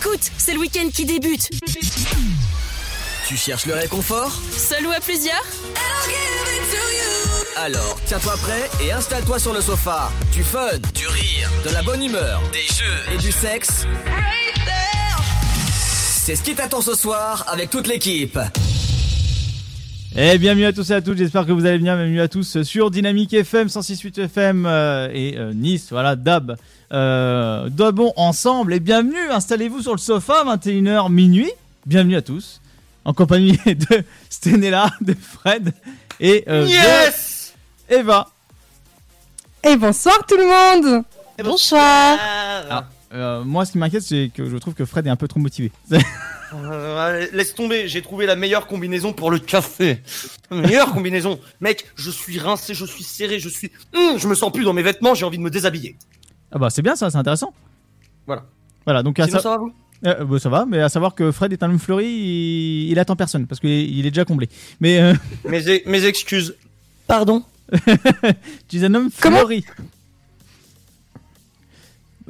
Écoute, c'est le week-end qui débute. Tu cherches le réconfort Seul ou à plusieurs Alors, tiens-toi prêt et installe-toi sur le sofa. Du fun, du rire, de la bonne humeur, des jeux et du sexe. C'est ce qui t'attend ce soir avec toute l'équipe. Et bienvenue à tous et à toutes, j'espère que vous allez bien, bienvenue à tous sur Dynamique FM, 106.8 FM euh, et euh, Nice, voilà, DAB. Euh, Dabon ensemble et bienvenue, installez-vous sur le sofa, 21h minuit, bienvenue à tous, en compagnie de Stenella, de Fred et euh, Yes de Eva. Et bonsoir tout le monde Bonsoir. Alors, euh, moi ce qui m'inquiète c'est que je trouve que Fred est un peu trop motivé. Euh, laisse tomber, j'ai trouvé la meilleure combinaison pour le café. meilleure combinaison. Mec, je suis rincé, je suis serré, je suis... Hum, je me sens plus dans mes vêtements, j'ai envie de me déshabiller. Ah bah c'est bien ça, c'est intéressant. Voilà. Voilà, donc à Sinon sa- ça va vous? Euh, bah, ça va, mais à savoir que Fred est un homme fleuri, il, il attend personne parce qu'il est, il est déjà comblé. Mais euh, mes, e- mes excuses. Pardon? Tu es un homme Comment? fleuri.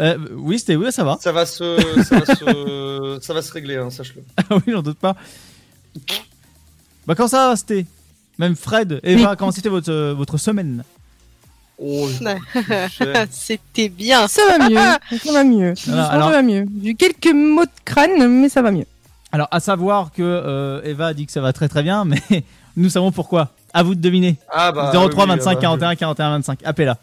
Euh, oui, c'était oui, ça va. Ça va se... ça, va se... ça va se régler, hein, sache-le. Ah oui, j'en doute pas. Bah quand ça va, c'était? Même Fred, Eva, comment c'était votre euh, votre semaine? Oh, C'était bien. Ça va mieux, ça va mieux. Alors- ça va mieux. J'ai eu quelques mots de crâne, mais ça va mieux. Alors, à savoir que euh, Eva a dit que ça va très très bien, mais nous savons pourquoi. À vous de deviner. Ah bah... 03 oui, 25 ah bah, 41 41 25. Appelez-la.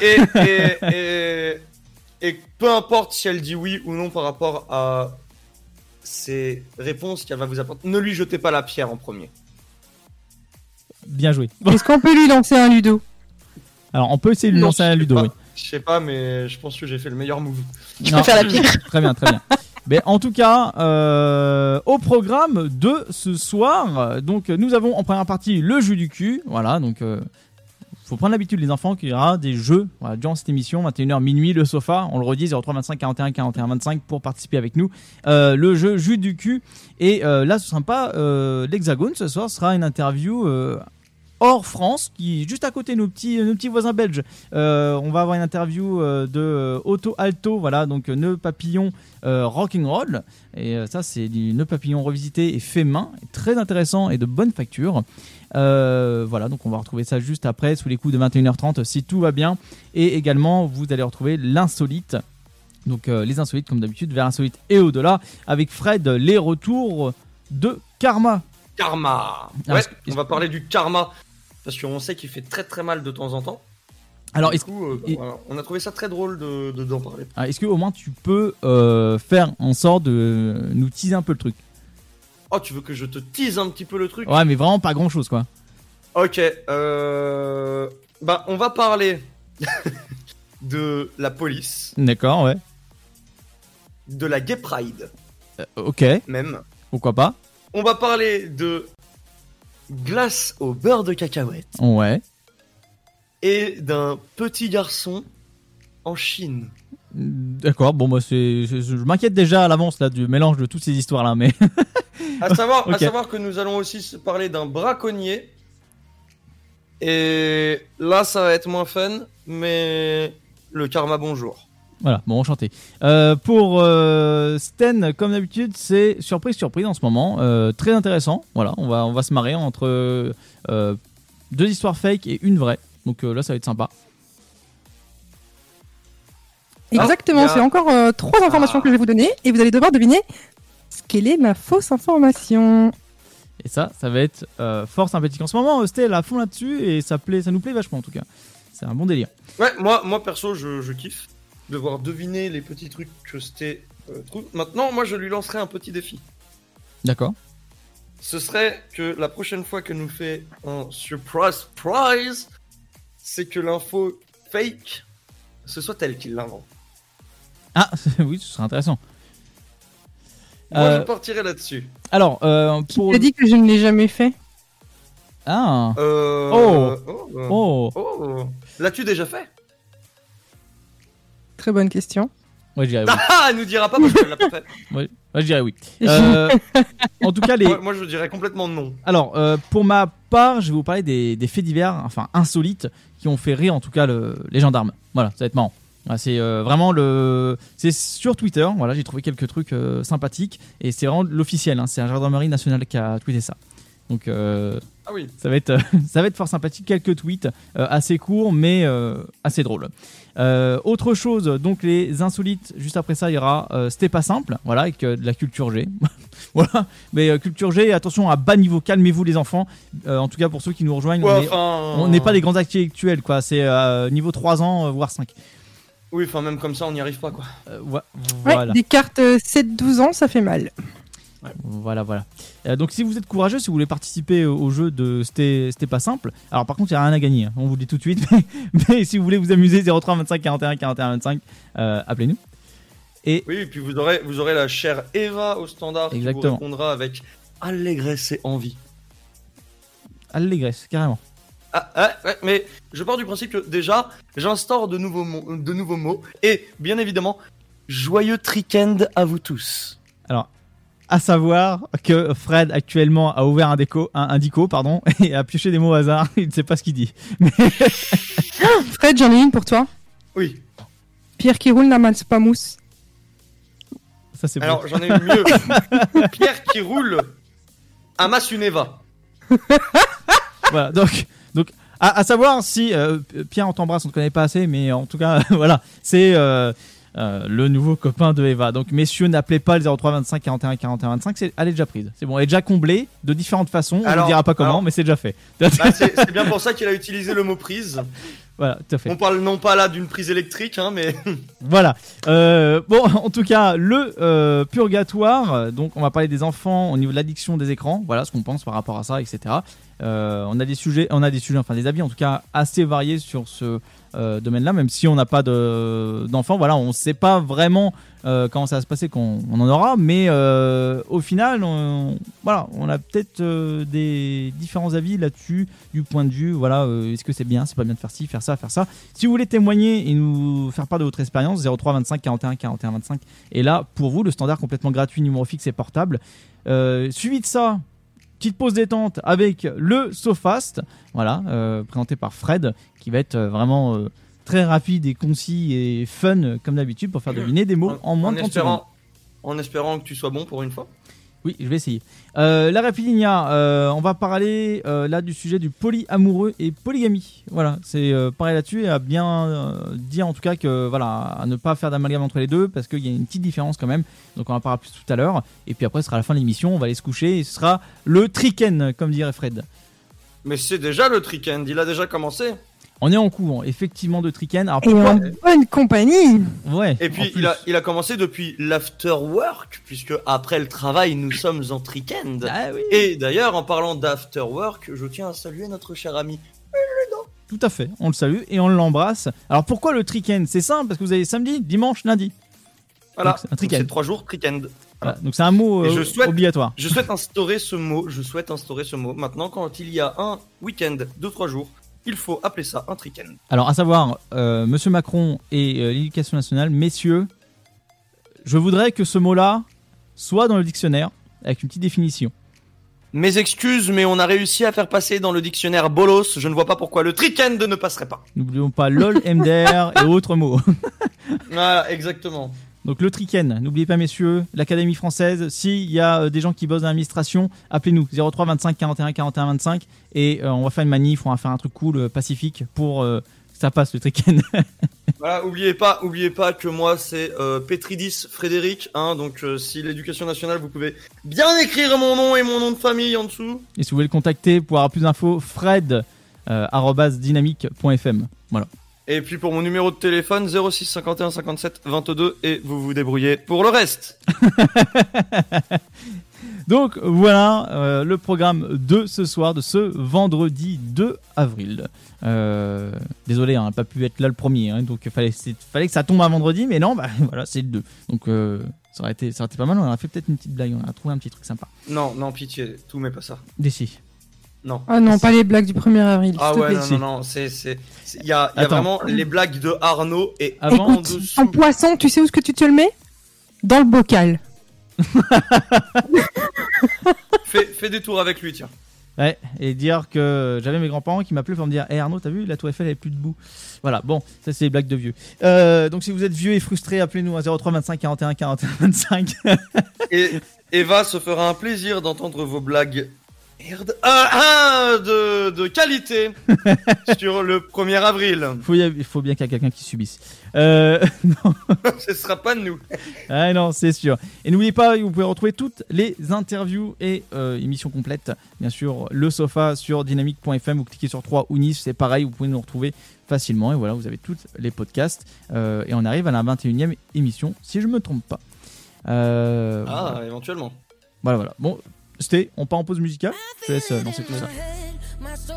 Et, et, et, et peu importe si elle dit oui ou non par rapport à ces réponses qu'elle va vous apporter, ne lui jetez pas la pierre en premier. Bien joué. Est-ce qu'on peut lui lancer un ludo? Alors, on peut essayer de lui Non, lancer sais ludo. pas. Oui. Je sais pas, mais je pense que j'ai fait le meilleur move. Je peux faire la pire. Très bien, très bien. Mais en tout cas, euh, au programme de ce soir, donc nous avons en première partie le jeu du cul. Voilà, donc euh, faut prendre l'habitude les enfants qu'il y aura des jeux voilà, durant cette émission 21h minuit le sofa. On le redit 03 25 41 41 25 pour participer avec nous. Euh, le jeu jus du cul et euh, là ce sera pas euh, l'hexagone ce soir, ce sera une interview. Hors France, qui est juste à côté nos petits, nos petits voisins belges. Euh, on va avoir une interview euh, de euh, Otto Alto, voilà, donc nœud papillon euh, Rocking Roll. Et ça, c'est du nœud papillon revisité et fait main, très intéressant et de bonne facture. Euh, voilà, donc on va retrouver ça juste après, sous les coups de 21h30, si tout va bien. Et également, vous allez retrouver l'insolite. Donc les insolites, comme d'habitude, vers insolite et au-delà, avec Fred, les retours de Karma. Karma. Ah, Ouais, on va parler du karma. Parce qu'on sait qu'il fait très très mal de temps en temps. Alors, du est-ce coup, euh, et- voilà, on a trouvé ça très drôle de de- d'en parler. ah, est-ce que au moins tu peux euh, faire en sorte de nous teaser un peu le truc? Oh, tu veux que je te tease un petit peu le truc? Ouais, mais vraiment pas grand-chose, quoi. Ok. Euh... Bah, on va parler de la police, D'accord, ouais. de la Gay Pride Euh, ok, même. pourquoi pas? On va parler de glace au beurre de cacahuète Ouais. et d'un petit garçon en Chine. D'accord, bon, moi, c'est, je m'inquiète déjà à l'avance là du mélange de toutes ces histoires là, mais À savoir, Ok. à savoir que nous allons aussi se parler d'un braconnier. Et là, ça va être moins fun, mais le karma bonjour. Voilà, bon, enchanté. Euh, pour euh, Sten, comme d'habitude, c'est surprise, surprise en ce moment, euh, très intéressant. Voilà, on va, on va se marrer entre euh, deux histoires fake et une vraie. Donc euh, là, ça va être sympa. Exactement, il y a- c'est encore euh, trois informations Ah. que je vais vous donner et vous allez devoir deviner ce qu'elle est ma fausse information. Et ça, ça va être euh, fort sympathique. En ce moment, Sté à fond là-dessus et ça, plaît, ça nous plaît vachement en tout cas. C'est un bon délire. Ouais, moi, moi perso, je, je kiffe devoir deviner les petits trucs que Sté euh, trouve. Maintenant, moi, je lui lancerai un petit défi. D'accord. Ce serait que la prochaine fois que nous fait un surprise prize, c'est que l'info fake, ce soit elle qui l'invente. Ah, oui, ce serait intéressant. Moi, Euh, je partirai là-dessus. Alors, euh, pour. Tu as dit que je ne l'ai jamais fait? Ah. Euh... Oh. Oh. Oh. Oh. L'as-tu déjà fait? Très bonne question. Ouais, je dirais oui. Ah, elle nous dira pas parce qu'elle l'a pas fait. Ouais, je dirais oui. Euh, en tout cas, les. Moi, moi, je dirais complètement non. Alors, euh, pour ma part, je vais vous parler des, des faits divers, enfin insolites, qui ont fait rire en tout cas le, les gendarmes. Voilà, ça va être marrant. Ah, c'est euh, vraiment le. C'est sur Twitter. Voilà, j'ai trouvé quelques trucs euh, sympathiques et c'est vraiment l'officiel. hein, c'est un gendarmerie nationale qui a tweeté ça. Donc euh, Ah oui. ça va être ça va être fort sympathique. Quelques tweets euh, assez courts mais euh, assez drôles. Euh, autre chose, donc les insolites. Juste après ça, il y aura euh, c'était pas simple. Voilà, avec euh, de la culture G. voilà, mais euh, culture G. Attention à bas niveau. Calmez-vous les enfants. Euh, en tout cas pour ceux qui nous rejoignent. Ouais, on enfin, n'est pas des grands intellectuels, quoi. C'est euh, niveau 3 ans, euh, voire 5. Oui, enfin même comme ça, on n'y arrive pas quoi. Euh, voi- Ouais, voilà. des cartes euh, 7-12 ans, ça fait mal. Voilà, voilà. Euh, donc, si vous êtes courageux, si vous voulez participer au jeu de C'était c'était pas simple, alors par contre, il n'y a rien à gagner. hein. On vous le dit tout de suite. Mais, mais si vous voulez vous amuser, 03 25 41 41 25, euh, appelez-nous. Oui, et puis vous aurez, vous aurez la chère Eva au standard Exactement. qui vous répondra avec allégresse et envie. Allégresse, carrément. Ah, ouais, ouais, mais je pars du principe que déjà, j'instaure de nouveaux mots, de nouveaux mots et bien évidemment, joyeux trickend à vous tous. À savoir que Fred actuellement a ouvert un, déco, un, un dico pardon, et a pioché des mots au hasard. Il ne sait pas ce qu'il dit. Fred, j'en ai une pour toi. Oui. Pierre qui roule n'amasse pas mousse. Ça, c'est bon. Alors j'en ai une mieux. Pierre qui roule amasse une Eva. Voilà, donc, donc à, à savoir si euh, Pierre on t'embrasse, on ne te connaît pas assez, mais en tout cas, voilà, c'est euh, euh, le nouveau copain de Eva. Donc, messieurs, n'appelez pas le 03 25 41 41 25, c'est, elle est déjà prise. C'est bon, elle est déjà comblée de différentes façons. On ne dira pas comment, alors- mais c'est déjà fait. Bah, c'est c'est bien pour ça qu'il a utilisé le mot prise. voilà, tout à fait. On parle non pas là d'une prise électrique, hein, mais Voilà. Euh, bon, en tout cas, le euh, purgatoire. Donc, on va parler des enfants au niveau de l'addiction des écrans. Voilà ce qu'on pense par rapport à ça, etc. Euh, on a des sujets, on a des sujets, enfin des avis en tout cas assez variés sur ce euh, domaine-là. Même si on n'a pas de d'enfants, voilà, on ne sait pas vraiment euh, comment ça va se passer quand on en aura. Mais euh, au final, on, voilà, on a peut-être des différents avis là-dessus du point de vue. Voilà, est-ce que c'est bien, c'est pas bien de faire ci, faire ça, faire ça. Si vous voulez témoigner et nous faire part de votre expérience, 03 25 41 41 25 est là pour vous, le standard complètement gratuit, numéro fixe et portable. Suivi de ça, petite pause détente avec le SoFast, voilà, euh, présenté par Fred, qui va être euh, vraiment euh, très rapide et concis et fun comme d'habitude pour faire deviner des mots en, moins de 30 secondes. en espérant que tu sois bon pour une fois. Oui, je vais essayer. Euh, la Rapidinia, euh, on va parler euh, là du sujet du polyamoureux et polygamie. Voilà, c'est pareil là-dessus et à bien dire en tout cas que voilà, à ne pas faire d'amalgame entre les deux parce qu'il y a une petite différence quand même. Donc on en parlera plus tout à l'heure. Et puis après, ce sera la fin de l'émission, on va aller se coucher et ce sera le triken, comme dirait Fred. Mais c'est déjà le trickend, il a déjà commencé. On est en cours, effectivement, de triken. Alors Et pourquoi en bonne compagnie. Ouais. Et en puis il a, il a commencé depuis l'afterwork, puisque après le travail, nous sommes en trickend. Ah oui. Et d'ailleurs, en parlant d'afterwork, je tiens à saluer notre cher ami. Tout à fait, on le salue et on l'embrasse. Alors pourquoi le triken? C'est simple parce que vous avez samedi, dimanche, lundi. Voilà, Donc, c'est un Donc, trickend. c'est trois jours trickend. Voilà. Donc c'est un mot euh, je souhaite- obligatoire. Je souhaite instaurer ce mot, je souhaite instaurer ce mot. Maintenant, quand il y a un week-end de trois jours, il faut appeler ça un trickend. Alors, à savoir, euh, Monsieur Macron et euh, l'éducation nationale, messieurs, je voudrais que ce mot-là soit dans le dictionnaire avec une petite définition. Mes excuses, mais on a réussi à faire passer dans le dictionnaire bolos. Je ne vois pas pourquoi le trickend ne passerait pas. N'oublions pas LOL, MDR et autres mots. Voilà, exactement. Donc le triken, n'oubliez pas messieurs, l'Académie française, s'il y a euh, des gens qui bossent dans l'administration, appelez-nous 03 25 41 41 25 et euh, on va faire une manif, on va faire un truc cool, euh, pacifique pour que ça passe le triken. Voilà, oubliez pas, oubliez pas que moi c'est Petridis Frédéric, hein, donc si l'éducation nationale, vous pouvez bien écrire mon nom et mon nom de famille en dessous. et si vous voulez le contacter pour avoir plus d'infos, fred euh, arobase dynamique.fm. Voilà. Et puis pour mon numéro de téléphone 06 51 57 22 et vous vous débrouillez pour le reste. Donc voilà euh, le programme de ce soir, de ce vendredi 2 avril. Euh, désolé, on n'a pas pu être là le premier, hein, donc il fallait que ça tombe un vendredi, mais non, bah voilà, c'est le 2. Donc euh, ça, aurait été, ça aurait été pas mal, on aurait fait peut-être une petite blague, on a trouvé un petit truc sympa. Non, non, pitié, tout mais pas ça. D'ici. Non. Ah non, pas les blagues du 1er avril. Ah ouais, plaît. non, non, non, c'est, il y a, il y a vraiment les blagues de Arnaud et Avant, en Écoute, dessous. en poisson, tu sais où est-ce que tu te le mets? Dans le bocal. Fais, fais des tours avec lui, tiens. Ouais, et dire que j'avais mes grands-parents qui m'appelaient pour me dire Hé Arnaud, t'as vu, la Tour Eiffel elle est plus debout. Voilà, bon, ça c'est les blagues de vieux. Euh, donc si vous êtes vieux et frustré, appelez-nous à 03 25 41 41 25. Et Eva se fera un plaisir d'entendre vos blagues merde, ah, ah, de, de qualité sur le 1er avril. Faut y- Il faut bien qu'il y ait quelqu'un qui subisse. Euh, non, Ce sera pas nous. ah non, c'est sûr. Et n'oubliez pas, vous pouvez retrouver toutes les interviews et euh, émissions complètes. Bien sûr, le sofa sur dynamique.fm, vous cliquez sur 3 ou Nice, c'est pareil, vous pouvez nous retrouver facilement. Et voilà, vous avez tous les podcasts. Euh, et on arrive à la 21e émission, si je me trompe pas. Euh, Ah, éventuellement. Voilà, voilà. Bon, c'était, on part en pause musicale. Je te laisse euh, lancer tout ça.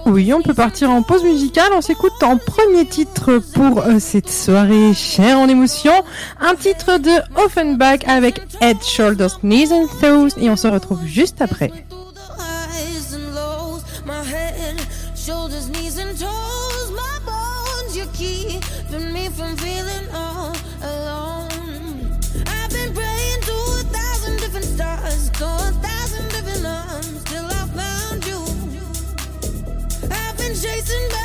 Oui, on peut partir en pause musicale. On s'écoute en premier titre pour euh, cette soirée chère en émotion. Un titre de Offenbach avec Head, Shoulders, Knees and Toes. Et on se retrouve juste après. chasing back.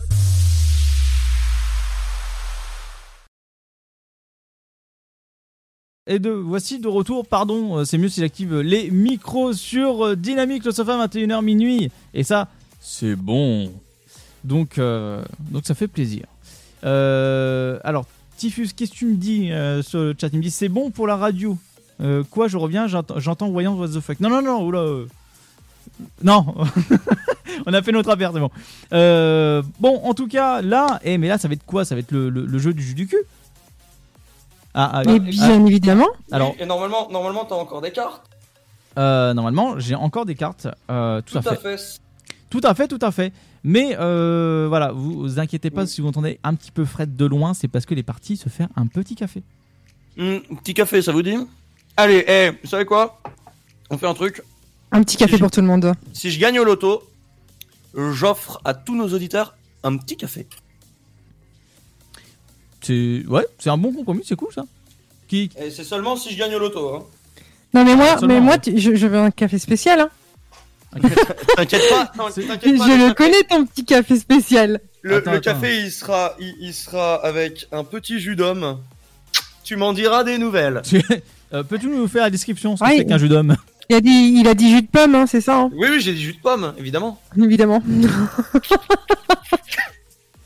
Et de voici de retour, pardon, euh, c'est mieux si j'active les micros sur euh, Dynamique, le sofa 21h minuit. Et ça, c'est bon. Donc, euh, donc ça fait plaisir. Euh, alors, Tifus, qu'est-ce que tu me dis euh, sur le chat? Il me dit c'est bon pour la radio. Euh, quoi, je reviens, j'entends voyant what the fuck. Non, non, non, oula. euh. Non, on a fait notre affaire, c'est bon. Euh, bon, en tout cas, là, eh, mais là, ça va être quoi? Ça va être le- le jeu du jus du cul ah, ah, Mais ah, bien évidemment. alors, Et normalement, normalement, t'as encore des cartes. euh, normalement, j'ai encore des cartes. euh, tout, Tout à, fait. Tout à fait, tout à fait. Mais euh, voilà, vous, vous inquiétez pas si vous entendez un petit peu Fred de loin, c'est parce que les parties se faire un petit café. Hum, petit café, ça vous dit? Allez, eh, vous savez quoi? On fait un truc. Un petit café pour tout le monde. Si je gagne au loto, j'offre à tous nos auditeurs un petit café. C'est ouais, c'est un bon compromis, c'est cool ça. Qui Et c'est seulement si je gagne au loto. Hein. Non mais moi, Seulement, mais moi, tu- je, je veux un café spécial. Hein. T'inquiète pas, non, C'est- t'inquiète pas. Je le connais ton petit café spécial. Le, Attends, le attends. café, il sera, il, il sera avec un petit jus d'homme. Tu m'en diras des nouvelles. Tu- euh, Peux-tu nous faire la description ce que Ouais. c'est qu'un jus d'homme Il a dit, il a dit jus de pomme, hein, c'est ça, hein, Oui, oui, j'ai dit jus de pomme, évidemment. évidemment.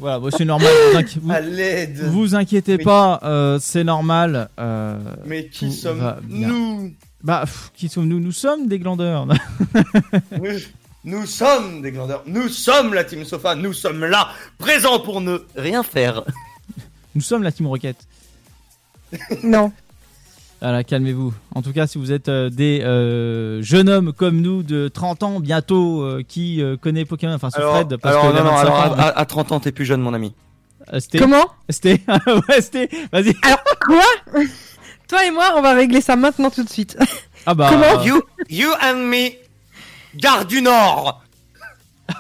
Voilà, bon, c'est normal. Vous, inqui- vous- À l'aide. vous inquiétez Mais- pas, euh, c'est normal. euh, Mais qui Tout sommes va bien. nous Bah, pff, qui sommes-nous? Nous sommes des glandeurs. nous, nous sommes des glandeurs. Nous sommes la Team Sofa. Nous sommes là, présents pour ne rien faire. Nous sommes la Team Rocket. non. Voilà, calmez-vous. En tout cas, si vous êtes euh, des euh, jeunes hommes comme nous de 30 ans bientôt euh, qui euh, connaît Pokémon, enfin ce Fred, parce alors, que non, non, 25 alors, ans, à, à 30 ans, t'es plus jeune, mon ami. euh, Comment? C'était, ouais, c'était, vas-y. Alors, quoi? Toi et moi, on va régler ça maintenant tout de suite. Ah bah, Comment? You, you and me, Gare du Nord.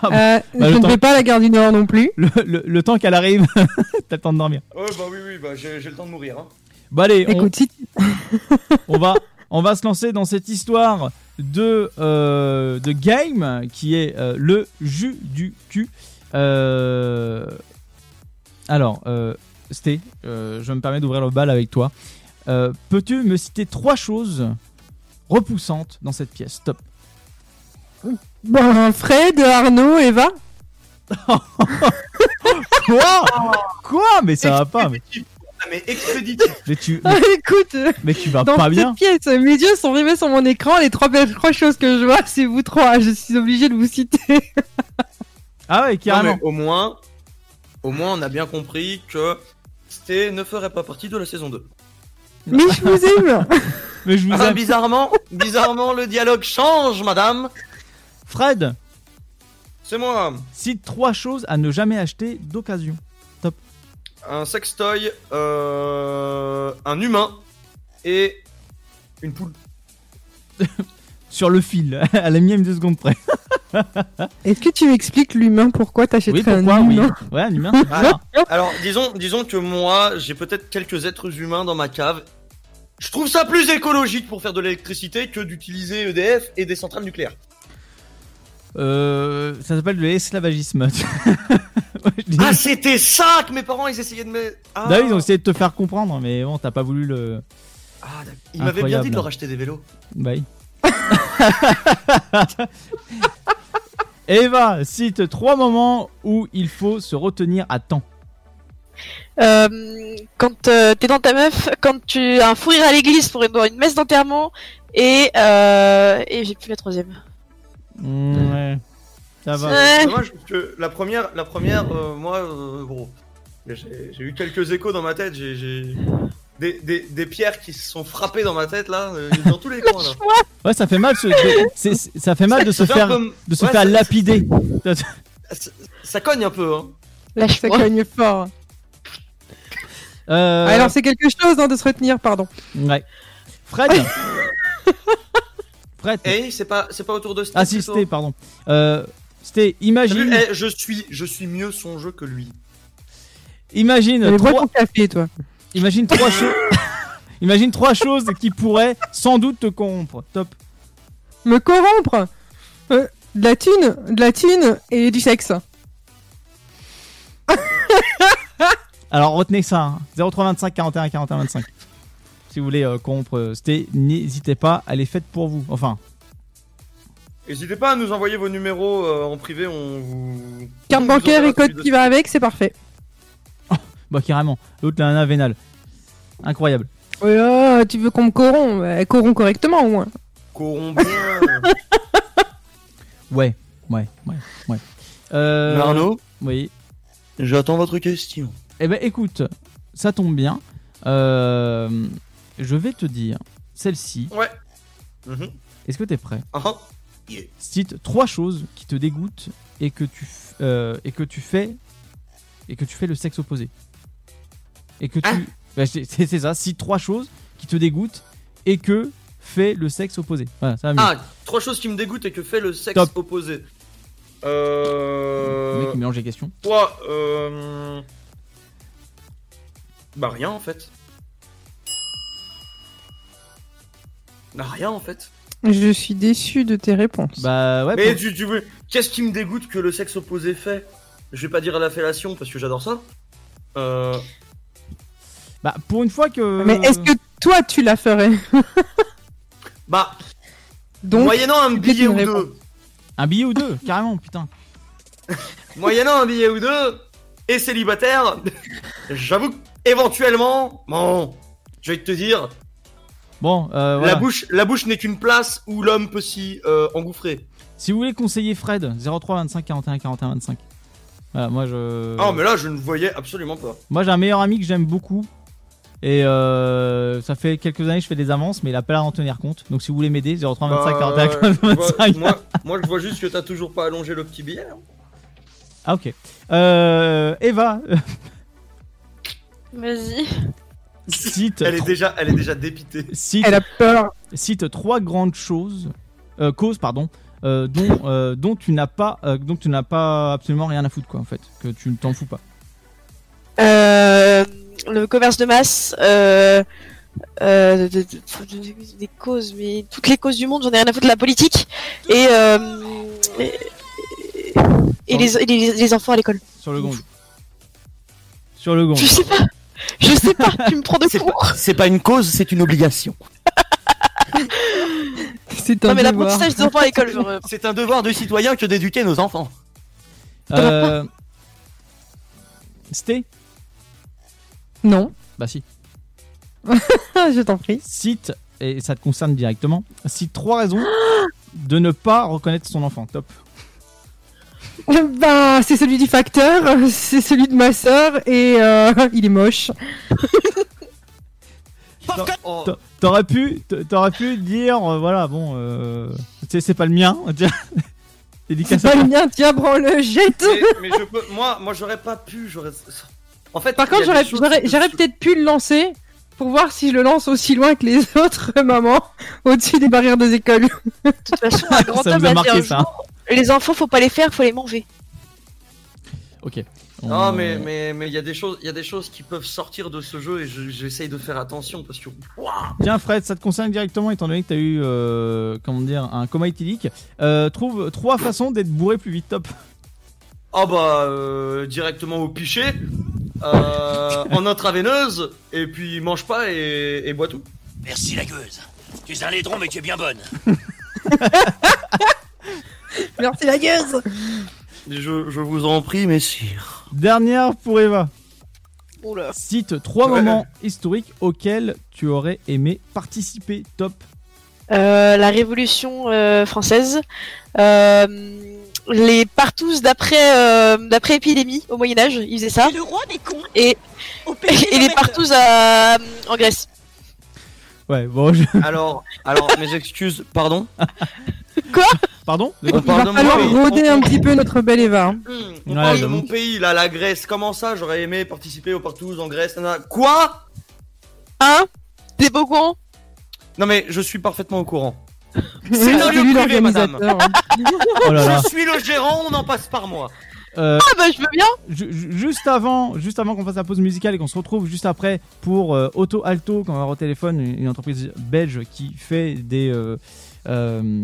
Euh, bah, je le ne temps- vais pas à la gare du Nord non plus. le, le- le temps qu'elle arrive, t'as le temps de dormir. Ouais, bah oui, oui, bah j'ai le temps de mourir. Hein. Bon allez, on, Écoute, si on va, on va se lancer dans cette histoire de euh, de game qui est euh, le jus du cul. Euh, alors, euh, Sté, euh, je me permets d'ouvrir le bal avec toi. Euh, Peux-tu me citer trois choses repoussantes dans cette pièce? Top. Bon, Fred, Arnaud, Eva. Quoi? Quoi? Mais ça va pas. Mais, mais expéditif. mais tu, Ah, écoute, euh, mais tu vas dans pas cette bien. pièce, mes yeux sont rivés sur mon écran. Les trois, trois choses que je vois, c'est vous trois. Je suis obligé de vous citer. Ah ouais, Non, carrément. mais au moins, au moins, on a bien compris que Sté ne ferait pas partie de la saison 2. Mais je vous aime. Mais je vous Ah, aime. bizarrement, bizarrement, le dialogue change, madame. Fred, C'est moi. cite trois choses à ne jamais acheter d'occasion. Un sextoy, euh, un humain et une poule. Sur le fil, à la mienne deux secondes près. Est-ce que tu m'expliques l'humain pourquoi Oui, t'achèterais un pourquoi Oui. humain Ouais, un humain. Ah, Alors, disons, disons que moi, j'ai peut-être quelques êtres humains dans ma cave. Je trouve ça plus écologique pour faire de l'électricité que d'utiliser EDF et des centrales nucléaires. Euh, ça s'appelle de l'esclavagisme. Ouais, je dis- Ah, c'était ça que mes parents ils essayaient de me. Ah, Bah oui, ils ont essayé de te faire comprendre, mais bon, t'as pas voulu le. Ah, d'accord. ils m'avaient bien dit de leur acheter des vélos. Bah oui. Eva, cite trois moments où il faut se retenir à temps. Euh, quand euh, t'es dans ta meuf, quand tu as un fou rire à l'église pour une, une messe d'enterrement, et, euh, et j'ai plus la troisième. Mm, ouais. Ça va. C'est dommage parce que la première, la première, euh, moi, euh, bon, j'ai eu quelques échos dans ma tête. J'ai des, des, des pierres qui se sont frappées dans ma tête là, euh, dans tous les coins là. Ouais, ça fait mal, ce- de, ça fait mal de se Ça faire, peu- de se ouais, faire ça- lapider. ça, ça cogne un peu. Hein. Ça Lâche-moi. cogne fort. Euh, Alors c'est quelque chose hein, de se retenir, pardon. ouais. Fred. Fred. Eh, c'est pas, c'est pas autour de Steve, Ah si. Sté, pardon. Euh, Sté, imagine, vu Eh, je suis, je suis mieux son jeu que lui. imagine trois, ton café, toi. imagine trois choses, imagine trois choses qui pourraient sans doute te corrompre. Top. Me corrompre Euh, De la thune, de la thune et du sexe. Alors retenez ça, hein. 0325 41 41 25. Si vous voulez euh, corrompre euh, Sté, n'hésitez pas, elle est faite pour vous. Enfin, N'hésitez pas à nous envoyer vos numéros euh, en privé, on vous. Carte on bancaire et code de- qui va avec, c'est parfait. bah carrément. L'autre, la nana vénale. Incroyable. Ouais, ah, tu veux qu'on me corrompt Elle corrompt correctement au moins. Combien Ouais, ouais, ouais, ouais. Euh, Arnaud, Oui. j'attends votre question. Eh ben écoute, ça tombe bien. Euh, je vais te dire, celle-ci, Ouais. Mhm. est-ce que t'es prêt Ah, ah. Yeah. Cite trois choses qui te dégoûtent et que tu, f- euh, et que tu fais et que tu fais le sexe opposé. Et que tu, Hein Bah, c'est c'est ça. Cite trois choses qui te dégoûtent et que fait le sexe opposé. Voilà, ça va mieux. Ah, trois choses qui me dégoûtent et que fait le sexe Top. opposé. Le Euh. mec qui mélange les questions. Toi, euh. Bah rien en fait. Bah rien en fait. Je suis déçu de tes réponses. Bah ouais. Mais pour- tu, tu veux. Qu'est-ce qui me dégoûte que le sexe opposé fait? Je vais pas dire la fellation parce que j'adore ça. Euh. Bah pour une fois que. Mais est-ce que toi tu la ferais? Bah, Donc, moyennant un billet ou deux. Un billet ou deux, carrément, putain. Moyennant un billet ou deux. Et célibataire. J'avoue que, éventuellement. Bon. Je vais te dire. Bon, euh, voilà. La bouche, la bouche n'est qu'une place où l'homme peut s'y euh, engouffrer. Si vous voulez conseiller Fred, 03 25 41 41 25. Voilà, moi je. Ah, mais là, je ne voyais absolument pas. Moi j'ai un meilleur ami que j'aime beaucoup. Et euh, ça fait quelques années que je fais des avances, mais il a pas l'air d'en tenir compte. Donc si vous voulez m'aider, 03 25 Bah, 41 je vois- 25. moi, moi, je vois juste que t'as toujours pas allongé le petit billet. hein. Ah ok. Euh, Eva, Vas-y. Cite, Elle est déjà, elle est déjà dépitée. cite, Elle a peur. cite trois grandes choses, euh, causes pardon, euh, dont, euh, dont tu n'as pas, euh, dont tu n'as pas absolument rien à foutre quoi en fait, que tu ne t'en fous pas. Euh, le commerce de masse, euh, euh, de- de- de- de- des causes, mais toutes les causes du monde, j'en ai rien à foutre de la politique et euh, et, et les, et les, les enfants à l'école. Sur le gong. Sur le gong. Je sais pas, je sais pas, tu me prends de court. C'est pas une cause, c'est une obligation. C'est un Non mais devoir. l'apprentissage des enfants à l'école, genre. C'est un devoir de citoyen que d'éduquer nos enfants. Euh... Sté Non, Bah si. je t'en prie. Cite, et ça te concerne directement, cite trois raisons de ne pas reconnaître son enfant. Top. Ben, c'est celui du facteur, c'est celui de ma sœur et euh, il est moche. T'a- T'aurais pu, t'a- t'aurais pu dire, euh, voilà, bon, euh, c'est c'est pas le mien. C'est pas le mien, tiens, prends-le, jette. mais, mais je peux, moi, moi, j'aurais pas pu. J'aurais. En fait, Par contre, j'aurais, peut-être pu le lancer pour voir si je le lance aussi loin que les autres mamans au-dessus des barrières des écoles. De toute façon, un grand Ça homme vous a a dit marqué un ça. jour, les enfants, faut pas les faire, faut les manger. Ok. Non, On- mais mais mais il y a des choses, il y a des choses qui peuvent sortir de ce jeu et je- j'essaye de faire attention parce que. Tiens Fred, ça te concerne directement étant donné que t'as eu, euh, comment dire, un coma éthylique. Euh, trouve trois façons d'être bourré plus vite. Top. Ah bah euh, directement au pichet, euh, en intraveineuse et puis mange pas et, et bois tout. Merci la gueuse. Tu es un laidron, mais tu es bien bonne. Merci la gueuse. Je, je vous en prie, messire. Dernière pour Eva. Oula. Cite trois Ouais. moments historiques auxquels tu aurais aimé participer. Top. Euh, la Révolution euh, française, euh, les partous d'après euh, d'après épidémie au Moyen Âge, ils faisaient ça, le roi des cons. et et les partous à, en Grèce. Ouais, bon, je... Alors, alors mes excuses, pardon. Pardon De On quoi Il va falloir rôder un petit peu notre belle Eva. hein. Hmm, on Ouais, parle de mon pays, là, la Grèce. Comment ça J'aurais aimé participer aux partous en Grèce. nanana. Quoi? Hein? T'es beau con Non mais je suis parfaitement au courant. C'est un lieu privé, madame. Oh là là. Je suis le gérant, on en passe par moi. Euh, Ah bah je veux bien ju- ju- juste avant, juste avant qu'on fasse la pause musicale et qu'on se retrouve juste après pour euh, Auto Alto, qu'on va avoir au téléphone, une, une entreprise belge qui fait des. euh, euh,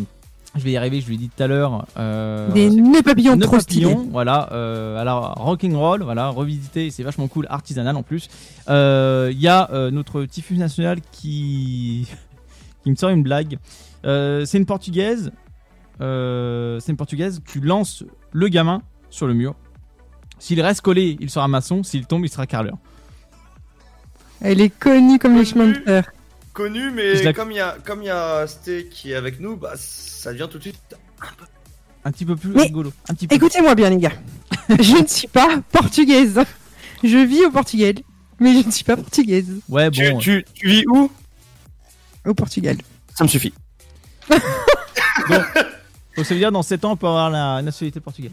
je vais y arriver, je lui ai dit tout à l'heure. euh, Des nœuds papillons Nœud trop stylés. papillon, voilà. Euh, alors, Rocking Roll, voilà, revisité, c'est vachement cool, artisanal en plus. Euh, Il y a euh, notre Tifus national qui qui me sort une blague. Euh, c'est une portugaise. Euh, c'est une portugaise qui lance le gamin sur le mur. S'il reste collé, il sera maçon. S'il tombe, il sera carreleur. Elle est connue comme les chemins de fer. Connu, mais la- comme il y a, comme il y a Sté qui est avec nous, bah ça vient tout de suite. Un petit peu plus Mais, rigolo. Un petit peu. Écoutez-moi bien, les gars. je ne suis pas portugaise. Je vis au Portugal, mais je ne suis pas portugaise. Ouais, Tu, bon. tu, tu vis où? Au Portugal. Ça me suffit. Donc, ça veut dire dans 7 ans, on peut avoir la nationalité portugaise.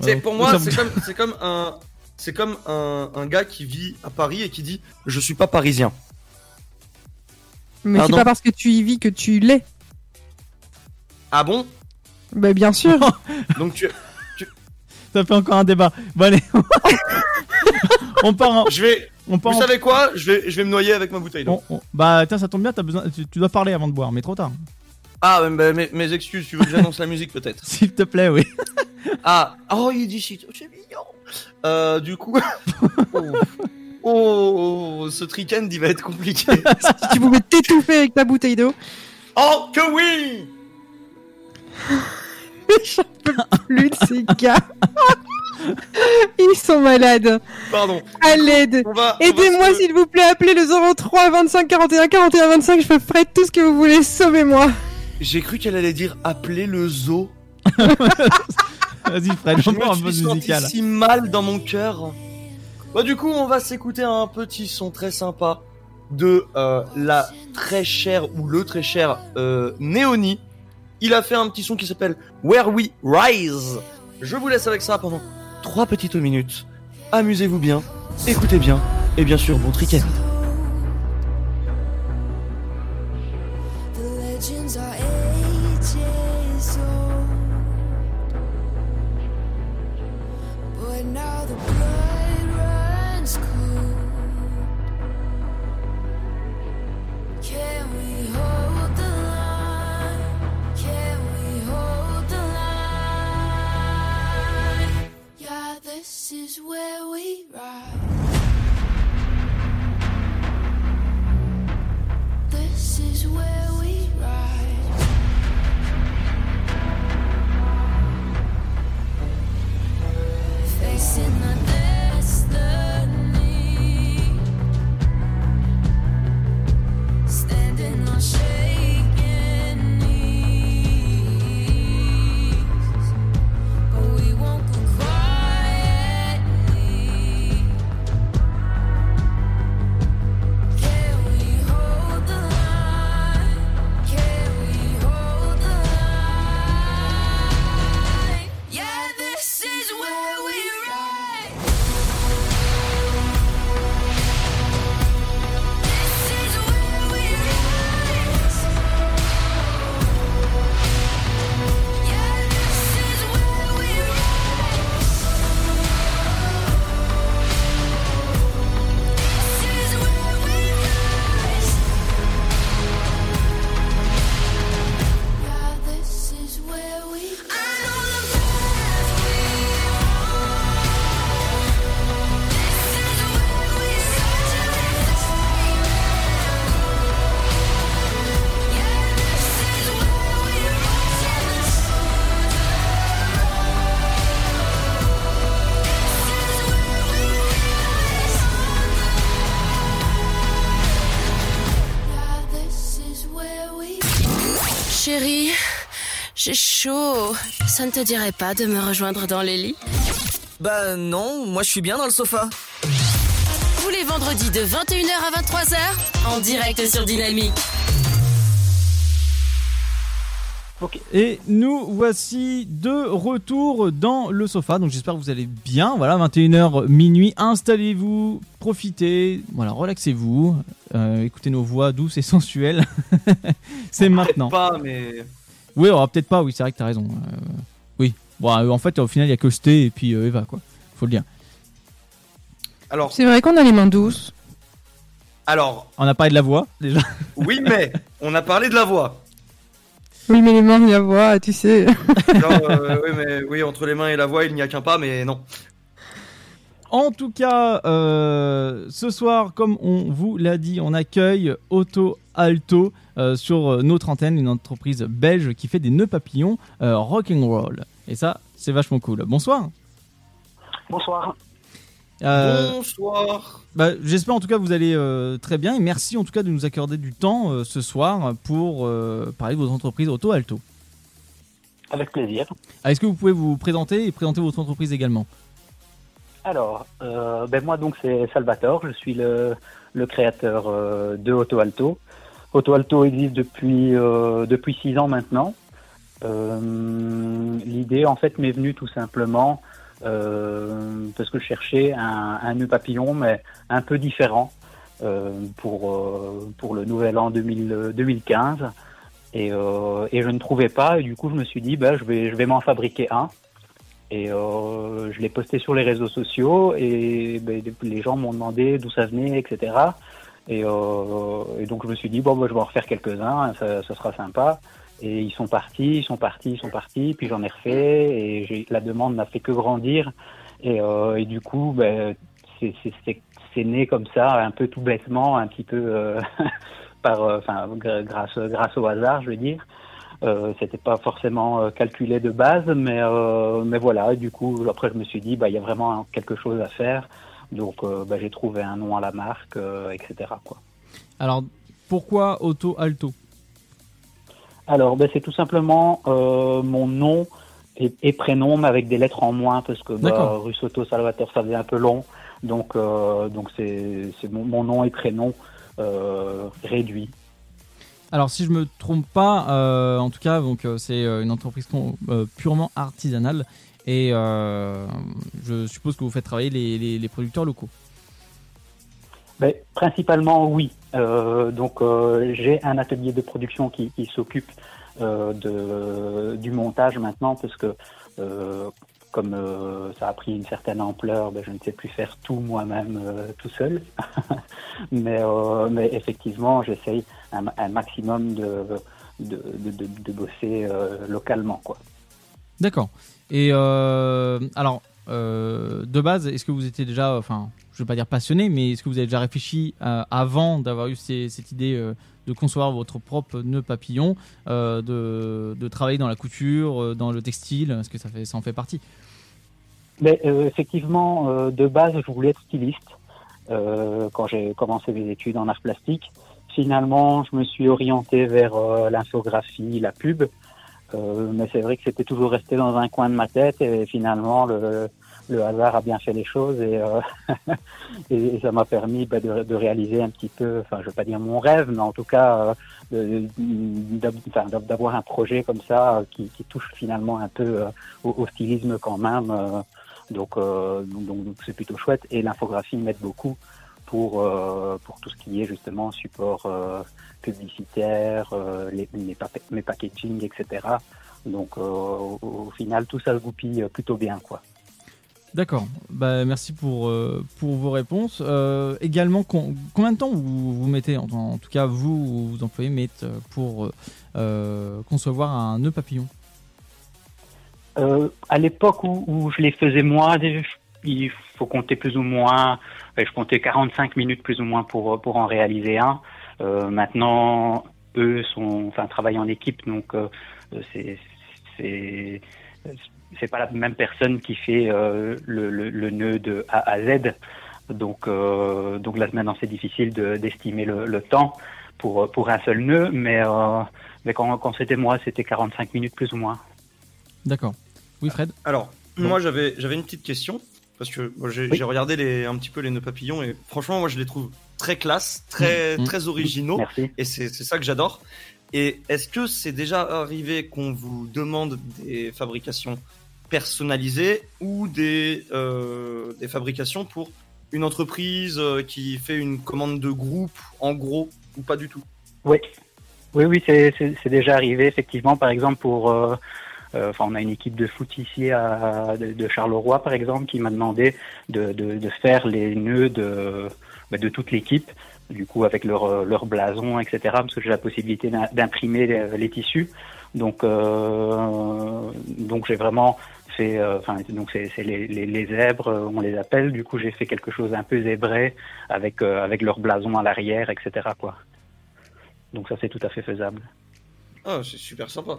C'est Ouais, pour moi, c'est comme, c'est comme un, c'est comme un, un gars qui vit à Paris et qui dit je suis pas parisien. Mais c'est Pardon pas parce que tu y vis que tu l'es. Ah bon? Bah bien sûr. Donc tu, Ça fait encore un débat. Bon, allez. on part en. je vais, On part vous en- savez quoi? Je vais, je vais me noyer avec ma bouteille. on- on- Bah, tiens, ça tombe bien, as besoin... tu, tu dois parler avant de boire, mais trop tard. Ah, bah, mes, mes excuses, tu veux que j'annonce la musique peut-être? S'il te plaît, oui. Ah, oh, il dit shit, oh, c'est mignon. Euh, du coup, oh, oh, ce week-end il va être compliqué. Si tu pouvais t'étouffer avec ta bouteille d'eau. Oh, que oui J'en peux plus de ces gars. Ils sont malades. Pardon. À l'aide. Aidez-moi se- s'il vous plaît, appelez le 03 25 41 41 25, je ferai tout ce que vous voulez, sauvez-moi. J'ai cru qu'elle allait dire appeler le zoo. Vas-y, Fred, Je encore un me peu musical. si mal dans mon cœur. Bah du coup, on va s'écouter un petit son très sympa de euh, la très chère ou le très cher euh, Néoni. Il a fait un petit son qui s'appelle Where We Rise. Je vous laisse avec ça pendant trois petites minutes. Amusez-vous bien, écoutez bien, et bien sûr, bon week-end. This is where we ride. This is where we ride. Facing the destiny. Standing on shaking Ça ne te dirait pas de me rejoindre dans les lits Bah non, moi je suis bien dans le sofa. Tous les vendredis de 21h à 23h, en direct sur Dynamique. Et nous voici de retour dans le sofa. Donc j'espère que vous allez bien. Voilà, 21h minuit. Installez-vous, profitez, voilà, relaxez-vous. Euh, écoutez nos voix douces et sensuelles. c'est maintenant. Pas, mais Oui, alors peut-être pas. Oui, c'est vrai que t'as raison. Euh. Bon, euh, en fait, au final, il y a que Sté et puis euh, Eva, quoi. Faut le dire. alors, C'est vrai qu'on a les mains douces. alors, On a parlé de la voix déjà. oui, mais on a parlé de la voix. Oui, mais les mains, la voix, tu sais. Genre, euh, oui, mais oui, entre les mains et la voix, il n'y a qu'un pas, mais non. En tout cas, euh, ce soir, comme on vous l'a dit, on accueille Auto Alto euh, sur euh, notre antenne, une entreprise belge qui fait des nœuds papillons euh, rock'n'roll. Et ça, c'est vachement cool. Bonsoir. Bonsoir. Euh, Bonsoir. bah, J'espère en tout cas que vous allez euh, très bien et merci en tout cas de nous accorder du temps euh, ce soir pour euh, parler de votre entreprise Auto Alto. Avec plaisir. Ah, Est-ce que vous pouvez vous présenter et présenter votre entreprise également? Alors, euh, ben moi donc c'est Salvatore, je suis le, le créateur euh, de Auto Alto. Auto Alto existe depuis euh, depuis six ans maintenant. Euh, L'idée en fait m'est venue tout simplement euh, parce que je cherchais un, nœud papillon mais un peu différent euh, pour pour le nouvel an 2000, 2015 et, je ne trouvais pas et du coup je me suis dit ben je vais je vais m'en fabriquer un. Et je l'ai posté sur les réseaux sociaux et ben, les gens m'ont demandé d'où ça venait, etc. Et, donc je me suis dit bon, bah, je vais en refaire quelques-uns, ça sera sympa. Et ils sont partis, ils sont partis, ils sont partis, puis j'en ai refait, et la demande n'a fait que grandir. Et, euh, du coup, ben, c'est- né comme ça, un peu tout bêtement, un petit peu euh, par, euh, grâce, grâce au hasard, je veux dire. Euh, C'était pas forcément calculé de base, mais mais voilà. Et du coup, après, je me suis dit, bah, il y a vraiment quelque chose à faire. Donc, bah, j'ai trouvé un nom à la marque, etc. Quoi. Alors, pourquoi Auto Alto? Alors, ben, c'est tout simplement euh, mon nom et, et prénom, mais avec des lettres en moins, parce que bah. Russotto Salvatore, ça faisait un peu long. Donc, euh, donc c'est mon, mon nom et prénom euh, réduit. Alors, si je me trompe pas, en tout cas, donc c'est une entreprise purement artisanale et je suppose que vous faites travailler les, les- les producteurs locaux. Ben, principalement, oui. Euh, donc, euh, j'ai un atelier de production qui, s'occupe euh, du montage maintenant, parce que comme ça a pris une certaine ampleur, ben, je ne sais plus faire tout moi-même tout seul. mais, effectivement, j'essaye un, maximum de, de, bosser localement. Quoi. D'accord. Et alors, de base, est-ce que vous étiez déjà, veux pas dire passionné, mais est-ce que vous avez déjà réfléchi euh, avant d'avoir eu cette idée euh, de concevoir votre propre nœud papillon, euh, de, travailler dans la couture, dans le textile? Est-ce que ça, en fait partie? Effectivement, de base, je voulais être styliste quand j'ai commencé mes études en art plastique. Finalement, je me suis orienté vers l'infographie, la pub. Mais c'est vrai que c'était toujours resté dans un coin de ma tête et finalement le, le hasard a bien fait les choses et, euh, et ça m'a permis bah, de, de réaliser un petit peu, enfin je veux pas dire mon rêve, mais en tout cas euh, d'avoir un projet comme ça euh, qui, qui touche finalement un peu euh, au, au stylisme quand même. euh, donc donc c'est plutôt chouette et l'infographie m'aide beaucoup pour pour tout ce qui est justement support publicitaire, les, mes, pa- mes packaging, etc. Donc au, au final tout ça se goupille plutôt bien quoi. D'accord. Bah, merci pour, euh, pour vos réponses. Euh, également, combien de temps vous, vous mettez, en, tout cas vous ou vos employés mettent euh, pour concevoir un nœud papillon? À l'époque où, je les faisais moi, il faut compter plus ou moins, je comptais 45 minutes plus ou moins pour, pour en réaliser un. Maintenant, eux sont, enfin, travaillent en équipe, donc c'est c'est pas la même personne qui fait euh, le, le, le nœud de A à Z. Donc, euh, donc là maintenant c'est difficile de- d'estimer le, le temps pour, pour un seul nœud, mais, euh, mais quand, quand c'était moi, c'était 45 minutes plus ou moins. D'accord. Oui, Fred? Alors, Bon. moi j'avais j'avais une petite question parce que j'ai Oui. regardé les, un petit peu les nœuds papillons et franchement moi je les trouve très classe, très Mm, mm. très originaux Merci. et c'est c'est ça que j'adore. Et est-ce que c'est déjà arrivé qu'on vous demande des fabrications personnalisées ou des euh, des fabrications pour une entreprise euh, qui fait une commande de groupe en gros ou pas du tout? Oui, oui, oui, c'est déjà arrivé effectivement. Par exemple, pour, euh, enfin, on a une équipe de foot ici à, de, Charleroi, par exemple, qui m'a demandé de, de, de faire les nœuds de, bah, de toute l'équipe, du coup avec leur, leur blason, etc. Parce que j'ai la possibilité d'im- d'imprimer les, tissus. Donc, donc j'ai vraiment fait, euh, donc c'est c'est les, les, les zèbres, euh, on les appelle. Du coup, j'ai fait quelque chose un peu zébré avec euh, avec leur blason à l'arrière, etc. Quoi. Donc ça, c'est tout à fait faisable. Ah, c'est super sympa.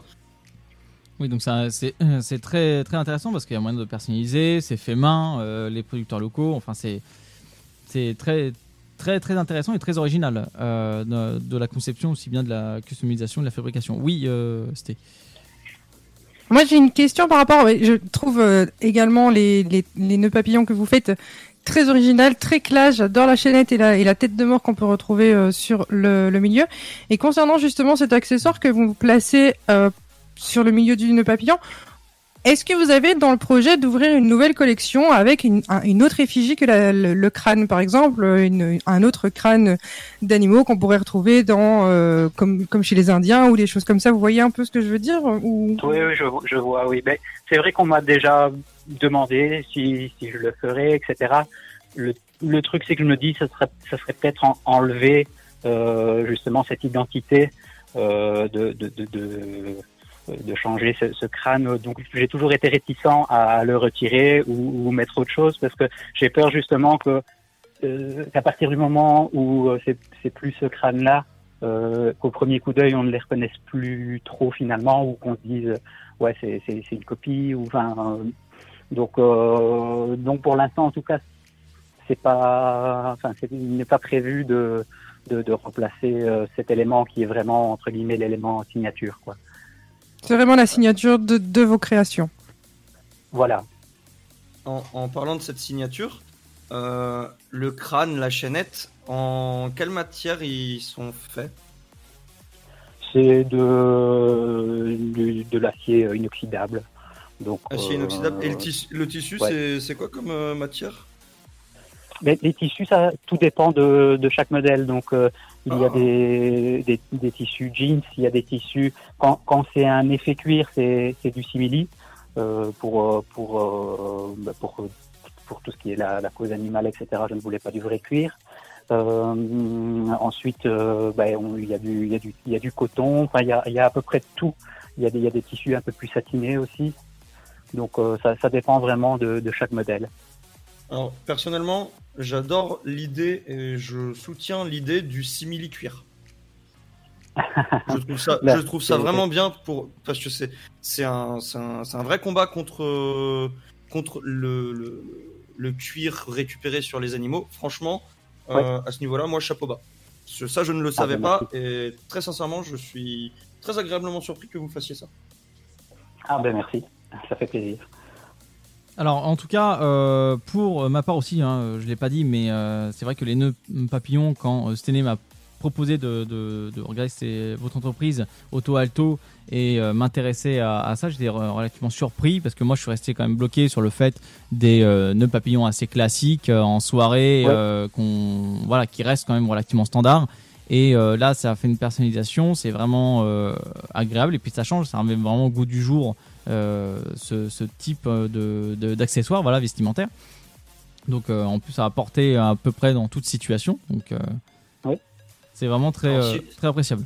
Oui, donc ça, c'est c'est très, très intéressant parce qu'il y a moyen de personnaliser, c'est fait main, euh, les producteurs locaux, enfin c'est c'est très, très, très intéressant et très original euh, de, de la conception aussi bien de la customisation, de la fabrication. Oui, euh, c'était. Moi, j'ai une question par rapport. Je trouve euh, également les, les, les nœuds papillons que vous faites très original, très classe. J'adore la chaînette et la, et la tête de mort qu'on peut retrouver euh, sur le, le milieu. Et concernant justement cet accessoire que vous placez euh, sur le milieu du nœud papillon, est-ce que vous avez dans le projet d'ouvrir une nouvelle collection avec une, un- une autre effigie que le, crâne, par exemple, une- un autre crâne d'animaux qu'on pourrait retrouver dans euh, comme, comme chez les Indiens ou des choses comme ça? Vous voyez un peu ce que je veux dire ou... Oui, oui, je, je vois, oui. Mais c'est vrai qu'on m'a déjà demandé si, si je le ferais, etc. Le, le truc, c'est que je me dis, ça serait, ça serait peut-être en- enlever euh, justement cette identité euh, de, de, de, de, de changer ce, ce crâne. Donc j'ai toujours été réticent à le retirer ou, ou mettre autre chose parce que j'ai peur justement que euh, qu'à partir du moment où euh, c'est plus ce crâne-là, euh, qu'au premier coup d'œil on ne les reconnaisse plus trop finalement ou qu'on se dise ouais c'est une copie ou enfin euh, donc euh, donc pour l'instant en tout cas c'est pas enfin il n'est pas prévu de de, de remplacer euh, cet élément qui est vraiment entre guillemets l'élément signature quoi. C'est vraiment la signature de, de vos créations. Voilà. En, en parlant de cette signature, euh, le crâne, la chaînette, en quelle matière ils sont faits? C'est de de, de l'acier inoxydable. Donc Acier euh, inoxydable. Et le tissu, le tissu ouais. c'est- c'est quoi comme euh, matière? Mais les tissus, ça, tout dépend de, de chaque modèle. Donc, euh, il y a Ah. des, des, des tissus jeans, il y a des tissus. Quand, quand c'est un effet cuir, c'est c'est du simili euh, pour euh, pour euh, bah, pour pour tout ce qui est la, la cause animale, etc. Je ne voulais pas du vrai cuir. Euh, ensuite, euh, bah, on- il y a du il y a du il y a du coton. Enfin, il y a il y a à peu près tout. Il y a des il y a des tissus un peu plus satinés aussi. Donc, euh, ça ça dépend vraiment de, de chaque modèle. Alors, personnellement, j'adore l'idée et je soutiens l'idée du simili cuir. je trouve ça, Là, je trouve ça c'est- vraiment bien pour parce que c'est c'est un, un un vrai combat contre contre le, le le cuir récupéré sur les animaux. Franchement, euh, à ce niveau-là, moi chapeau bas. Ça, je ne le savais bah, pas et très sincèrement, je suis très agréablement surpris que vous fassiez ça. Ah ben merci, ça fait plaisir. Alors en tout cas, euh, pour ma part aussi, hein, je l'ai pas dit, mais euh, c'est vrai que les nœuds papillons, quand euh, Stené m'a proposé de, de, de regarder votre entreprise Auto Alto et euh, m'intéresser à, à ça, j'étais re- relativement surpris parce que moi je suis resté quand même bloqué sur le fait des nœuds papillons assez classiques en soirée, Ouais. qu'on voilà, qui restent quand même relativement standard. Et euh, là, ça a fait une personnalisation, c'est vraiment euh, agréable et puis ça change, ça remet vraiment au goût du jour ce, ce type de de- d'accessoires, voilà, vestimentaires. Donc euh, en plus, ça a porté à peu près dans toute situation. Donc euh, c'est vraiment très Alors, euh, si- très appréciable.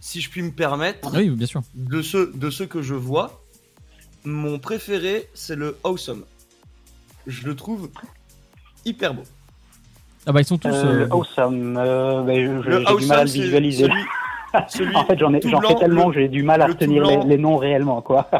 Si je puis me permettre, Oui, bien sûr. de ceux, de ceux que je vois, mon préféré, c'est le Awesome. Je le trouve hyper beau. Ah bah ils sont tous. Euh, euh, le awesome, euh, je- Le j'ai du mal à Awesome, le c'est visualiser. celui, celui en fait, j'en ai, j'en fais tellement le- que j'ai du mal à retenir les, noms réellement, quoi.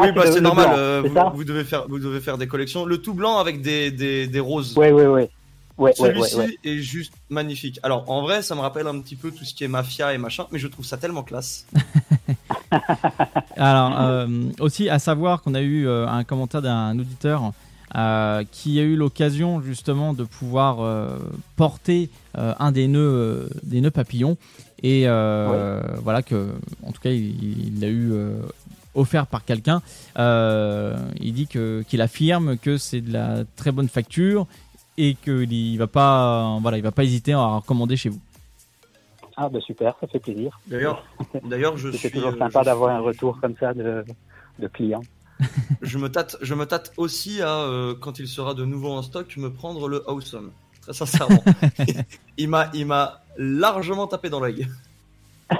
Ah, oui, bah le- c'est normal. euh, vous, devez faire, vous devez faire des collections. Le tout blanc avec des, des, des roses. Ouais, ouais, ouais. Ouais, ouais, ouais, Celui-ci ouais. est juste magnifique. Alors en vrai, ça me rappelle un petit peu tout ce qui est mafia et machin, mais je trouve ça tellement classe. Alors, euh, aussi à savoir qu'on a eu euh, un commentaire d'un auditeur euh, qui a eu l'occasion justement de pouvoir euh, porter euh, un des nœuds, euh, des nœuds papillons et euh, voilà que, en tout cas, il l'a eu euh, offert par quelqu'un. Euh, il dit que qu'il affirme que c'est de la très bonne facture et qu'il va pas, voilà, il va pas hésiter à recommander chez vous. Ah, bah super, ça fait plaisir. D'ailleurs, d'ailleurs, je suis. C'est toujours sympa je d'avoir suis- un retour comme ça de, de clients. Je me tâte, je me tâte aussi à euh, quand il sera de nouveau en stock, me prendre le Awesome. Très sincèrement, il m'a, il m'a largement tapé dans l'œil.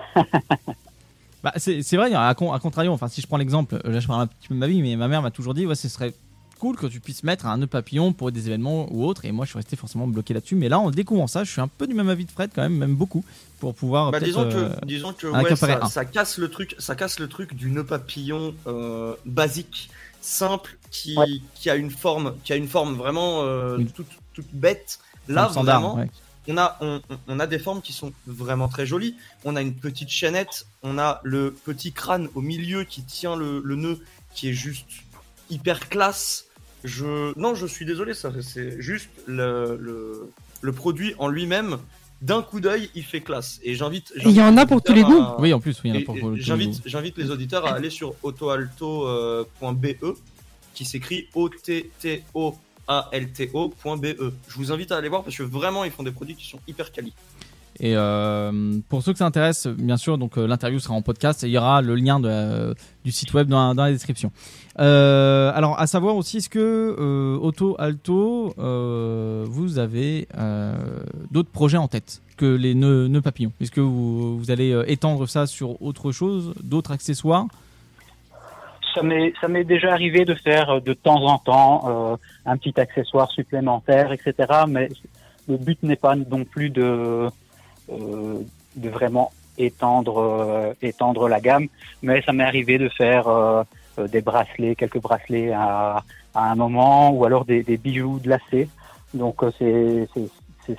Bah, c'est c'est vrai, à, con- à contrario, enfin, si je prends l'exemple, euh, là je parle un petit peu de ma vie, mais ma mère m'a toujours dit, ouais, ce serait cool que tu puisses mettre un nœud papillon pour des événements ou autres, et moi je suis resté forcément bloqué là-dessus, mais là en découvrant ça, je suis un peu du même avis de Fred quand même, même beaucoup, pour pouvoir Bah, disons euh, que, disons que ouais, ça, casse le truc, ça casse le truc du nœud papillon euh, basique, simple, qui, Ouais. qui a une forme, qui a une forme vraiment euh, toute, toute bête. Là, vraiment, ouais. on a, on, a des formes qui sont vraiment très jolies. On a une petite chaînette, on a le petit crâne au milieu qui tient le, le nœud, qui est juste hyper classe. Je, non, je suis désolé, ça, c'est juste le, le, le produit en lui-même. D'un coup d'œil, il fait classe. Et j'invite. Il y en a pour tous les goûts. Oui, en plus, oui, il y en a pour- et pour- pour- J'invite, j'invite les auditeurs à aller sur autoalto.be qui s'écrit O-T-T-O-A-L-T-O.be. Je vous invite à aller voir parce que vraiment ils font des produits qui sont hyper quali. Et euh, pour ceux que ça intéresse, bien sûr, donc euh, l'interview sera en podcast et il y aura le lien euh, du site web dans, dans la description. Alors, à savoir aussi, est-ce que Auto Alto, vous avez d'autres projets en tête que les nœuds, nœuds papillons? Est-ce que vous, vous allez étendre ça sur autre chose, d'autres accessoires? Ça m'est ça m'est déjà arrivé de faire euh, de temps en temps euh, un petit accessoire supplémentaire, etc. Mais le but n'est pas non plus de euh, de vraiment étendre euh, étendre la gamme, mais ça m'est arrivé de faire euh, des bracelets, quelques bracelets à, à un moment, ou alors des, des bijoux glacés. Donc euh, c'est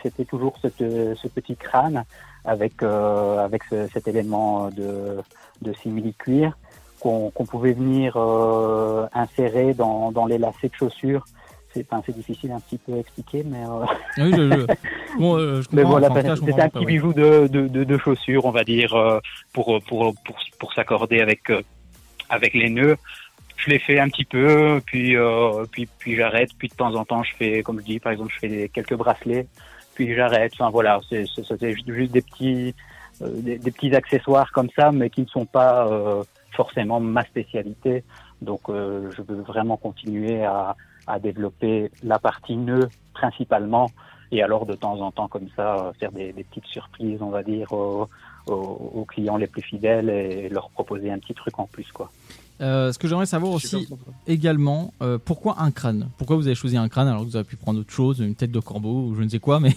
c'était toujours cette, ce petit crâne avec avec ce- cet élément de de simili cuir qu'on qu'on pouvait venir euh, insérer dans, dans les lacets de chaussures. C'est enfin, c'est difficile un petit peu à expliquer, mais, euh, Oui, je, je- bon, euh, je mais comprends. voilà, enfin, comprends un petit bijou de, de, de, de chaussures, on va dire, euh, pour, pour, pour, pour s'accorder avec, euh, avec les nœuds. Je l'ai fait un petit peu, puis, euh, puis, puis j'arrête. Puis de temps en temps, je fais, comme je dis, par exemple, je fais quelques bracelets, puis j'arrête. Enfin voilà, c'est c'est- juste, des petits, euh, des, des petits accessoires comme ça, mais qui ne sont pas euh, forcément ma spécialité. Donc, euh, je veux vraiment continuer à, à développer la partie nœud principalement, et alors de temps en temps comme ça euh, faire des, des petites surprises, on va dire, aux, aux- aux clients les plus fidèles et leur proposer un petit truc en plus, quoi. Euh, ce que j'aimerais savoir aussi également, euh, pourquoi un crâne? Pourquoi vous avez choisi un crâne alors que vous avez pu prendre autre chose, une tête de corbeau ou je ne sais quoi, mais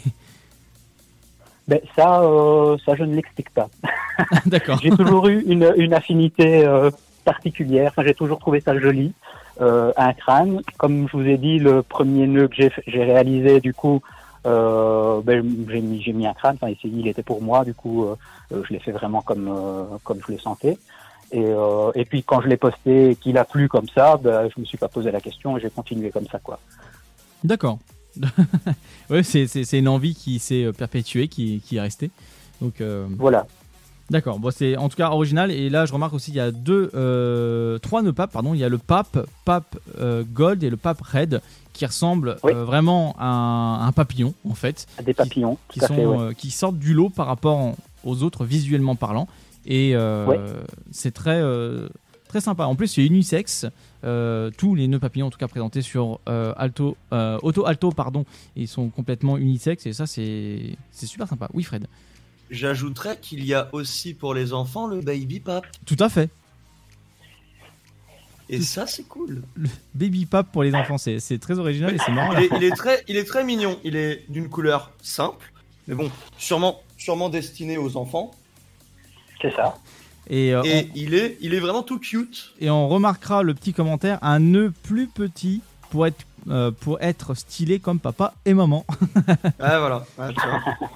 Ben, ça, euh, ça, je ne l'explique pas. d'accord. J'ai toujours eu une, une affinité euh, particulière. Enfin, j'ai toujours trouvé ça joli. Euh, un crâne, comme je vous ai dit, le premier nœud que j'ai réalisé, du coup, euh, ben, j'ai mis, j'ai mis un crâne. Enfin, il était pour moi. Du coup, euh, je l'ai fait vraiment comme euh, comme je le sentais. Et, euh, et puis quand je l'ai posté et qu'il a plu comme ça, ben, je me suis pas posé la question et j'ai continué comme ça, quoi. D'accord. ouais, c'est, une envie qui s'est euh, perpétuée, qui, qui est restée. Donc euh, Voilà. D'accord. Bon, c'est en tout cas original. Et là, je remarque aussi, il y a deux, euh, trois nœuds papes. Pardon, il y a le pape, pape euh, gold et le pape red, qui ressemblent Oui. euh, vraiment à un, à un papillon en fait. Des papillons, qui, tout à sont, fait, ouais. qui sortent du lot par rapport aux autres visuellement parlant. Et c'est très, très sympa. En plus, c'est unisexe. Euh, tous les nœuds papillons, en tout cas présentés sur euh, Alto, euh, Auto Alto, pardon, ils sont complètement unisex. Et ça, c'est c'est super sympa. Oui, Fred. J'ajouterais qu'il y a aussi pour les enfants le baby pap. Tout à fait. Et ça, c'est cool. Le baby pap pour les enfants, c'est c'est très original et c'est marrant. Il est, il est très, il est très mignon. Il est d'une couleur simple, mais bon, sûrement, sûrement destiné aux enfants. C'est ça. Et, euh, Et il est, il est vraiment tout cute. Et on remarquera le petit commentaire, un nœud plus petit pour être, euh, pour être stylé comme papa et maman. Ah voilà. Ouais, vois.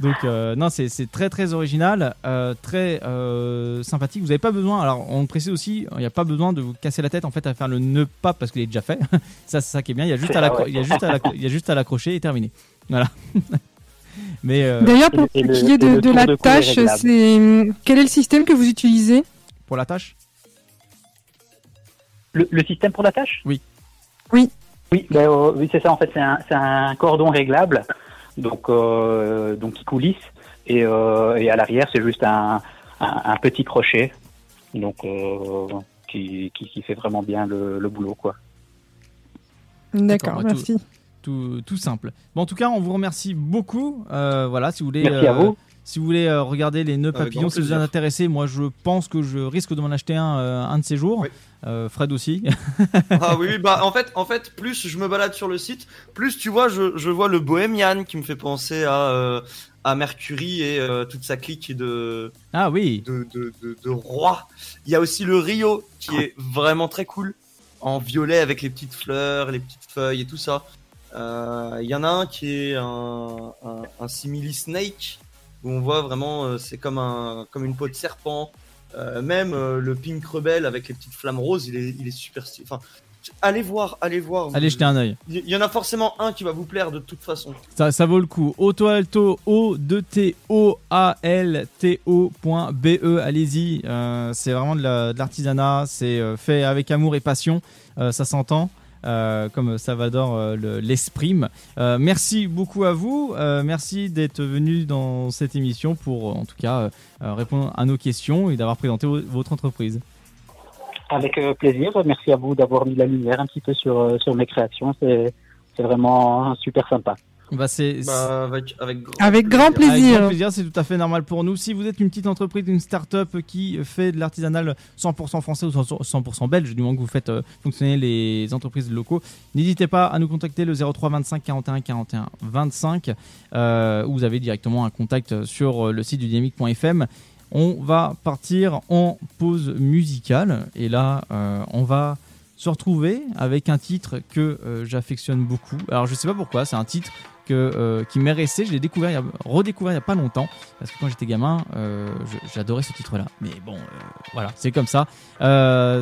Donc euh, non, c'est très très original, euh, très euh, sympathique. Vous n'avez pas besoin, alors on précise aussi, il n'y a pas besoin de vous casser la tête en fait à faire le nœud pas parce qu'il est déjà fait. ça c'est ça qui est bien. Il y a juste à ça, l'accro- ouais. il y a juste à l'accrocher et terminé. Voilà. Mais euh, D'ailleurs, pour ce qui est de, de la de tâche, c'est quel est le système que vous utilisez? pour la tâche, Le, le système pour la tâche? Oui. Oui. Oui, ben, euh, oui c'est ça. En fait, c'est un, c'est un cordon réglable, donc euh, donc qui coulisse et, euh, et à l'arrière c'est juste un, un, un petit crochet, donc euh, qui, qui qui fait vraiment bien le, le boulot quoi. D'accord, bah, merci. tout, tout simple. Bon, en tout cas, on vous remercie beaucoup. Euh, voilà, si vous voulez. Merci à vous. Si vous voulez euh, regarder les nœuds papillons, si vous êtes intéressé, moi je pense que je risque de m'en acheter un euh, un de ces jours. Oui. Euh, Fred aussi. Ah oui, oui, bah en fait, en fait, plus je me balade sur le site, plus tu vois, je, je vois le Bohemian qui me fait penser à euh, à Mercury et euh, toute sa clique de ah oui. de, de, de, de roi. Il y a aussi le Rio qui est vraiment très cool, en violet avec les petites fleurs, les petites feuilles et tout ça. Euh, Il y en a un qui est un, un, un simili snake où on voit vraiment euh, c'est comme un comme une peau de serpent. Euh, même euh, le pink rebelle avec les petites flammes roses, il est il est super. Enfin, allez voir, allez voir. Allez jeter un œil. Il y en a forcément un qui va vous plaire de toute façon. Ça, ça vaut le coup. Auto Alto, O 2 T O A L T O.be. Allez-y. Euh, c'est vraiment de la- l'artisanat. c'est euh, fait avec amour et passion. Euh, ça s'entend. Euh, comme Salvador euh, le- l'exprime. Euh, merci beaucoup à vous. Merci d'être venu dans cette émission pour, en tout cas, répondre à nos questions et d'avoir présenté vo- votre entreprise. Avec plaisir. Merci à vous d'avoir mis la lumière un petit peu sur, sur mes créations. C'est vraiment super sympa. Bah, c'est Bah, avec, avec grand Avec grand Avec plaisir. grand plaisir, c'est tout à fait normal pour nous. Si vous êtes une petite entreprise, une start-up qui fait de l'artisanal 100% français ou 100% belge, du moment que vous faites euh, fonctionner les entreprises locaux, n'hésitez pas à nous contacter le 03 25 41 41 25 euh, ou vous avez directement un contact sur euh, le site du dynamique.fm. On va partir en pause musicale et là, euh, on va se retrouver avec un titre que euh, j'affectionne beaucoup. Alors, je sais pas pourquoi, c'est un titre euh, qui m'est resté. Je l'ai découvert, redécouvert il y a pas longtemps parce que quand j'étais gamin, euh, j'adorais ce titre-là. Mais bon, euh, voilà, c'est comme ça.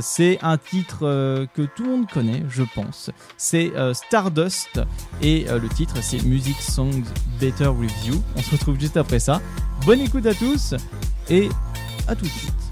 C'est un titre que tout le monde connaît, je pense. C'est Stardust et le titre c'est Music Songs Better Review. On se retrouve juste après ça. Bonne écoute à tous et à tout de suite.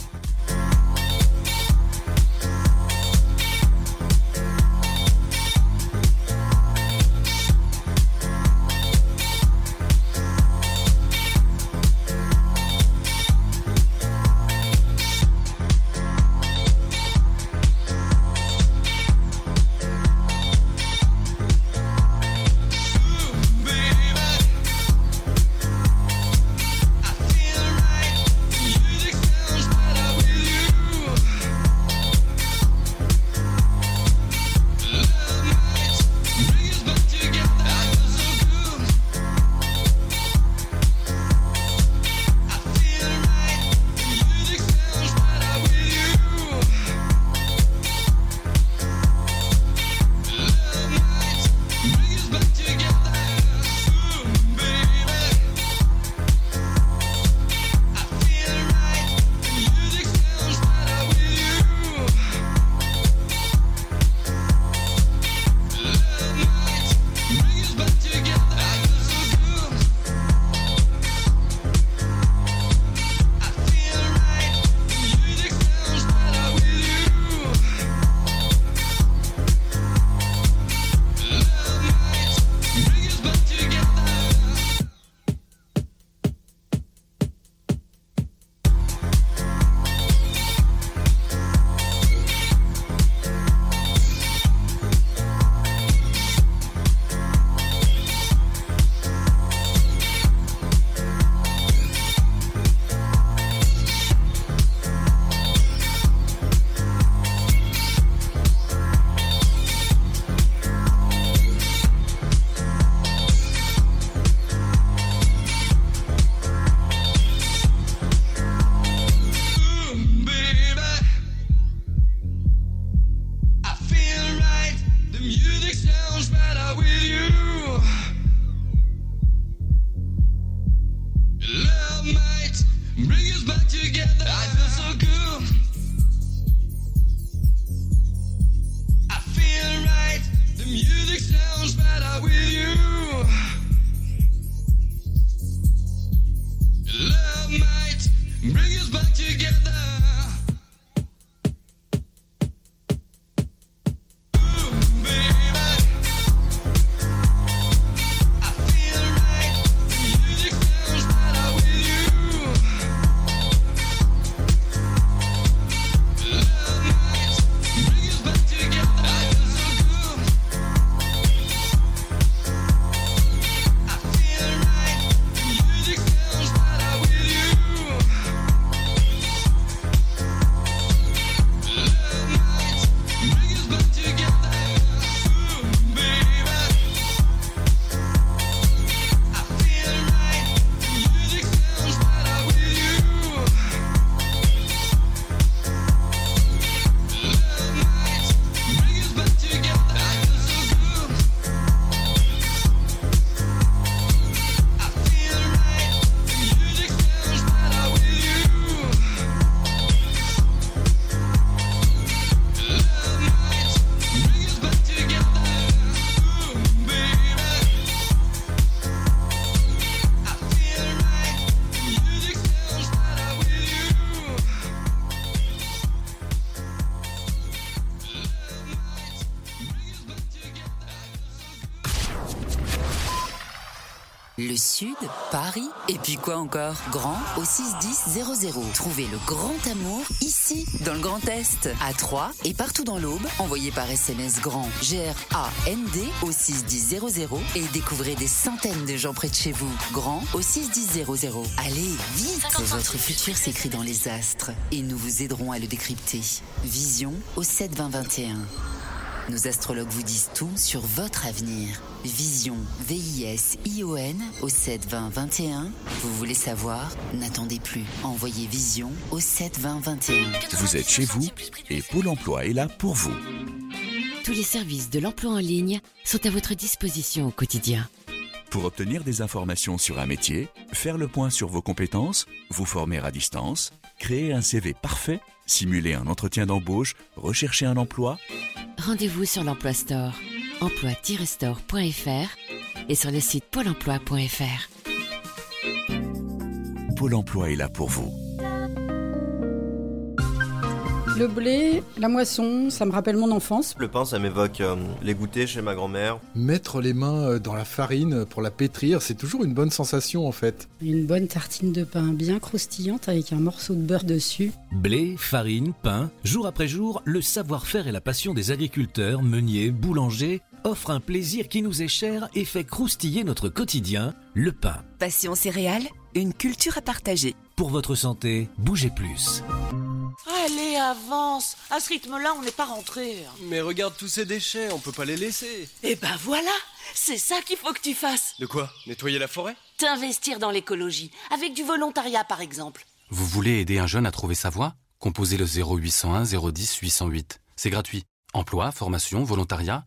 Encore Grand au 61000. Trouvez le grand amour ici, dans le Grand Est, à Troyes et partout dans l'Aube. Envoyez par SMS grand G-R-A-N-D au 61000 et découvrez des centaines de gens près de chez vous. Grand au 61000. Allez, vite Votre futur s'écrit dans les astres et nous vous aiderons à le décrypter. Vision au 72021. Nos astrologues vous disent tout sur votre avenir. Vision, V-I-S-I-O-N au 7 20 21. Vous voulez savoir? N'attendez plus. Envoyez Vision au 7 20 21. Vous êtes chez vous et Pôle emploi est là pour vous. Tous les services de l'emploi en ligne sont à votre disposition au quotidien. Pour obtenir des informations sur un métier, faire le point sur vos compétences, vous former à distance, créer un CV parfait, simuler un entretien d'embauche, rechercher un emploi, Rendez-vous sur l'Emploi Store, emploi-store.fr et sur le site pôle emploi.fr. Pôle emploi est là pour vous. Le blé, la moisson, ça me rappelle mon enfance. Le pain, ça m'évoque euh, les goûters chez ma grand-mère. Mettre les mains euh, dans la farine pour la pétrir, c'est toujours une bonne sensation en fait. Une bonne tartine de pain bien croustillante avec un morceau de beurre dessus. Blé, farine, pain, jour après jour, le savoir-faire et la passion des agriculteurs, meuniers, boulangers offrent un plaisir qui nous est cher et fait croustiller notre quotidien, le pain. Passion céréales, une culture à partager. Pour votre santé, bougez plus. Allez, avance À ce rythme-là, on n'est pas rentré. Mais regarde tous ces déchets, on peut pas les laisser. Eh ben voilà C'est ça qu'il faut que tu fasses De quoi? Nettoyer la forêt? T'investir dans l'écologie, avec du volontariat par exemple. Vous voulez aider un jeune à trouver sa voie? Composez le 0801 010 808. C'est gratuit. Emploi, formation, volontariat,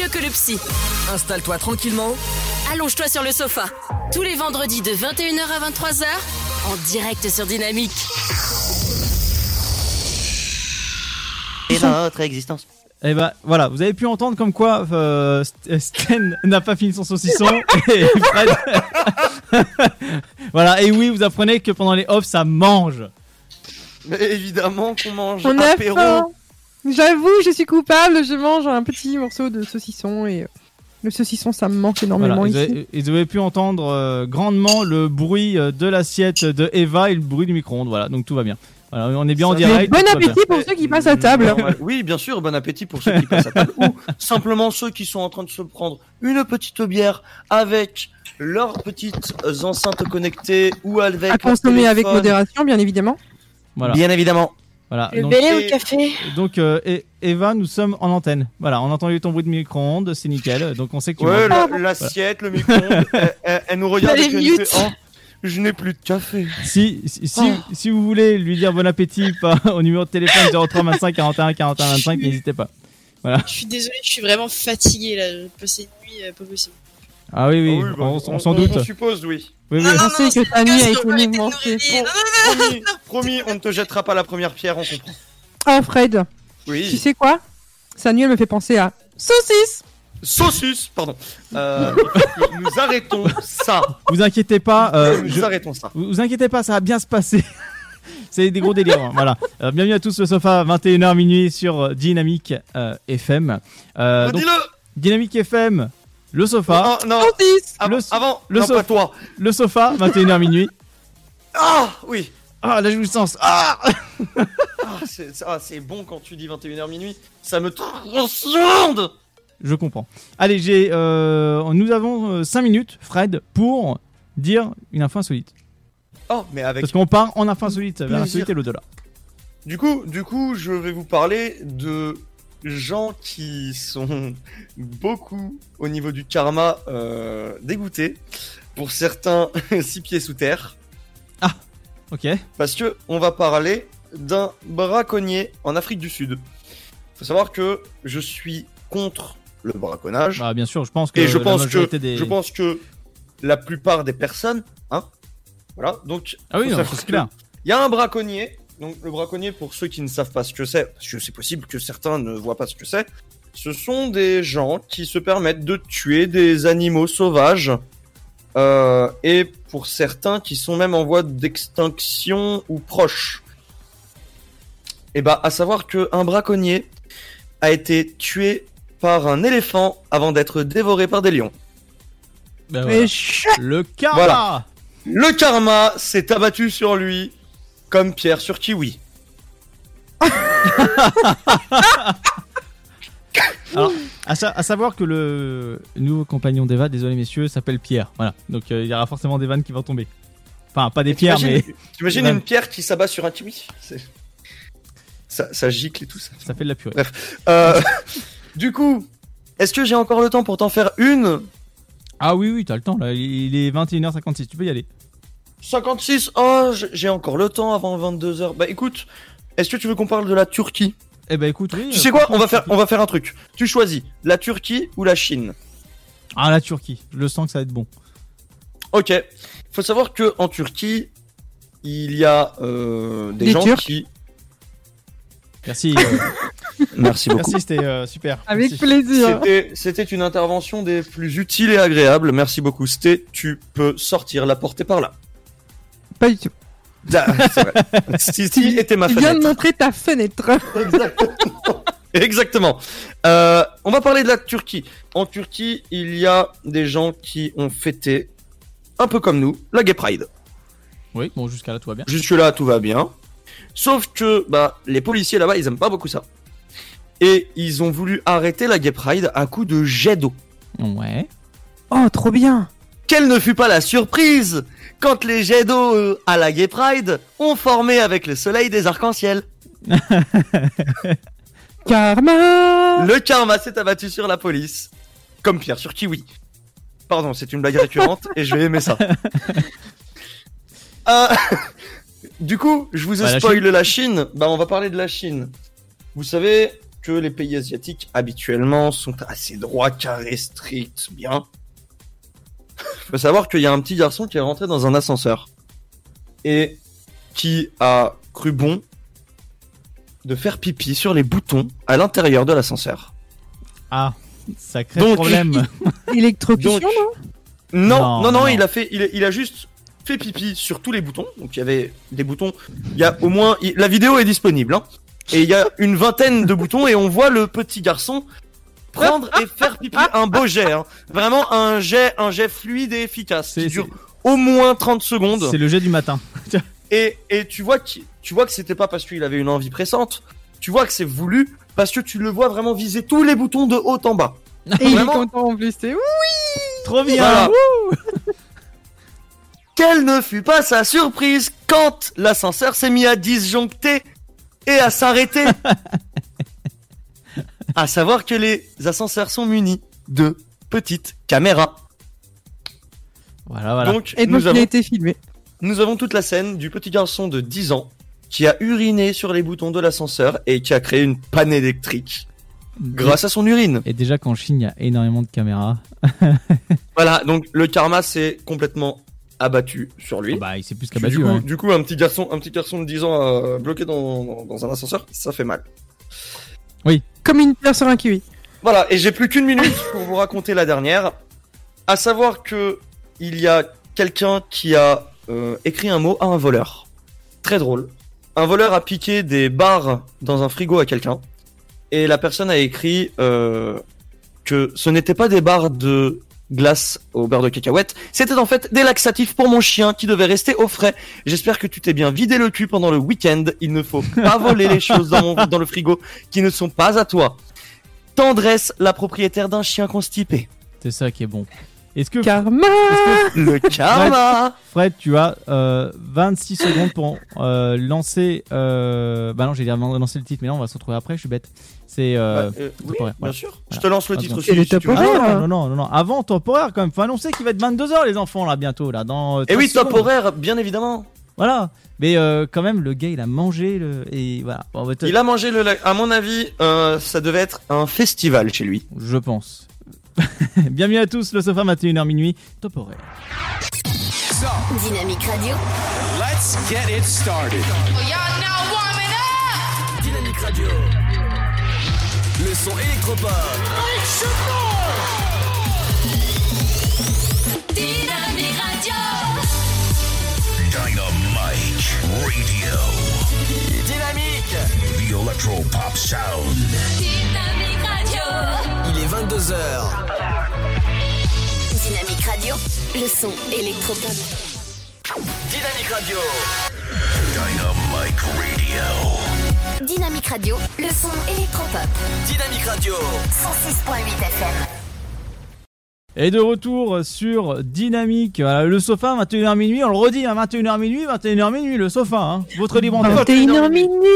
Mieux que le psy. Installe-toi tranquillement. Allonge-toi sur le sofa. Tous les vendredis de 21h à 23h, en direct sur Dynamique. Et notre existence. Et bah voilà, vous avez pu entendre comme quoi euh, Sten n'a pas fini son saucisson et Fred. voilà, et oui, vous apprenez que pendant les offs ça mange. Mais évidemment qu'on mange On a apéro. J'avoue, je suis coupable, je mange un petit morceau de saucisson et euh, le saucisson ça me manque énormément Voilà, ici. ils, avaient, ils avaient pu entendre euh, grandement le bruit euh, de l'assiette de Eva et le bruit du micro-ondes. Voilà, donc tout va bien. Voilà, on est bien en direct. bon appétit pour ceux qui passent à table. Oui, bien sûr, bon appétit pour ceux qui passent à table. Ou simplement ceux qui sont en train de se prendre une petite bière avec leurs petites enceintes connectées ou avec À consommer avec modération, bien évidemment. Voilà. Bien évidemment. Voilà. Le donc, ou le café donc euh, et- Eva, nous sommes en antenne. Voilà, on a entendu ton bruit de micro-ondes, c'est nickel. Donc on sait que tu Ouais, l'assiette, le micro-ondes, elle, elle- elle nous regarde Elle et est mute. Oh, je n'ai plus de café. Si, si, si, Oh. si vous voulez lui dire bon appétit pas, au numéro de téléphone 03 25 41 41 25, n'hésitez pas. Voilà. Je suis désolée, je suis vraiment fatiguée là. J'ai passé une nuit euh, pas possible. Ah oui, oui, Ah oui, bah, on, on s'en doute. On suppose, oui. Oui, oui. On sait que ta nuit a été mouvementée. promis, promis, on ne te jettera pas la première pierre, on comprend. Oh Fred, Oui. tu sais quoi? Sa nuit elle me fait penser à saucisse. Saucisse, pardon. Euh, nous arrêtons ça. Vous inquiétez pas. euh, nous je- arrêtons ça. Vous, vous inquiétez pas, ça va bien se passer. C'est des gros délires. hein, voilà. Euh, bienvenue à tous le sofa, 21h minuit sur Dynamique euh, FM. Euh, Bah, Dynamique FM, le sofa. Oh, non, Av- Le- avant, le non, so- pas toi. Le sofa, 21h minuit. Ah, oui. Ah, la jouissance. Ah Ah, c'est ah, c'est bon quand tu dis 21h minuit. Ça me transcende Je comprends. Allez, j'ai, euh, nous avons 5 minutes, Fred, pour dire une info insolite. Oh, mais avec Parce qu'on part en info insolite vers l'insolite et l'au-delà. Du coup, du coup, je vais vous parler de gens qui sont beaucoup au niveau du karma euh, dégoûtés. Pour certains, six pieds sous terre. Ok. Parce que on va parler d'un braconnier en Afrique du Sud. Faut savoir que je suis contre le braconnage. Bah, bien sûr, je pense que Et je la pense que des- je pense que la plupart des personnes, hein, voilà. Donc Ah oui, c'est clair. Il y a un braconnier. Donc le braconnier, pour ceux qui ne savent pas ce que c'est, parce que c'est possible que certains ne voient pas ce que c'est, ce sont des gens qui se permettent de tuer des animaux sauvages. euh, et pour certains qui sont même en voie d'extinction ou proches. Et bah, à savoir que un braconnier a été tué par un éléphant avant d'être dévoré par des lions. Ben Mais voilà. Le karma Voilà. Le karma s'est abattu sur lui comme pierre sur kiwi. Alors, à, sa- à savoir que le nouveau compagnon d'Eva, désolé messieurs, s'appelle Pierre. Voilà. Donc euh, il y aura forcément des vannes qui vont tomber. Enfin, pas des pierres, mais. T'imagines une pierre qui s'abat sur un kiwi? C'est- ça, ça gicle et tout ça. Ça fait de la purée. Bref. Euh, du coup, est-ce que j'ai encore le temps pour t'en faire une? Ah oui, oui, t'as le temps là. Il est 21h56, tu peux y aller. 56 Oh, j'ai encore le temps avant 22h. Bah écoute, est-ce que tu veux qu'on parle de la Turquie? Eh ben écoute, oui. Tu sais quoi? On va faire, on va faire un truc. Tu choisis la Turquie ou la Chine? Ah, la Turquie. Je sens que ça va être bon. Ok. Faut savoir que en Turquie, il y a euh, des, Des gens Turcs qui. Merci. euh, Merci beaucoup. Merci, c'était euh, super. Avec Merci. plaisir. C'était, c'était une intervention des plus utiles et agréables. Merci beaucoup. C'était, tu peux sortir la portée par là. Pas du tout. Ah, c'est vrai. Était ma Tu viens de montrer ta fenêtre. Exactement. Exactement. Euh, on va parler de la Turquie. En Turquie, il y a des gens qui ont fêté, un peu comme nous, la Gay Pride. Oui, bon, jusqu'à là, tout va bien. Jusque là, tout va bien. Sauf que bah, les policiers là-bas, ils aiment pas beaucoup ça. Et ils ont voulu arrêter la Gay Pride à coup de jet d'eau. Ouais. Oh, trop bien. Quelle ne fut pas la surprise quand les jets d'eau euh, à la Gay Pride ont formé avec le soleil des arcs-en-ciel. Karma. Le karma s'est abattu sur la police, comme Pierre sur Kiwi. Pardon, c'est une blague récurrente et je vais aimer ça. Euh, du coup, je vous Bah, la spoil la Chine. Bah, on va parler de la Chine. Vous savez que les pays asiatiques habituellement sont assez droits, carrés, stricts, bien. Faut savoir qu'il y a un petit garçon qui est rentré dans un ascenseur et qui a cru bon de faire pipi sur les boutons à l'intérieur de l'ascenseur. Ah, sacré Donc, problème. Électrocution, Donc- non Non, Non, non, il a fait, il a, il a juste fait pipi sur tous les boutons. Donc il y avait des boutons. Il y a au moins, il- la vidéo est disponible. Hein, et il y a une vingtaine de boutons et on voit le petit garçon prendre et faire pipi un beau jet. hein. Vraiment un jet, un jet fluide et efficace qui C'est- dure au moins 30 secondes. C'est le jet du matin. Et, et tu vois que tu vois que c'était pas parce qu'il avait une envie pressante. Tu vois que c'est voulu parce que tu le vois vraiment viser tous les boutons de haut en bas. Et il est Vraiment content en plus. C'est Trop bien. Voilà. Quelle ne fut pas sa surprise quand l'ascenseur s'est mis à disjoncter et à s'arrêter À savoir que les ascenseurs sont munis de petites caméras. Voilà, voilà. Donc, Et donc nous, il a été filmé. nous avons toute la scène du petit garçon de 10 ans qui a uriné sur les boutons de l'ascenseur et qui a créé une panne électrique grâce à son urine. Et déjà qu'en Chine, il y a énormément de caméras. Voilà, donc le karma s'est complètement abattu sur lui. Ah bah, il s'est plus Du qu'abattu. coup, ouais. du coup, un petit garçon, un petit garçon de 10 ans euh, bloqué dans, dans, dans un ascenseur, ça fait mal. Comme une pierre sur un kiwi. Voilà, et j'ai plus qu'une minute pour vous raconter la dernière. À savoir que il y a quelqu'un qui a euh, écrit un mot à un voleur. Très drôle. Un voleur a piqué des barres dans un frigo à quelqu'un. Et la personne a écrit euh, que ce n'était pas des barres de glace au beurre de cacahuète, c'était en fait des laxatifs pour mon chien qui devait rester au frais. J'espère que tu t'es bien vidé le cul pendant le week-end. Il ne faut pas voler les choses dans, mon- dans le frigo qui ne sont pas à toi. Tendresse, la propriétaire d'un chien constipé. C'est ça qui est bon. Est-ce que Karma que- Le karma Fred, tu as euh, 26 secondes pour euh, lancer. Euh... Bah non, j'ai dit avant de lancer le titre, mais non, on va se retrouver après. Je suis bête. C'est euh, Bah, euh, oui, temporaire, bien voilà. sûr. Je te lance le Ah, titre aussi. Tu veux. temporaire. Ah, non, non, non, non, avant temporaire quand même. Faut annoncer qu'il va être 22h les enfants là bientôt là dans. euh, Et oui, 13 top secondes. horaire, bien évidemment. Voilà. Mais euh, quand même, le gars il a mangé le et voilà. Bon, te- Il a mangé le. À mon avis, euh, ça devait être un festival chez lui. Je pense. Bienvenue à tous, le sofa 21h minuit, top horaire. Dynamique Radio. Let's get it started. Dynamique Radio. Son électropop. Dynamique Radio. Dynamite Radio. Dynamique. The Electro Pop Sound. Dynamique Radio. Il est 22h. Dynamique Radio. Le son électropop. Dynamique Radio. Dynamite Radio. Dynamique Radio. Le son électropop. Dynamique Radio. 106.8 FM. Et de retour sur Dynamique, Voilà, le sofa 21h minuit, on le redit, hein, 21h minuit, 21h minuit, le sofa, hein, votre libre antenne. 21h minuit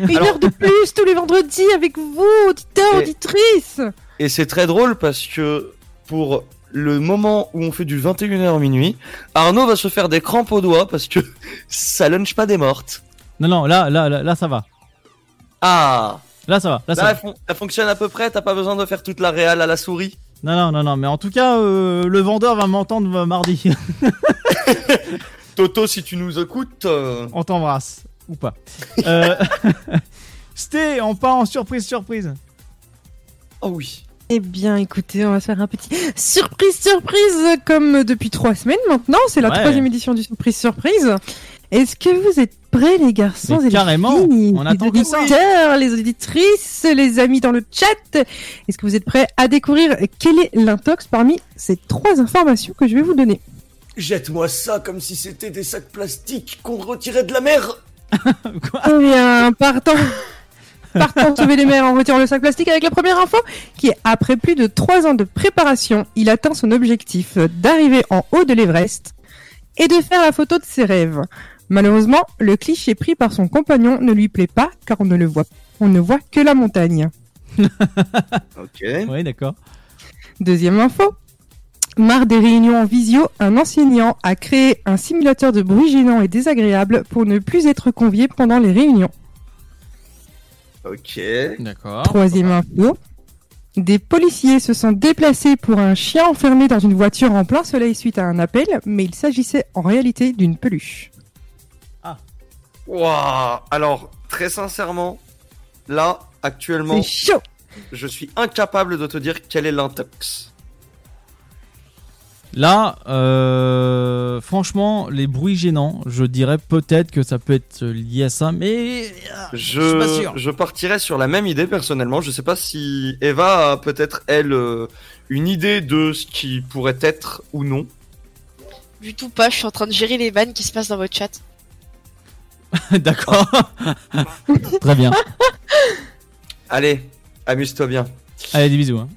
Une Alors- heure de plus tous les vendredis avec vous, auditeurs, Et- auditrices Et c'est très drôle parce que pour le moment où on fait du 21h minuit, Arnaud va se faire des crampes aux doigts parce que ça lunch pas des mortes. Non, non, là, là, là, là, ça va. Ah Là, ça va. Là, ça Là, va. elle, fon- elle fonctionne à peu près, t'as pas besoin de faire toute la réale à la souris. Non, non, non, non, mais en tout cas, euh, le vendeur va m'entendre euh, mardi. Toto, si tu nous écoutes. euh, on t'embrasse. Ou pas. Euh... Sté, on part en surprise, surprise. Oh oui. Eh bien, écoutez, on va se faire un petit surprise, surprise, comme depuis trois semaines maintenant. C'est la Ouais. troisième édition du surprise, surprise. Est-ce que vous êtes prêts, les garçons Mais et carrément, les filles on les attend que ça. auditeurs, les auditrices, les amis dans le chat Est-ce que vous êtes prêts à découvrir quel est l'intox parmi ces trois informations que je vais vous donner Jette-moi ça comme si c'était des sacs plastiques qu'on retirait de la mer. Eh bien, partant, partant sauver les mers en retirant le sac plastique avec la première info, qui est après plus de trois ans de préparation, il atteint son objectif d'arriver en haut de l'Everest et de faire la photo de ses rêves. Malheureusement, le cliché pris par son compagnon ne lui plaît pas car on ne le voit, on ne voit que la montagne. Ok. Oui, d'accord. Deuxième info. Marre des réunions en visio, un enseignant a créé un simulateur de bruit gênant et désagréable pour ne plus être convié pendant les réunions. Ok. D'accord. Troisième info. Des policiers se sont déplacés pour un chien enfermé dans une voiture en plein soleil suite à un appel, mais il s'agissait en réalité d'une peluche. Waouh Alors, très sincèrement, là, actuellement, chaud je suis incapable de te dire quel est l'intox. Là, euh, franchement, les bruits gênants, je dirais peut-être que ça peut être lié à ça, mais ah, je suis pas Je, sûr. je partirais sur la même idée personnellement. Je sais pas si Eva a peut-être, elle, euh, une idée de ce qui pourrait être ou non. Du tout pas, je suis en train de gérer les vannes qui se passent dans votre chat. D'accord. Très bien. Allez, amuse-toi bien. Allez, des bisous. hein.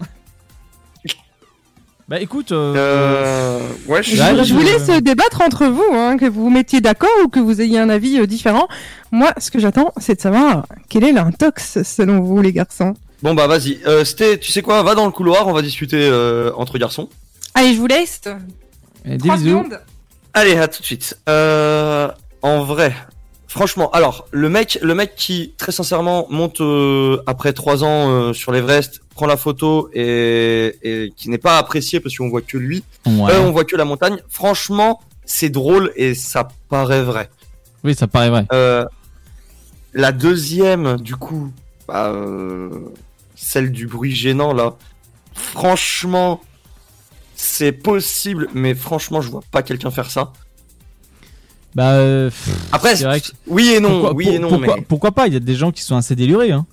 Bah écoute, euh, Euh, ouais, je Je, Là, je je- vous laisse débattre entre vous, hein, que vous vous mettiez d'accord ou que vous ayez un avis euh, différent. Moi, ce que j'attends, c'est de savoir quel est l'intox selon vous, les garçons. Bon bah vas-y. Euh, Sté, tu sais quoi? Va dans le couloir, on va discuter euh, entre garçons. Allez, je vous laisse. des bisous. secondes. Allez, à tout de suite. Euh, en vrai, franchement, alors le mec, le mec qui très sincèrement monte euh, après trois ans euh, sur l'Everest, prend la photo et, et qui n'est pas apprécié parce qu'on voit que lui, Ouais. euh, on voit que la montagne. Franchement, c'est drôle et ça paraît vrai. Oui, ça paraît vrai. La deuxième, du coup, bah, celle du bruit gênant là. Franchement, c'est possible, mais franchement, je vois pas quelqu'un faire ça. Bah, euh, pff, Après, c'est vrai que- oui et non, pourquoi, oui pour- et non, pourquoi, mais pourquoi pas Il y a des gens qui sont assez délurés. Hein.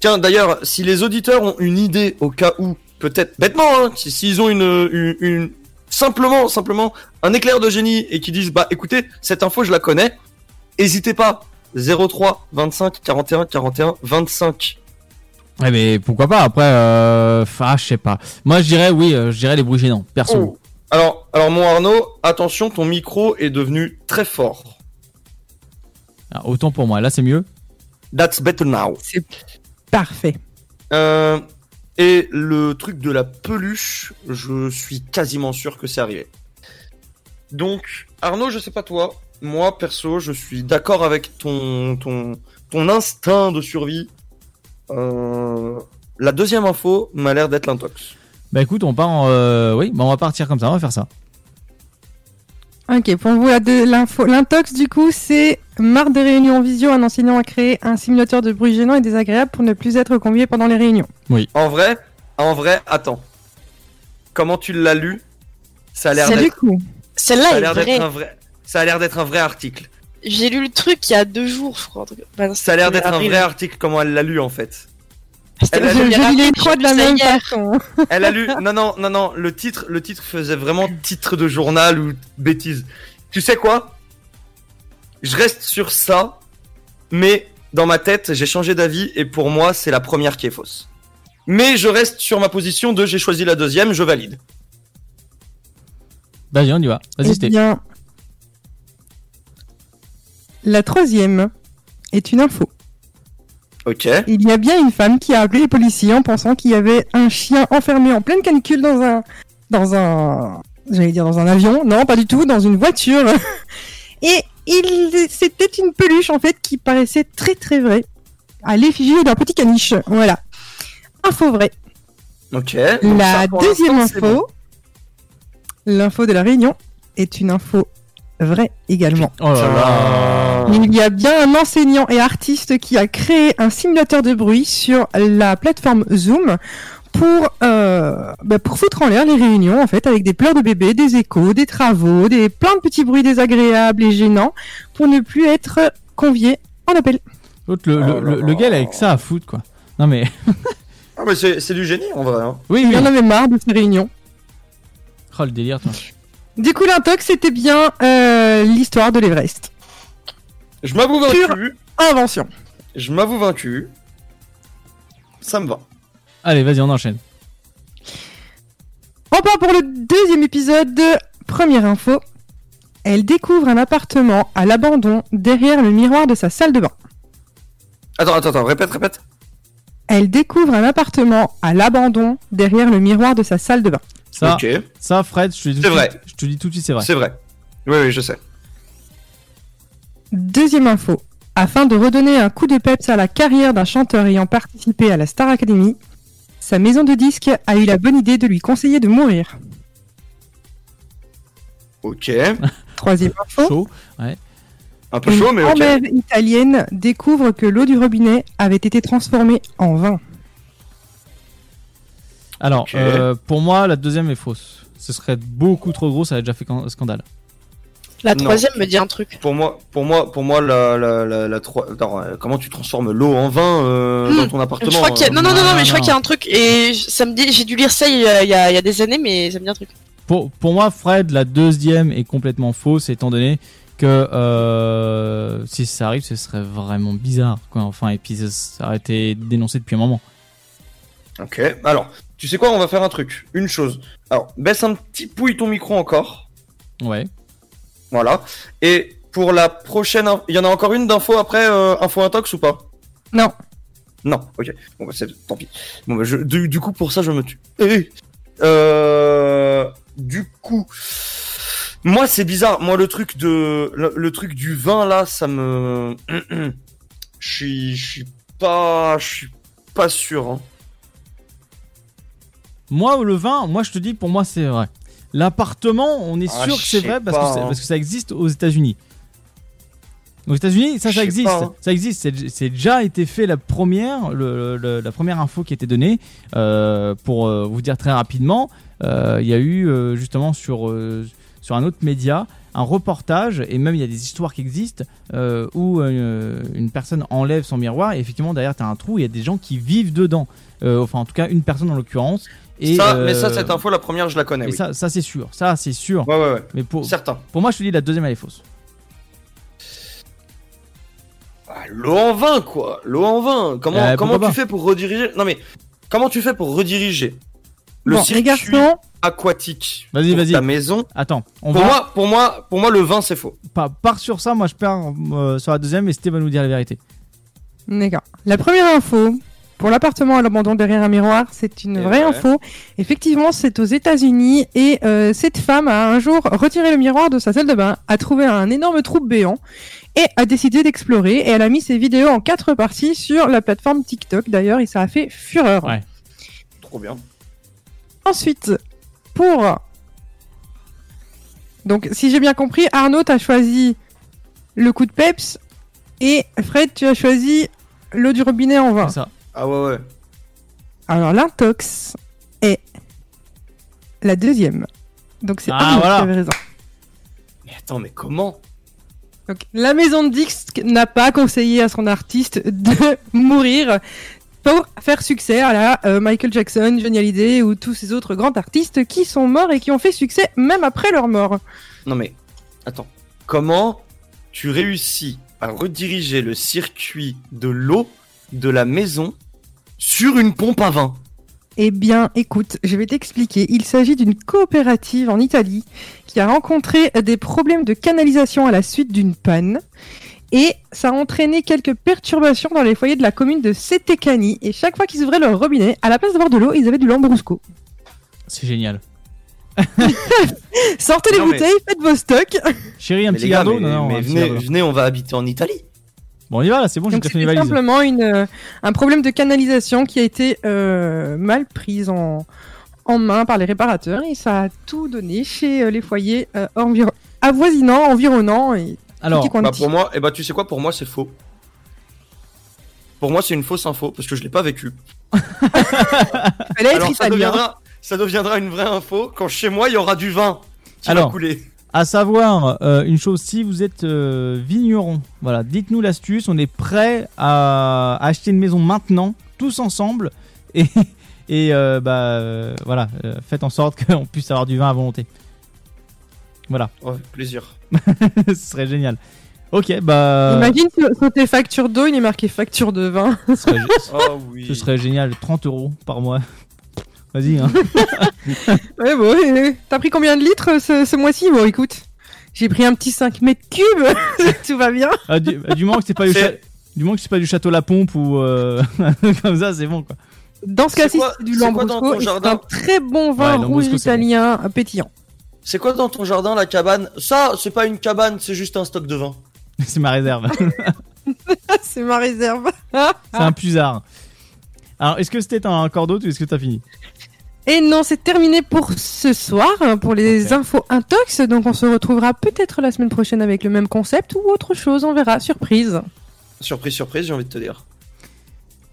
tiens, d'ailleurs, si les auditeurs ont une idée au cas où, peut-être bêtement, hein, si- s'ils ont une, une, une- simplement, simplement un éclair de génie et qui disent, bah, écoutez, cette info, je la connais, hésitez pas. 03 25 41 41 25. Ouais, mais pourquoi pas Après, euh... ah, je sais pas. Moi, je dirais oui, euh, je dirais les bruits gênants. Perso. Oh. Alors, alors mon Arnaud, attention, ton micro est devenu très fort. Ah, autant pour moi. Là, c'est mieux. That's better now. C'est parfait. Euh, et le truc de la peluche, je suis quasiment sûr que c'est arrivé. Donc, Arnaud, je sais pas toi, moi perso, je suis d'accord avec ton, ton, ton instinct de survie. Euh, la deuxième info m'a l'air d'être l'intox. Bah écoute, on part en, euh, oui, bah on va partir comme ça, on va faire ça. Ok, pour vous, la de- l'info, l'intox, du coup, c'est marre des réunions en visio, un enseignant a créé un simulateur de bruit gênant et désagréable pour ne plus être convié pendant les réunions. Oui. En vrai, en vrai, attends. Comment tu l'as lu? Ça a l'air d'être. Celle-là ça a est l'air d'être vraie. un vrai. Ça a l'air d'être un vrai article. J'ai lu le truc il y a deux jours, je crois. bah non, Ça a l'air d'être un vrai article. Comment elle l'a lu en fait Elle a lu- les trois de la lu ça même hier. façon. Elle a lu. Non, non, non, non. Le titre, le titre faisait vraiment titre de journal ou bêtise. Tu sais quoi? Je reste sur ça, mais dans ma tête, j'ai changé d'avis et pour moi, c'est la première qui est fausse. Mais je reste sur ma position de j'ai choisi la deuxième, je valide. Vas-y, on y va. Vas-y, Eh bien, la troisième est une info. Ok. Il y a bien une femme qui a appelé les policiers en pensant qu'il y avait un chien enfermé en pleine canicule dans un, dans un, j'allais dire dans un avion. Non, pas du tout, dans une voiture. Et il, c'était une peluche en fait qui paraissait très très vraie. À l'effigie d'un petit caniche. Voilà. Info vraie. Ok. La deuxième info, bon. l'info de la Réunion, est une info vraie également. Oh là là. Il y a bien un enseignant et artiste qui a créé un simulateur de bruit sur la plateforme Zoom pour, euh, bah, pour foutre en l'air les réunions en fait avec des pleurs de bébé, des échos, des travaux, des plein de petits bruits désagréables et gênants pour ne plus être convié en appel. L'autre, le, le, Oh le, le gars, il a avec ça à foutre, quoi. Non, mais. Ah, mais c'est du génie en vrai. hein. oui, Il oui. y en avait marre de ces réunions. Oh, le délire, toi. Du coup, l'intox, c'était bien euh, l'histoire de l'Everest. Je m'avoue Pure vaincu. invention. Je m'avoue vaincu. Ça me va. Allez, vas-y, on enchaîne. On part pour le deuxième épisode de Première info. Elle découvre un appartement à l'abandon derrière le miroir de sa salle de bain. Attends, attends, attends, répète, répète. Elle découvre un appartement à l'abandon derrière le miroir de sa salle de bain. Ça, Fred, je te dis tout vrai. suite- Je te dis tout de suite, c'est vrai. C'est vrai. Oui, oui, je sais. Deuxième info. Afin de redonner un coup de peps à la carrière d'un chanteur ayant participé à la Star Academy, sa maison de disques a eu la bonne idée de lui conseiller de mourir. Ok. Troisième info. Chaud. Ouais. Un peu chaud, mais Une ok. grand-mère italienne découvre que l'eau du robinet avait été transformée en vin. Alors, euh, pour moi, la deuxième est fausse. Ce serait beaucoup trop gros, ça a déjà fait can- scandale. La Non. troisième me dit un truc. Pour moi, pour moi, pour moi, la, la, la, la Attends, euh, comment tu transformes l'eau en vin euh, Hmm. dans ton appartement Je crois qu'il y a... Non, non, non, non, mais je crois qu'il y a un truc. Et ça me dit, j'ai dû lire ça il y a, il y a- a des années, mais ça me dit un truc. Pour, pour moi, Fred, la deuxième est complètement fausse, étant donné que euh, si ça arrive, ce serait vraiment bizarre. Quoi. Enfin, et puis ça, ça aurait été dénoncé depuis un moment. Ok. Alors, tu sais quoi On va faire un truc. Une chose. Alors, baisse un petit pouille ton micro encore. Ouais. Voilà. Et pour la prochaine, in- il y en a encore une d'info après euh, info intox ou pas? Non. Non. Ok. Bon bah c'est tant pis. Bon bah je, du, du coup pour ça je me tue. Eh, Euh, du coup, moi c'est bizarre. Moi le truc de le, le truc du vin là, ça me, je suis je suis pas je suis pas sûr. Hein. Moi, le vin, moi je te dis, pour moi c'est vrai. L'appartement, on est Ah, sûr que c'est vrai parce, pas, que c'est- hein. parce que ça existe aux États-Unis. Aux États-Unis, ça, ça existe. pas, hein. Ça existe. C'est déjà été fait la première, le- le- la première info qui a été donnée. euh, pour euh, vous dire très rapidement, euh, il y a eu justement sur sur un autre média un reportage et même il y a des histoires qui existent où une personne enlève son miroir et effectivement derrière tu as un trou. Il y a des gens qui vivent dedans. Enfin, en tout cas, une personne en l'occurrence. Et, ça, euh, mais ça cette info la première je la connais. et oui. ça, ça c'est sûr. Ça c'est sûr. Ouais ouais ouais. Mais pour, Certain. pour moi, je te dis la deuxième elle est fausse. Ah, l'eau en vin, quoi. L'eau en vin. Comment, Euh, comment tu pas fais pour rediriger? Non mais, comment tu fais pour rediriger le Bon, circuit garçons, aquatique Vas-y, vas-y. ta maison? Attends, on pour va. moi, pour moi, pour moi, le vin c'est faux. Pas, part sur ça, moi je pars euh, sur la deuxième et Steve va nous dire la vérité. D'accord. La première info, pour l'appartement à l'abandon derrière un miroir, c'est une vraie info. Effectivement, c'est aux États-Unis et euh, cette femme a un jour retiré le miroir de sa salle de bain, a trouvé un énorme trou béant et a décidé d'explorer. Et elle a mis ses vidéos en quatre parties sur la plateforme TikTok d'ailleurs et ça a fait fureur. Ouais. Trop bien. Ensuite, pour. Donc, si j'ai bien compris, Arnaud, t'as choisi le coup de peps et Fred, tu as choisi l'eau du robinet en vin. C'est ça. Ah ouais ouais. Alors, l'intox est la deuxième. Donc, c'est Ah, voilà. qui avait raison. Mais attends, mais comment? Donc, la maison de Dix n'a pas conseillé à son artiste de mourir pour faire succès à la euh, Michael Jackson, Johnny Hallyday ou tous ces autres grands artistes qui sont morts et qui ont fait succès même après leur mort. Non mais, attends. Comment tu réussis à rediriger le circuit de l'eau de la maison sur une pompe à vin Eh bien, écoute, je vais t'expliquer. Il s'agit d'une coopérative en Italie qui a rencontré des problèmes de canalisation à la suite d'une panne. Et ça a entraîné quelques perturbations dans les foyers de la commune de Setecani. Et chaque fois qu'ils ouvraient leur robinet, à la place d'avoir de l'eau, ils avaient du lambrusco. C'est génial. Sortez les Non, mais- bouteilles, faites vos stocks. Chérie, un Mais petit gars, mais, Non, non, mais venez, venez, on va habiter en Italie. Bon, on y va là, c'est bon, j'ai valises. simplement une, euh, un problème de canalisation qui a été euh, mal prise en, en main par les réparateurs et ça a tout donné chez euh, les foyers euh, environ- avoisinants, environnants et Alors, Bah pour moi, et bah tu sais quoi, pour moi c'est faux. Pour moi c'est une fausse info parce que je l'ai pas vécu. Alors ça deviendra, ça deviendra une vraie info quand chez moi il y aura du vin qui Alors. va couler. À savoir euh, une chose, si vous êtes euh, vigneron, voilà, dites-nous l'astuce. On est prêt à acheter une maison maintenant, tous ensemble, et, et euh, bah euh, voilà, euh, faites en sorte qu'on puisse avoir du vin à volonté. Voilà, Ouais, plaisir. ce serait génial. Ok, bah. Imagine sur, sur tes factures d'eau, il est marqué facture de vin. Ce serait, Oh oui. ce serait génial, 30 euros par mois. Vas-y, hein. ouais, bon, t'as pris combien de litres ce, ce mois-ci Bon, écoute, j'ai pris un petit 5 mètres cubes, tout va bien. Ah, du, du moment que c'est pas du, C'est- cha- du moment que c'est pas du château La Pompe ou euh, comme ça, c'est bon quoi. Dans ce cas-ci, c'est du Lambrusco c'est un très bon Ouais, vin rouge italien euh, pétillant. C'est quoi dans ton jardin la cabane? Ça, c'est pas une cabane, c'est juste un stock de vin. c'est ma réserve. c'est ma réserve. c'est un pusard. Alors, est-ce que c'était un d'autre ou est-ce que t'as fini? Et non, c'est terminé pour ce soir, hein, pour les infos intox. Donc on se retrouvera peut-être la semaine prochaine avec le même concept ou autre chose, on verra. Surprise. Surprise, surprise, j'ai envie de te dire.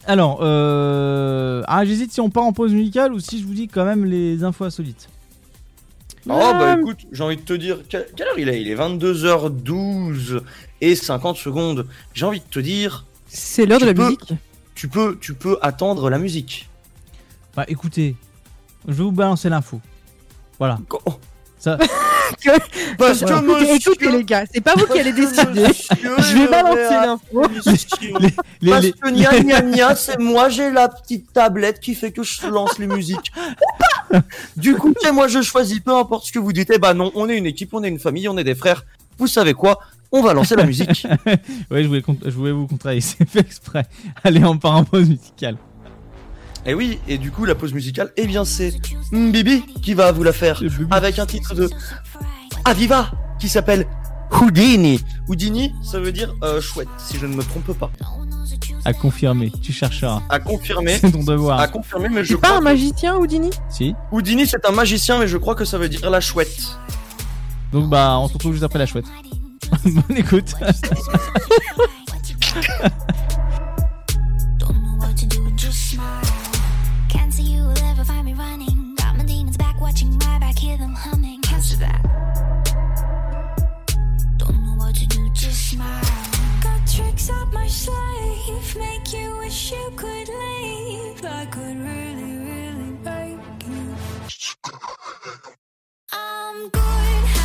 Alors, euh... ah, j'hésite si on part en pause musicale ou si je vous dis quand même les infos insolites. Oh bah Euh, écoute, j'ai envie de te dire, quelle, heure il est? Il est 22h12 et 50 secondes. J'ai envie de te dire, C'est l'heure de la peux- musique. tu peux, tu peux attendre la musique. Bah écoutez, je vais vous balancer l'info. Voilà. Oh, Ça, Parce que Écoutez, monsieur, écoutez, les gars, c'est pas vous qui allez décider. monsieur Je vais balancer l'info. les, les- Parce les- que gna gna gna, c'est moi, j'ai la petite tablette qui fait que je lance les musiques. Du coup, moi, je choisis, peu importe ce que vous dites. Eh bah non, on est une équipe, on est une famille, on est des frères. Vous savez quoi? On va lancer la musique. ouais, je voulais, je voulais vous contrarier, c'est fait exprès. Allez, on part en pause musicale. Et oui, et du coup, la pause musicale, eh bien, c'est Bibi qui va vous la faire avec un titre de Aviva qui s'appelle Houdini. Houdini, ça veut dire euh, chouette, si je ne me trompe pas. À confirmer, tu chercheras. À confirmer. C'est ton devoir. À confirmer, mais je C'est pas crois un magicien, Houdini? Si. Houdini, c'est un magicien, mais je crois que ça veut dire la chouette. Donc bah, on se retrouve juste après la chouette. Bonne écoute. hear them humming. Cancel that. Don't know what to do, just smile. Got tricks up my sleeve, make you wish you could leave. I could really, really make you. I'm good,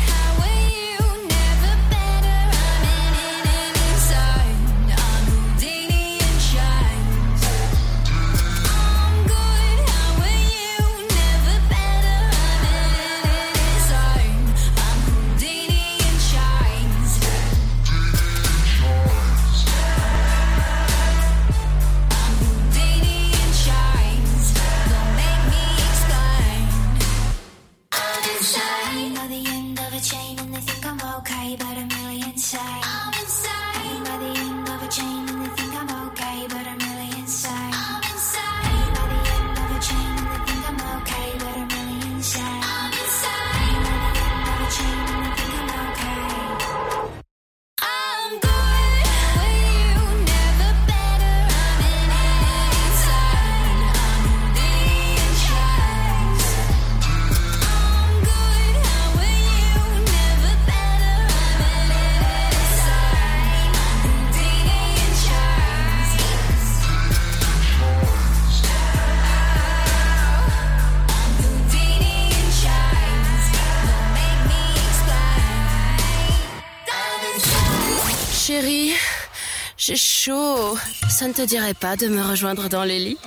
j'ai chaud. Ça ne te dirait pas de me rejoindre dans les lits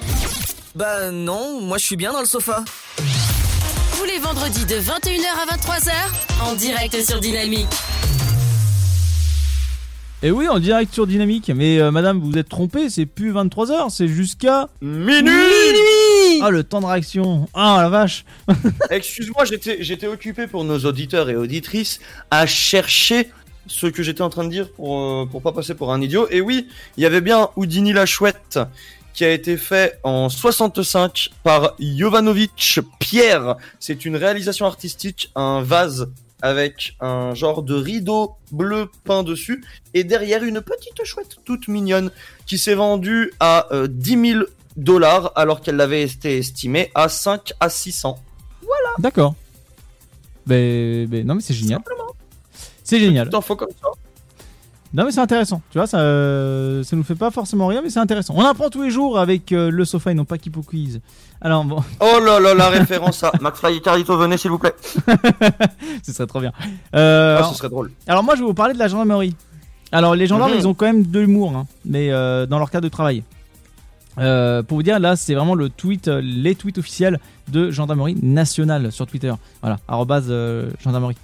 Bah non, moi je suis bien dans le sofa. Tous les vendredis de 21h à 23h, en direct sur Dynamique. Et oui, en direct sur Dynamique. Mais euh, madame, vous êtes trompée, c'est plus 23h, c'est jusqu'à Minuit Ah, le temps de réaction. Ah, la vache. Excuse-moi, j'étais j'étais occupé pour nos auditeurs et auditrices à chercher ce que j'étais en train de dire pour euh, pour pas passer pour un idiot. Et oui, il y avait bien Houdini la chouette qui a été fait en 65 par Jovanovic Pierre. C'est une réalisation artistique, un vase avec un genre de rideau bleu peint dessus et derrière une petite chouette toute mignonne qui s'est vendue à euh, 10 000 dollars alors qu'elle avait été estimée à 5 à 600. D'accord. Ben, ben, non, mais c'est génial. C'est génial. Info comme ça. Non mais c'est intéressant, tu vois, ça, euh, ça nous fait pas forcément rien, mais c'est intéressant. On apprend tous les jours avec euh, le sofa et non pas Kipo Quiz. Alors bon, Oh là là, la référence à McFly et Carlito, venez s'il vous plaît. ce serait trop bien. Euh, Ah, alors, ce serait drôle. alors moi je vais vous parler de la gendarmerie. Alors les gendarmes Mhm. ils ont quand même de l'humour, hein, mais euh, dans leur cas de travail. Euh, pour vous dire, là c'est vraiment le tweet, les tweets officiels de gendarmerie nationale sur Twitter. Voilà, arrobase euh, gendarmerie.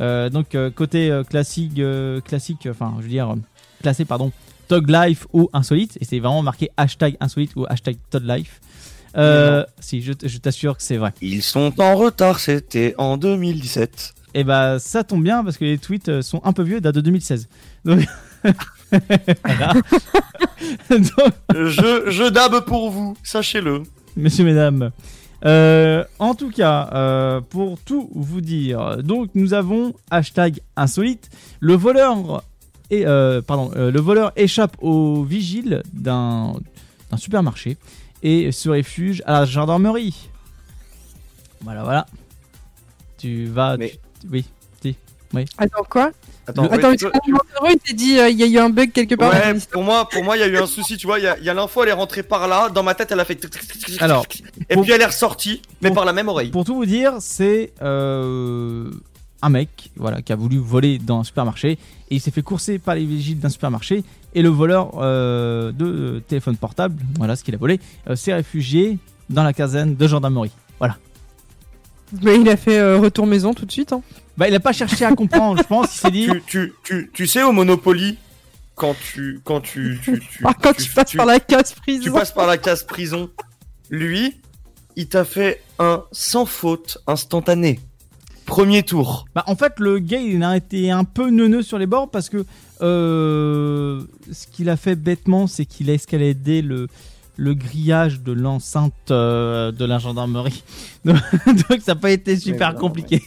Euh, donc euh, côté euh, classique, classique, enfin je veux dire classé pardon, Tog Life ou insolite, et c'est vraiment marqué hashtag insolite ou hashtag Tog Life. Euh, si je, t'assure que c'est vrai. Ils sont en retard, c'était en 2017. Et bah ça tombe bien parce que les tweets sont un peu vieux, datent de 2016. Donc. Donc, je, je dab pour vous, sachez-le. messieurs, mesdames. Euh, en tout cas, euh, pour tout vous dire, donc nous avons hashtag insolite. Le voleur, et, euh, pardon, le voleur échappe au vigile d'un supermarché et se réfugie à la gendarmerie. Voilà, voilà. Tu vas. Mais- tu- oui, oui. Attends, quoi Attends, Attends, oui, est-ce tu- qu'on heureux, il s'est dit, euh, il y a eu un bug quelque part Ouais, pour moi, pour moi, il y a eu un souci, tu vois. Il y a, il y a l'info, elle est rentrée par là. Dans ma tête, elle a fait. Alors, et pour- puis elle est ressortie, mais pour- par la même oreille. Pour tout vous dire, c'est euh, un mec voilà, qui a voulu voler dans un supermarché et il s'est fait courser par les vigiles d'un supermarché et le voleur euh, de téléphone portable, voilà ce qu'il a volé, euh, s'est réfugié dans la caserne de gendarmerie. Voilà. Mais il a fait euh, retour maison tout de suite. Hein. Bah, il a pas cherché à comprendre, je pense. Il s'est dit. Tu, tu, tu, tu sais, au Monopoly, quand tu, quand tu, tu, tu, Ah, quand tu, passes par la case prison. tu passes par la case prison, lui, il t'a fait un sans faute instantané. Premier tour. Bah, en fait, le gars, il a été un peu neuneux sur les bords parce que euh, ce qu'il a fait bêtement, c'est qu'il a escaladé le, le grillage de l'enceinte euh, de la gendarmerie. Donc, donc ça n'a pas été super compliqué.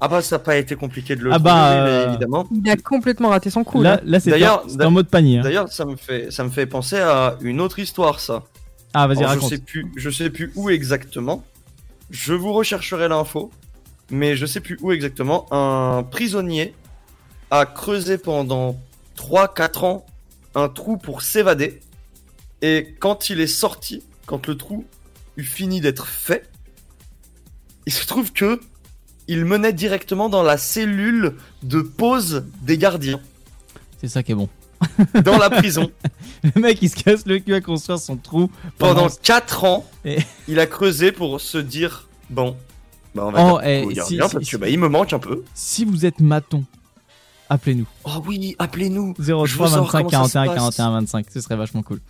Ah bah ça n'a pas été compliqué de le Ah trouver, bah, mais euh, évidemment. Il a complètement raté son coup. Là, Là, là c'était D'ailleurs, en- mode panier. hein. D'ailleurs, ça me fait, ça me fait penser à une autre histoire, ça. Ah, vas-y, Alors, je raconte. sais plus, je sais plus où exactement, je vous rechercherai l'info, mais je sais plus où exactement. Un prisonnier a creusé pendant 3-4 ans un trou pour s'évader. Et quand il est sorti, quand le trou eut fini d'être fait, il se trouve que il menait directement dans la cellule de pause des gardiens. C'est ça qui est bon. Dans la prison. le mec, il se casse le cul à construire son trou Pendant 4 ans, Et- il a creusé pour se dire bon, bah on va Oh, dire eh, si- si- parce si- que bah, il me manque un peu. Si vous êtes maton, appelez-nous. Oh oui, appelez-nous. 03 Je veux savoir 25 comment ça se 41 passe. 41 25, ce serait vachement cool.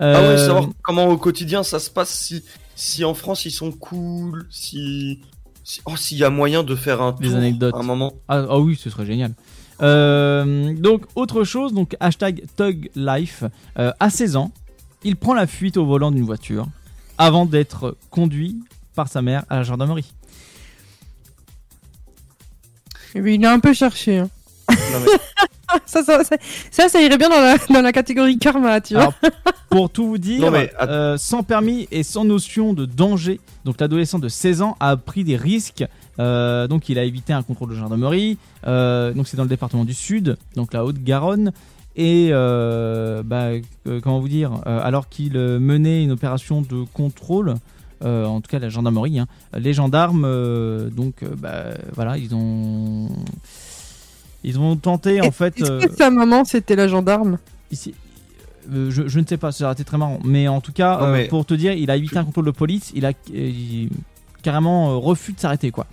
Ah ouais, Euh, savoir comment au quotidien ça se passe, si, si en France ils sont cool, si, si- oh s'il y a moyen de faire un des tour, anecdotes. un moment. Ah, ah oui, ce serait génial. Euh, donc, autre chose, donc hashtag Tug Life. Euh, à 16 ans, il prend la fuite au volant d'une voiture avant d'être conduit par sa mère à la gendarmerie. Eh bien, il a un peu cherché. hein. Non, mais- ça, ça, ça, ça, ça irait bien dans la, dans la catégorie karma, tu vois. Alors, pour tout vous dire, Non, mais, euh, sans permis et sans notion de danger, donc l'adolescent de 16 ans a pris des risques. euh, donc il a évité un contrôle de gendarmerie. euh, donc c'est dans le département du Sud, donc la Haute-Garonne. Et euh, bah, euh, comment vous dire, euh, alors qu'il menait une opération de contrôle, euh, en tout cas la gendarmerie, hein, les gendarmes, euh, donc euh, bah, voilà, ils ont ils ont tenté en fait. Est-ce euh, que sa maman, c'était la gendarme Ici, euh, je, je ne sais pas, ça aurait été très marrant. Mais en tout cas, Non, euh, mais- pour te dire, il a évité un contrôle de police, il a euh, il- carrément euh, refus de s'arrêter quoi.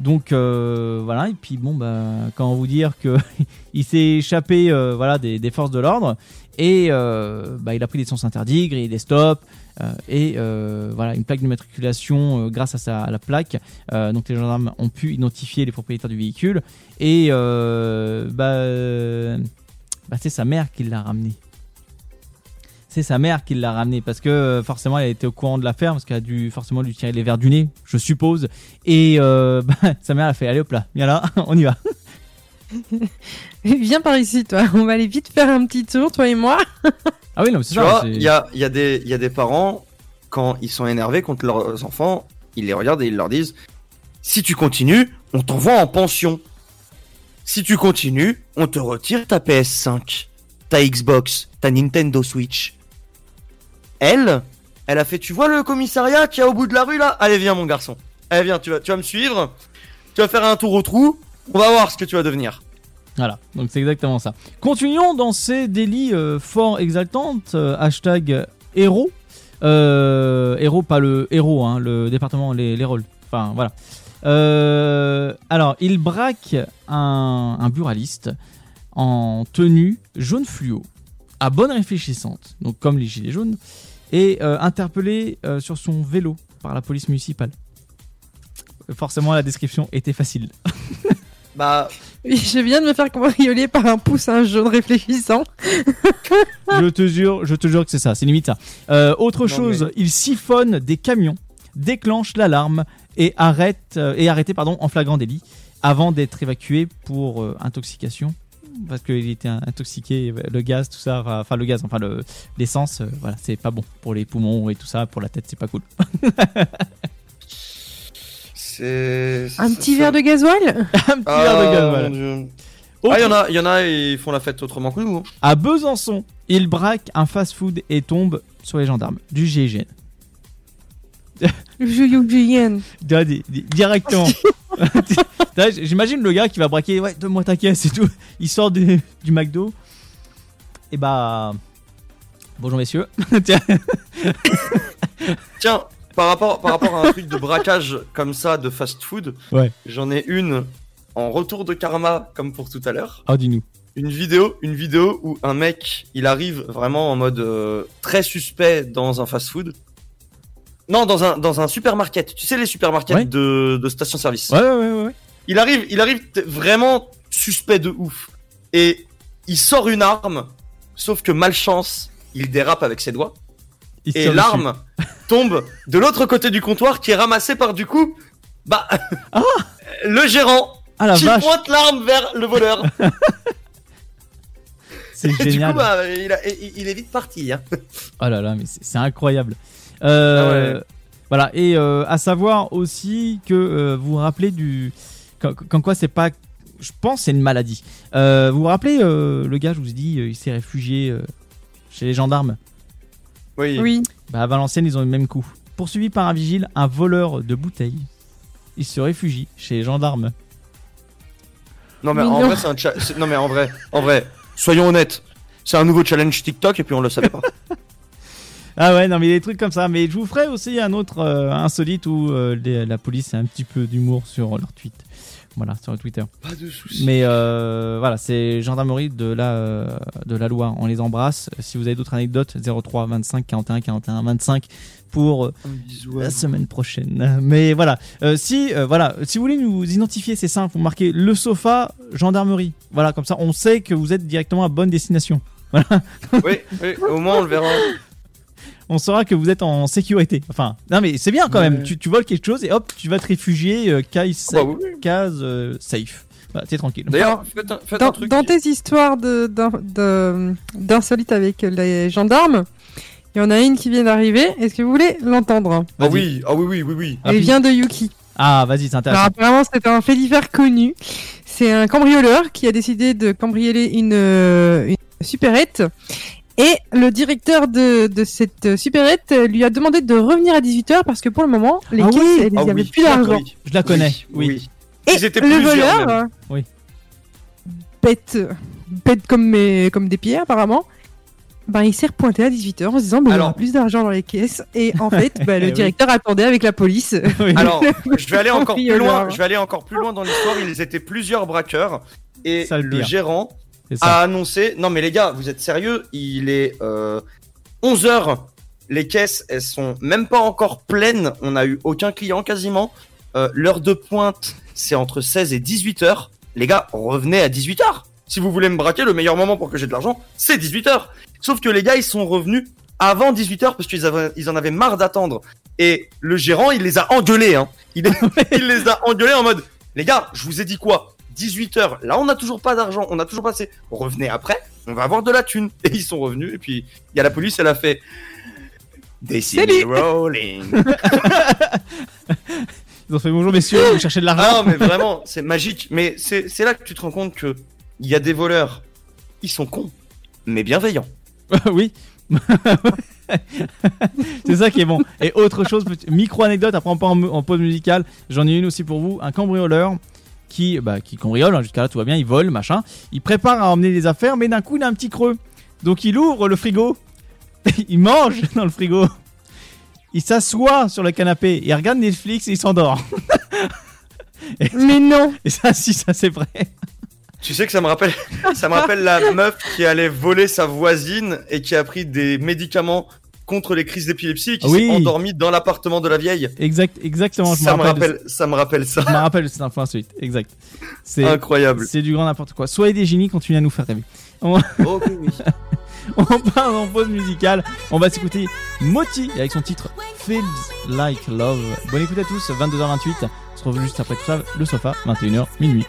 Donc euh, voilà, et puis bon, bah, vous dire que il s'est échappé euh, voilà, des, forces de l'ordre et euh, bah, il a pris des sens interdits, grillé des stops et voilà, une plaque d'immatriculation euh, grâce à, la plaque. Donc les gendarmes ont pu identifier les propriétaires du véhicule et bah, c'est sa mère qui l'a ramené. C'est sa mère qui l'a ramené parce que euh, forcément elle était au courant de l'affaire parce qu'elle a dû forcément lui tirer les verres du nez, je suppose. Et euh, bah, sa mère a fait allez hop là, viens là, on y va. Viens par ici, toi. On va aller vite faire un petit tour, toi et moi. Ah oui non c'est Tu ça. il y a, y a des parents, quand ils sont énervés contre leurs enfants, ils les regardent et ils leur disent Si tu continues, on t'envoie en pension. Si tu continues, on te retire ta PS5, ta Xbox, ta Nintendo Switch. Elle, elle a fait Tu vois le commissariat qui est au bout de la rue là? Allez, viens, mon garçon. Allez, viens, tu vas, tu vas me suivre. Tu vas faire un tour au trou. On va voir ce que tu vas devenir. Voilà, donc c'est exactement ça. Continuons dans ces délits euh, fort exaltantes. euh, hashtag héros. Euh, héros, pas le héros, hein, le département, les, les rôles. Enfin, voilà. Alors, il braque un, un buraliste en tenue jaune fluo, à bonne réfléchissante, donc comme les gilets jaunes, et euh, interpellé euh, sur son vélo par la police municipale. Forcément, la description était facile. Bah, Oui, je viens de me faire cambrioler par un poussin jaune réfléchissant. je te jure, je te jure que c'est ça, c'est limite ça. Euh, autre Non, chose, mais- il siphonne des camions, déclenche l'alarme et arrête euh, et arrêté pardon en flagrant délit avant d'être évacué pour euh, intoxication parce qu'il était intoxiqué, le gaz, tout ça, enfin le gaz, enfin le- l'essence, euh, voilà, c'est pas bon pour les poumons et tout ça, pour la tête, c'est pas cool. c'est. Un petit verre de gasoil? Un petit verre de. Autre- Ah, il y en a, il y en a, ils font la fête autrement que nous. hein. À Besançon, il braque un fast-food et tombe sur les gendarmes du GIGN. Directement. J'imagine le gars qui va braquer, ouais, donne-moi ta caisse et tout. Il sort du, du McDo. Et bah. Bonjour messieurs. Tiens. Tiens, par rapport, par rapport à un truc de braquage comme ça de fast food, Ouais. j'en ai une en retour de karma comme pour tout à l'heure. Ah, dis-nous. Une vidéo, une vidéo où un mec, il arrive vraiment en mode euh, très suspect dans un fast food. Non, dans un, dans un supermarket. Tu sais, les supermarkets Ouais. de, de station-service. Ouais, ouais, ouais, ouais. Il arrive, il arrive vraiment suspect de ouf. Et il sort une arme, sauf que malchance, il dérape avec ses doigts. Il et l'arme tombe de l'autre côté du comptoir qui est ramassée par du coup, bah, le gérant Ah la qui vache. pointe l'arme vers le voleur. C'est Et du génial. coup, bah, il, a- il- il est vite parti. Hein. Oh là là, mais c'est incroyable. Euh, Ah ouais. Voilà, et euh, à savoir aussi que euh, vous vous rappelez du. Quand, quand quoi c'est pas. Je pense que c'est une maladie. Euh, vous vous rappelez euh, le gars, je vous ai dit, il s'est réfugié euh, chez les gendarmes Oui. Oui. Bah, à Valenciennes, ils ont eu le même coup. Poursuivi par un vigile, un voleur de bouteilles, il se réfugie chez les gendarmes. Non mais en vrai c'est un cha- non mais en vrai, en vrai, soyons honnêtes. C'est un nouveau challenge TikTok et puis on le savait pas. Ah ouais, non, mais des trucs comme ça. Mais je vous ferai aussi un autre euh, insolite où euh, les- la police a un petit peu d'humour sur leur tweet. Voilà, sur le Twitter. Pas de soucis. Mais euh, voilà, c'est gendarmerie de la, euh, de la loi. On les embrasse. Si vous avez d'autres anecdotes, 03 25 41 41 25 pour euh, la semaine prochaine. Mais voilà, Euh, si euh, voilà, si vous voulez nous identifier, c'est simple. Vous marquez le sofa gendarmerie. Voilà, comme ça, on sait que vous êtes directement à bonne destination. Voilà. oui, oui, au moins on le verra. on saura que vous êtes en sécurité. Enfin, non mais c'est bien quand même. Tu, tu voles quelque chose et hop, tu vas te réfugier euh, case, Ah bah oui, oui. case euh, safe. Voilà, t'es tranquille. D'ailleurs, faites un, faites Dans, un truc. dans tes histoires de- d'in- de- d'insolites avec les gendarmes, il y en a une qui vient d'arriver. Est-ce que vous voulez l'entendre? Ah oui, ah oui, oui, oui, oui. Elle vient de Yuki. Ah, vas-y, c'est Alors intéressant. apparemment c'est un fait divers connu. C'est un cambrioleur qui a décidé de cambrioler une, euh, une supérette. Et le directeur de, de cette supérette lui a demandé de revenir à 18h parce que pour le moment, les Ah caisses, oui. elles Ah avaient oui, plus d'argent. oui. Je la connais, oui. Et Ils étaient le plusieurs, voleur, euh, Oui. bête, bête comme, mes, comme des pierres apparemment, ben, il s'est repointé à 18h en se disant bah, il y aura plus d'argent dans les caisses. Et en fait, bah, le Oui. directeur attendait avec la police. Alors, je vais aller encore plus loin. Je vais aller encore plus loin dans l'histoire. Ils étaient plusieurs braqueurs et Ça, le gérant. A annoncé. Non mais les gars, vous êtes sérieux? Il est euh, 11 heures. Les caisses, elles sont même pas encore pleines. On a eu aucun client quasiment. Euh, L'heure de pointe, c'est entre 16 et 18 heures. Les gars, revenez à 18 heures. Si vous voulez me braquer, le meilleur moment pour que j'ai de l'argent, c'est 18 heures. Sauf que les gars, ils sont revenus avant 18 heures parce qu'ils avaient- ils en avaient marre d'attendre. Et le gérant, il les a engueulés. Hein. Il, il les a engueulés en mode, les gars, je vous ai dit quoi? 18 heures. Là, on n'a toujours pas d'argent. On a toujours pas assez. Revenez après. On va avoir de la thune. Et ils sont revenus. Et puis, il y a la police, elle a fait. They see me rolling. Ils ont fait bonjour messieurs, vous cherchez de l'argent. Non, mais vraiment, c'est magique. Mais c'est c'est là que tu te rends compte que il y a des voleurs. Ils sont cons, mais bienveillants. oui. c'est ça qui est bon. Et autre chose, petit- micro-anecdote, après on part en, en pause musicale. J'en ai une aussi pour vous. Un cambrioleur qui, bah, qui cambriole, hein, jusqu'à là tout va bien, il vole, machin. Il prépare à emmener des affaires, mais d'un coup il a un petit creux. Donc il ouvre le frigo, il mange dans le frigo. Il s'assoit sur le canapé, il regarde Netflix et il s'endort. Mais non Et ça, si, ça c'est vrai. Tu sais que ça me rappelle, ça me rappelle la meuf qui allait voler sa voisine et qui a pris des médicaments contre les crises d'épilepsie et qui Oui. s'est endormie dans l'appartement de la vieille. Exact, exactement. Je Ça me rappelle. rappelle, ça me rappelle ça. Je me rappelle cette info insolite, exact. C'est Incroyable. C'est du grand n'importe quoi. Soyez des génies, continuez à nous faire rêver. On, Oh oui. on part en pause musicale. On va s'écouter Moti avec son titre Feels Like Love. Bonne écoute à tous, 22h28. On se retrouve juste après tout ça, le sofa, 21h, minuit.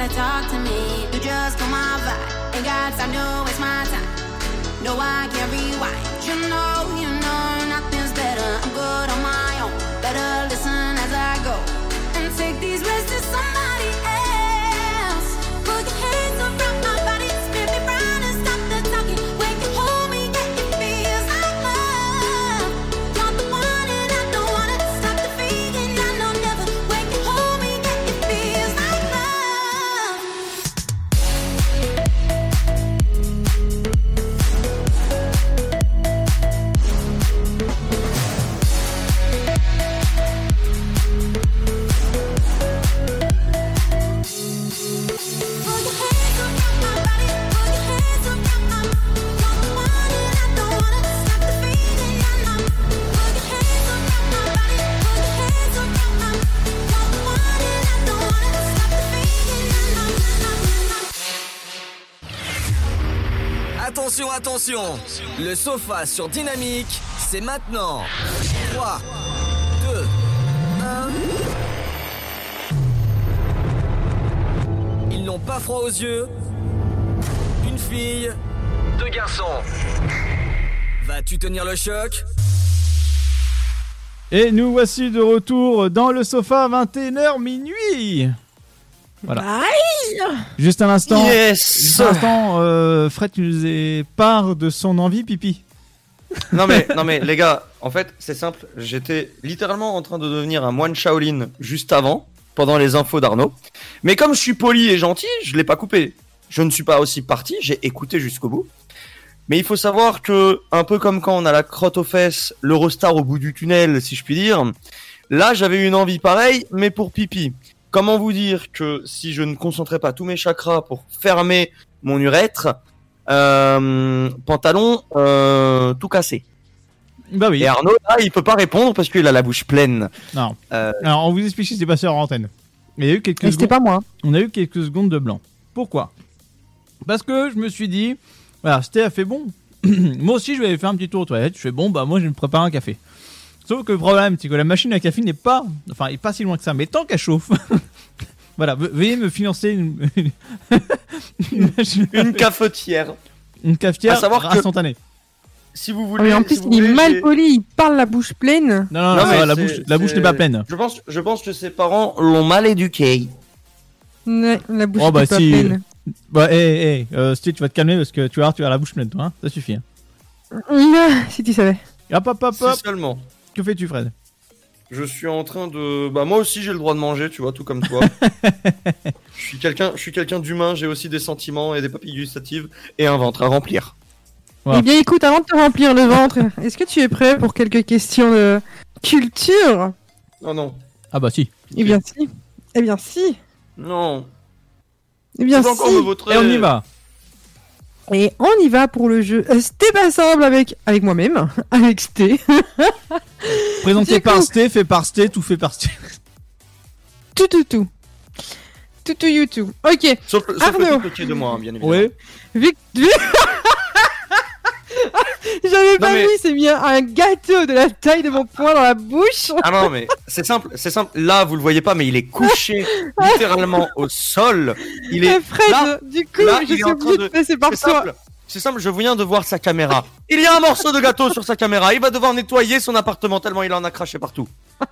To talk to me. You just come my vibe. And got I know it's my time. No, I can't rewind. You know, you know, nothing's better, I'm good on my own. Better listen as I go and take these risks Attention, Le sofa sur Dynamique, c'est maintenant 3, 2, 1... Ils n'ont pas froid aux yeux. Une fille, deux garçons. Vas-tu tenir le choc? Et nous voici de retour dans le sofa 21h minuit. Voilà. Juste un instant. Yes. Juste un instant, euh, Fred, tu nous es part de son envie pipi. Non mais, non mais les gars, en fait c'est simple, j'étais littéralement en train de devenir un moine Shaolin juste avant, pendant les infos d'Arnaud. Mais comme je suis poli et gentil, je l'ai pas coupé. Je ne suis pas aussi parti, j'ai écouté jusqu'au bout. Mais il faut savoir que, un peu comme quand on a la crotte aux fesses, l'Eurostar au bout du tunnel, si je puis dire, là j'avais une envie pareille, mais pour pipi. Comment vous dire que si je ne concentrais pas tous mes chakras pour fermer mon urètre, euh, pantalon euh, tout cassé. Bah oui. Et Arnaud, là, il peut pas répondre parce qu'il a la bouche pleine. Non. Euh, Alors, on vous explique ce qui s'est passé en antenne. Mais il y a eu quelques Et c'était secondes- pas moi. On a eu quelques secondes de blanc. Pourquoi? Parce que je me suis dit, voilà, c'était a fait bon. moi aussi, je vais aller faire un petit tour aux toilettes. Je fais bon, bah moi, je vais me préparer un café. Sauf que le problème, c'est que la machine à café n'est pas, enfin, est pas si loin que ça. Mais tant qu'elle chauffe, voilà, ve- veuillez me financer une, une, machine à une café- cafetière. une cafetière À savoir que- instantanée. Si vous voulez. mais en si plus, vous il est voulez, mal j'ai- poli, il parle la bouche pleine. Non, non, non, ça mais va, la c'est- bouche, la bouche c'est- n'est pas pleine. Je pense, je pense que ses parents l'ont mal éduqué. Ouais, la bouche Oh bah n'est pas si. pleine. Bah, hé, hé, euh, Steve, tu vas te calmer parce que tu vas voir, tu as la bouche pleine, toi, hein. ça suffit. Hein. Ah, si tu savais. Hop, hop, hop, hop. Si seulement. Que fais-tu, Fred? Je suis en train de. Bah moi aussi j'ai le droit de manger, tu vois, tout comme toi. je suis quelqu'un, je suis quelqu'un d'humain. J'ai aussi des sentiments et des papilles gustatives et un ventre à remplir. Eh bien, écoute, avant de te remplir le ventre, est-ce que tu es prêt pour quelques questions de culture? Non non. Ah bah si. Eh bien, si. Eh bien, si. Non. Eh bien, si. encore me. Et on y va. Et on y va pour le jeu euh, Sté pas simple avec, avec moi-même, avec Sté. Présenté par coup- Sté, fait par Sté, tout fait par Sté. tout, tout, tout. Tout, tout, you, tout. Ok. Sauf, sauf le Arnaud. de moi, hein, bien évidemment. Oui. Vic- J'avais pas mais- vu, c'est mis un, gâteau de la taille de mon poing dans la bouche. Ah non mais c'est simple, c'est simple. Là vous le voyez pas, mais il est couché littéralement au sol. Il est Fred, là, du coup, là, je suis obligée train de passer par toi. C'est simple, je viens de voir sa caméra. Il y a un morceau de gâteau sur sa caméra. Il va devoir nettoyer son appartement tellement il en a craché partout.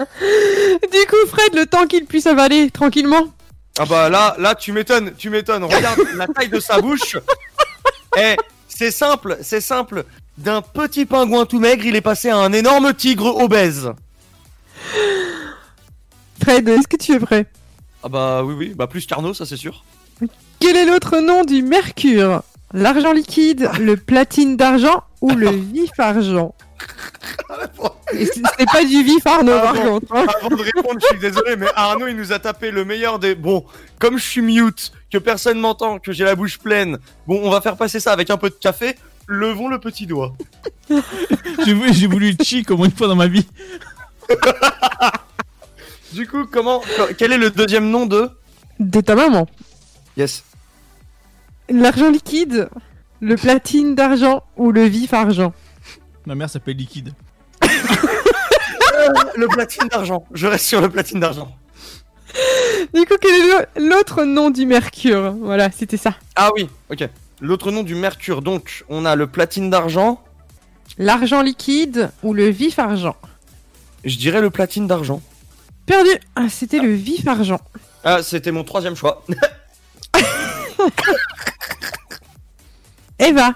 Du coup, Fred, le temps qu'il puisse avaler tranquillement. Ah bah là, là tu m'étonnes, tu m'étonnes. Regarde la taille de sa bouche. Eh, c'est simple, c'est simple. D'un petit pingouin tout maigre, il est passé à un énorme tigre obèse. Fred, est-ce que tu es prêt? Ah bah oui oui, bah plus qu'Arnaud, ça c'est sûr. Quel est l'autre nom du mercure? L'argent liquide, le platine d'argent ou le vif argent? C'est pas du vif Arnaud Ah par bon, contre. hein. Avant de répondre, je suis désolé, mais Arnaud il nous a tapé le meilleur des. Bon, comme je suis mute, que personne m'entend, que j'ai la bouche pleine, bon, on va faire passer ça avec un peu de café. Levons le petit doigt. J'ai voulu, j'ai voulu le chic au moins une fois dans ma vie. Du coup, comment. Quel est le deuxième nom de? De ta maman. Yes. L'argent liquide, le platine d'argent ou le vif argent Ma mère s'appelle Liquide. Euh, le platine d'argent. Je reste sur le platine d'argent. Du coup, quel est le- l'autre nom du mercure Voilà, c'était ça. Ah oui, ok. L'autre nom du mercure, donc, on a le platine d'argent. L'argent liquide ou le vif argent Je dirais le platine d'argent. Perdu. Ah, c'était le vif argent. Ah, c'était mon troisième choix. Eva,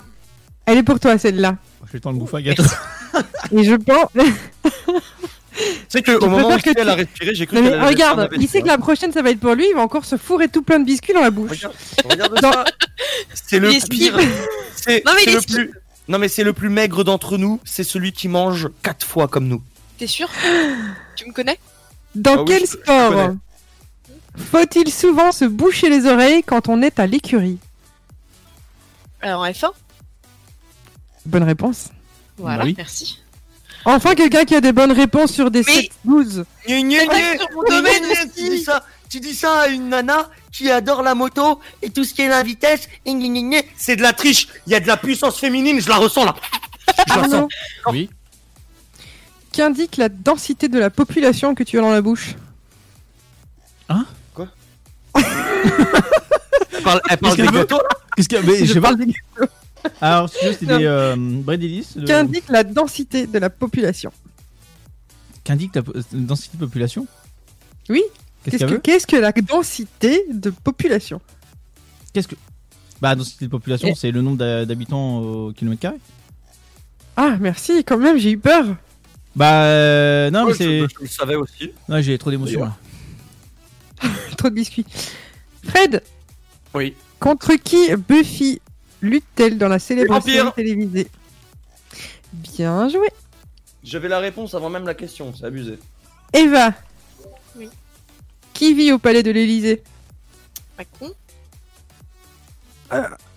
elle est pour toi celle-là. J'ai le temps de bouffer un gâteau. Et je pense. C'est que au moment où elle a tu- respiré, j'ai cru qu'elle regarde, il sait que la prochaine ça va être pour lui, il va encore se fourrer tout plein de biscuits dans la bouche. Regarde Dans- ça. C'est le Il esquive. pire. C'est Non, mais c'est le plus. Non mais c'est le plus maigre d'entre nous. C'est celui qui mange quatre fois comme nous. T'es sûr? Tu me connais? Dans Ah oui, quel je sport faut-il souvent se boucher les oreilles quand on est à l'écurie? Alors en F1 Bonne réponse. Voilà, Bah oui. merci. Enfin, quelqu'un qui a des bonnes réponses sur des 7-12. Gna, gna, Attaque gna. sur mon domaine Gna, gna, aussi. Tu dis ça, tu dis ça à une nana qui adore la moto et tout ce qui est la vitesse. C'est de la triche. Il y a de la puissance féminine. Je la ressens là. Je la ressens. Oui. qu'indique la densité de la population que tu as dans la bouche? Elle parle, elle parle Qu'est-ce des qu'elle là Qu'est-ce que. Mais Je je sais pas. parle des- Alors, si Non. des euh, Bredilis. de- Qu'indique la densité de la population Qu'indique la po- densité de population? Oui. Qu'est-ce que, la densité de population? Qu'est-ce que. Bah, densité de population, Et- c'est le nombre d'ha- d'habitants au kilomètre carré. Ah, merci, quand même, j'ai eu peur. Bah, euh, non, mais Ouais, c'est. je, je le savais aussi. Non, j'ai trop d'émotions là. Trop de biscuits. Fred, Oui. contre qui Buffy lutte-t-elle dans la série télévisée Bien joué. J'avais la réponse avant même la question. C'est abusé. Eva. Oui. Qui vit au palais de l'Élysée Macron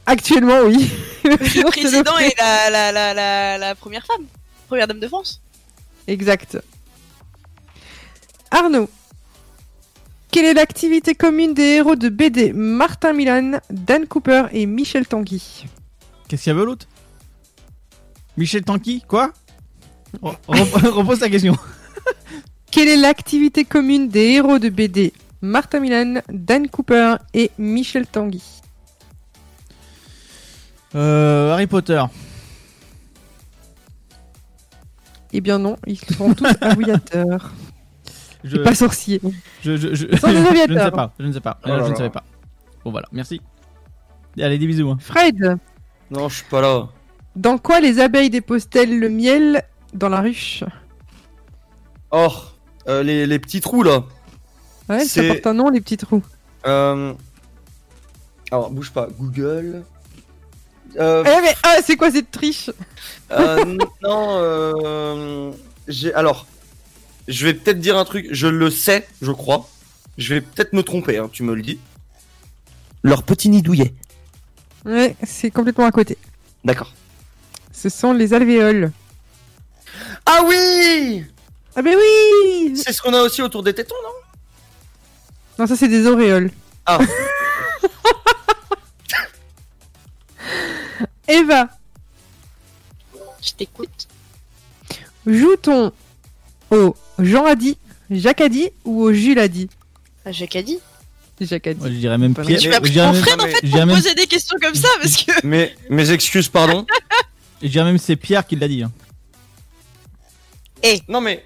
Actuellement, oui. Le président est la, la, la, la, la première femme. Première dame de France. Exact. Arnaud. Quelle est l'activité commune des héros de BD Martin Milan, Dan Cooper et Michel Tanguy? Qu'est-ce qu'il y avait l'autre Michel Tanky Quoi? Re- re- Repose ta question. Quelle est l'activité commune des héros de BD Martin Milan, Dan Cooper et Michel Tanguy? Euh, Harry Potter. Eh bien non, ils sont tous aviateurs. Je... Pas sorciers. Je, je, je... Sans je ne sais pas. Je ne sais pas. Oh là je ne savais pas. Bon, voilà. Merci. Allez, des bisous. hein. Fred, Non, je suis pas là. dans quoi les abeilles déposent-elles le miel dans la ruche? Oh, euh, les, les petits trous là. Ouais, ça C'est- porte un nom, les petits trous. Euh... Alors, bouge pas. Google. Euh, Eh mais ah, c'est quoi cette triche? euh, non, euh... j'ai. Alors, je vais peut-être dire un truc. Je le sais, je crois. Je vais peut-être me tromper. Hein, tu me le dis. Leur petit nid douillet. Ouais, c'est complètement à côté. D'accord. Ce sont les alvéoles. Ah oui Ah ben oui C'est ce qu'on a aussi autour des tétons, non? Non, ça c'est des auréoles. Ah. Eva, Je t'écoute. joue-t-on au Jean a dit, Jacques a dit ou au Jules a dit Ah, Jacques a dit. Jacques a dit. Ouais, je dirais même Pas Pierre. mal. Tu m'as pris en mais- fait pour poser des questions comme ça parce que. Mais mes excuses, pardon. je dirais même c'est Pierre qui l'a dit. hein. non mais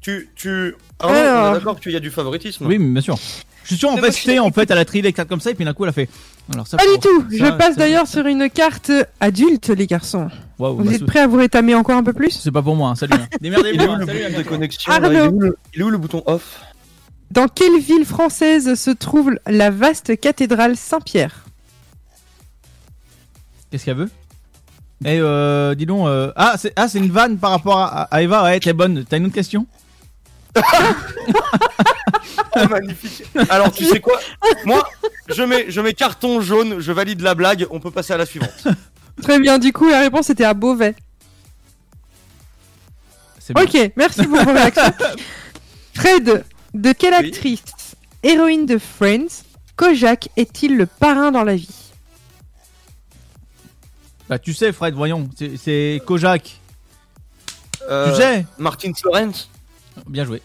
tu tu. Ah Alors. on est d'accord qu'il y a du favoritisme. Oui, mais bien sûr. Je suis sûr, en Mais fait, c'était en fait, elle a trié les cartes comme ça et puis d'un coup, elle a fait. Alors, ça, Pas du tout ça, Je passe d'ailleurs sur une carte adulte, les garçons. Vous bah, êtes prêts à vous rétamer encore un peu plus? C'est pas pour moi, hein. salut. hein. Il est où le de connexion il, est où le... il est où le bouton off? Dans quelle ville française se trouve la vaste cathédrale Saint-Pierre? Qu'est-ce qu'elle veut? Eh, euh, dis donc. euh, Ah, c'est ah, c'est une vanne par rapport à, à Eva. Ouais, t'es bonne. T'as une autre question? magnifique. Alors tu sais quoi? Moi, je mets je mets carton jaune, je valide la blague. On peut passer à la suivante. Très bien, du coup, la réponse était à Beauvais. C'est bien. Ok, merci pour vos réactions. Fred, de quelle Oui. actrice, héroïne de Friends, Kojak est-il le parrain dans la vie? Bah, tu sais, Fred, voyons. c'est- C'est Kojak. Euh, Tu sais? Martin Lawrence. Bien joué.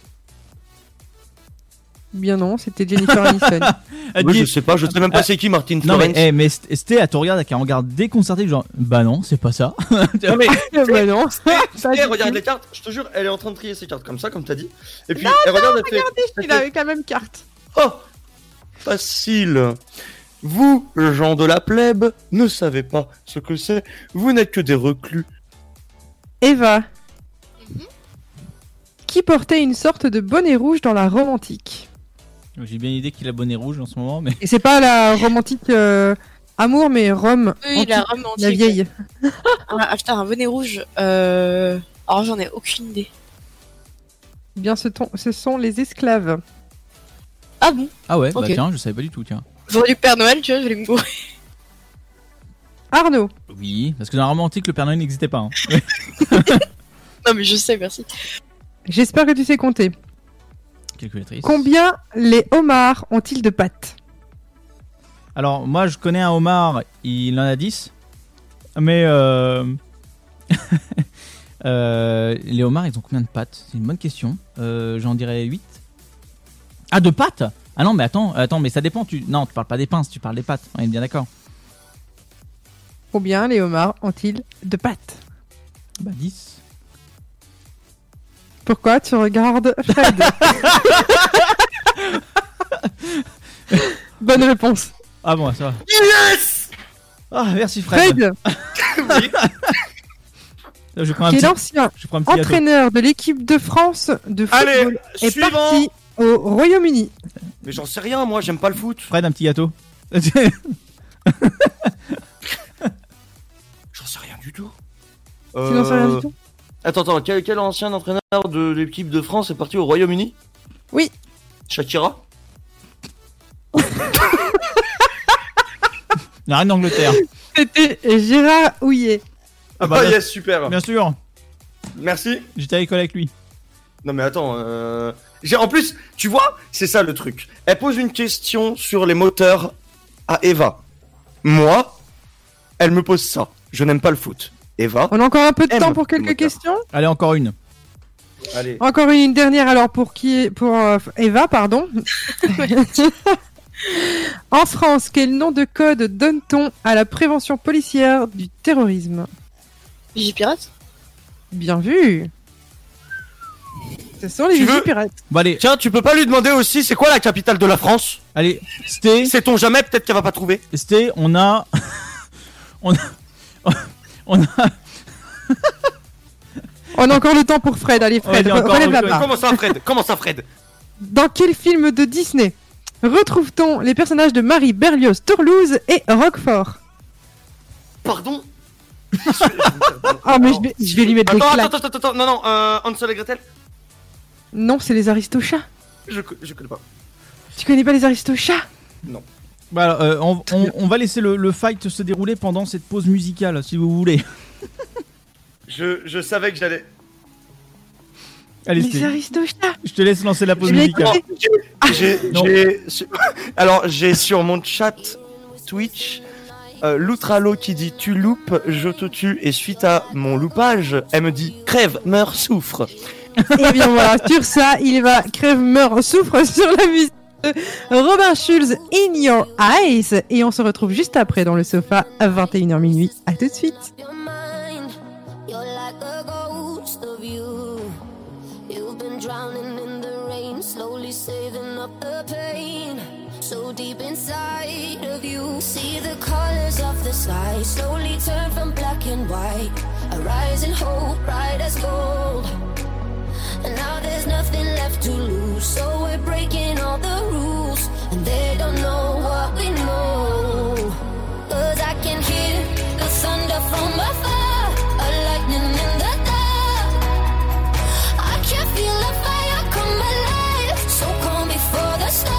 Bien non, c'était Jennifer Aniston. Elle je sais pas, je sais même pas Ah, c'est qui Martin Non Florence. mais, eh, mais St- Sté, elle te regarde avec un regard déconcerté, genre, bah non, c'est pas ça. Non mais bah non. elle regarde les cartes, je te jure, elle est en train de trier ses cartes comme ça, comme t'as dit. Et puis Non, elle regarde, elle fait. Regardez, je elle suis là avec la même carte. Oh Facile Vous, gens de la plèbe, ne savez pas ce que c'est, vous n'êtes que des reclus. Eva. Qui portait une sorte de bonnet rouge dans la romantique J'ai bien l'idée qu'il a bonnet rouge en ce moment, mais. Et c'est pas la romantique euh, amour, mais Rome. Oui, la antique, Rome La antique. vieille. Ah, putain, un bonnet rouge. Euh... Alors j'en ai aucune idée. Eh Bien, ce, ton- ce sont les esclaves. Ah bon? Ah ouais, bah Ok. tiens, je savais pas du tout, tiens. J'aurais du Père Noël, tu vois, je vais me bourrer. Arnaud. Oui, parce que dans la romantique, le Père Noël n'existait pas. hein. Non mais je sais, merci. J'espère que tu sais compter. Calculatrice. Combien les homards ont-ils de pattes Alors, moi, je connais un homard, il en a 10. Mais euh... euh, les homards, ils ont combien de pattes? C'est une bonne question. Euh, J'en dirais 8. Ah, de pattes? Ah non, mais attends, attends, mais ça dépend. Tu... Non, tu parles pas des pinces, tu parles des pattes. On est bien d'accord. Combien les homards ont-ils de pattes? Bah, 10. Pourquoi tu regardes Fred Bonne réponse. Ah bon, ça va. Yes Ah, merci Fred. Fred, Je prends un qui est petit... l'ancien je prends un petit gâteau. entraîneur de l'équipe de France de Allez, football, est suivant. parti au Royaume-Uni. Mais j'en sais rien, moi, j'aime pas le foot. Fred, un petit gâteau. J'en sais rien du tout. Tu n'en sais rien du tout Attends, attends, quel, quel ancien entraîneur de l'équipe de France est parti au Royaume-Uni? Oui. Shakira? La reine d'Angleterre. C'était Gérard Houillet. Ah bah, là- yes, super. Bien sûr. Merci. J'étais à l'école avec lui. Non mais attends, euh... j'ai en plus, tu vois, c'est ça le truc. Elle pose une question sur les moteurs à Eva. Moi, elle me pose ça. Je n'aime pas le foot. Eva. On a encore un peu de temps pour quelques moteur. questions. Allez, encore une. Allez. Encore une, une dernière alors pour qui est- pour euh, Eva pardon. en France, quel nom de code donne-t-on à la prévention policière du terrorisme? Vigipirate Bien vu. Ce sont les Vigipirates. Bon, allez, Tiens, tu peux pas lui demander aussi c'est quoi la capitale de la France? Allez, Sté, Sait-on jamais, peut-être qu'elle va pas trouver? Sté, on a. on a. On a. On a encore le temps pour Fred. Allez Fred, Ouais, relève la barre. Comment ça, Fred? Comment ça, Fred? Dans quel film de Disney retrouve-t-on les personnages de Marie Berlioz, Toulouse et Roquefort? Pardon? Ah mais je vais, je vais lui mettre des Attends, claques. attends, attends, attends, non, non, euh, Hansel et Gretel? Non, c'est les Aristochats. je, je connais pas. Tu connais pas les Aristochats? Non. Bah, euh, on, on- on va laisser le, le fight se dérouler pendant cette pause musicale, si vous voulez. Je, je savais que j'allais. Allez, Les Sté, Aristochats je te laisse lancer la pause musicale. alors j'ai sur mon chat Twitch euh, Loutralo qui dit tu loupes, je te tue et suite à mon loupage, elle me dit crève, meurs, souffre. Et bien voilà, sur ça, il va crève, meurt, souffre sur la musique Robin Schulz, In Your Eyes. Et on se retrouve juste après dans le sofa à 21h minuit. À tout de suite. So deep inside of you, see the colors of the sky slowly turn from black and white. A rising hope, bright as gold. Now there's nothing left to lose, so we're breaking all the rules. And they don't know what we know. Cause I can hear the thunder from afar, a lightning in the dark. I can feel fire come alive, so calm before the storm,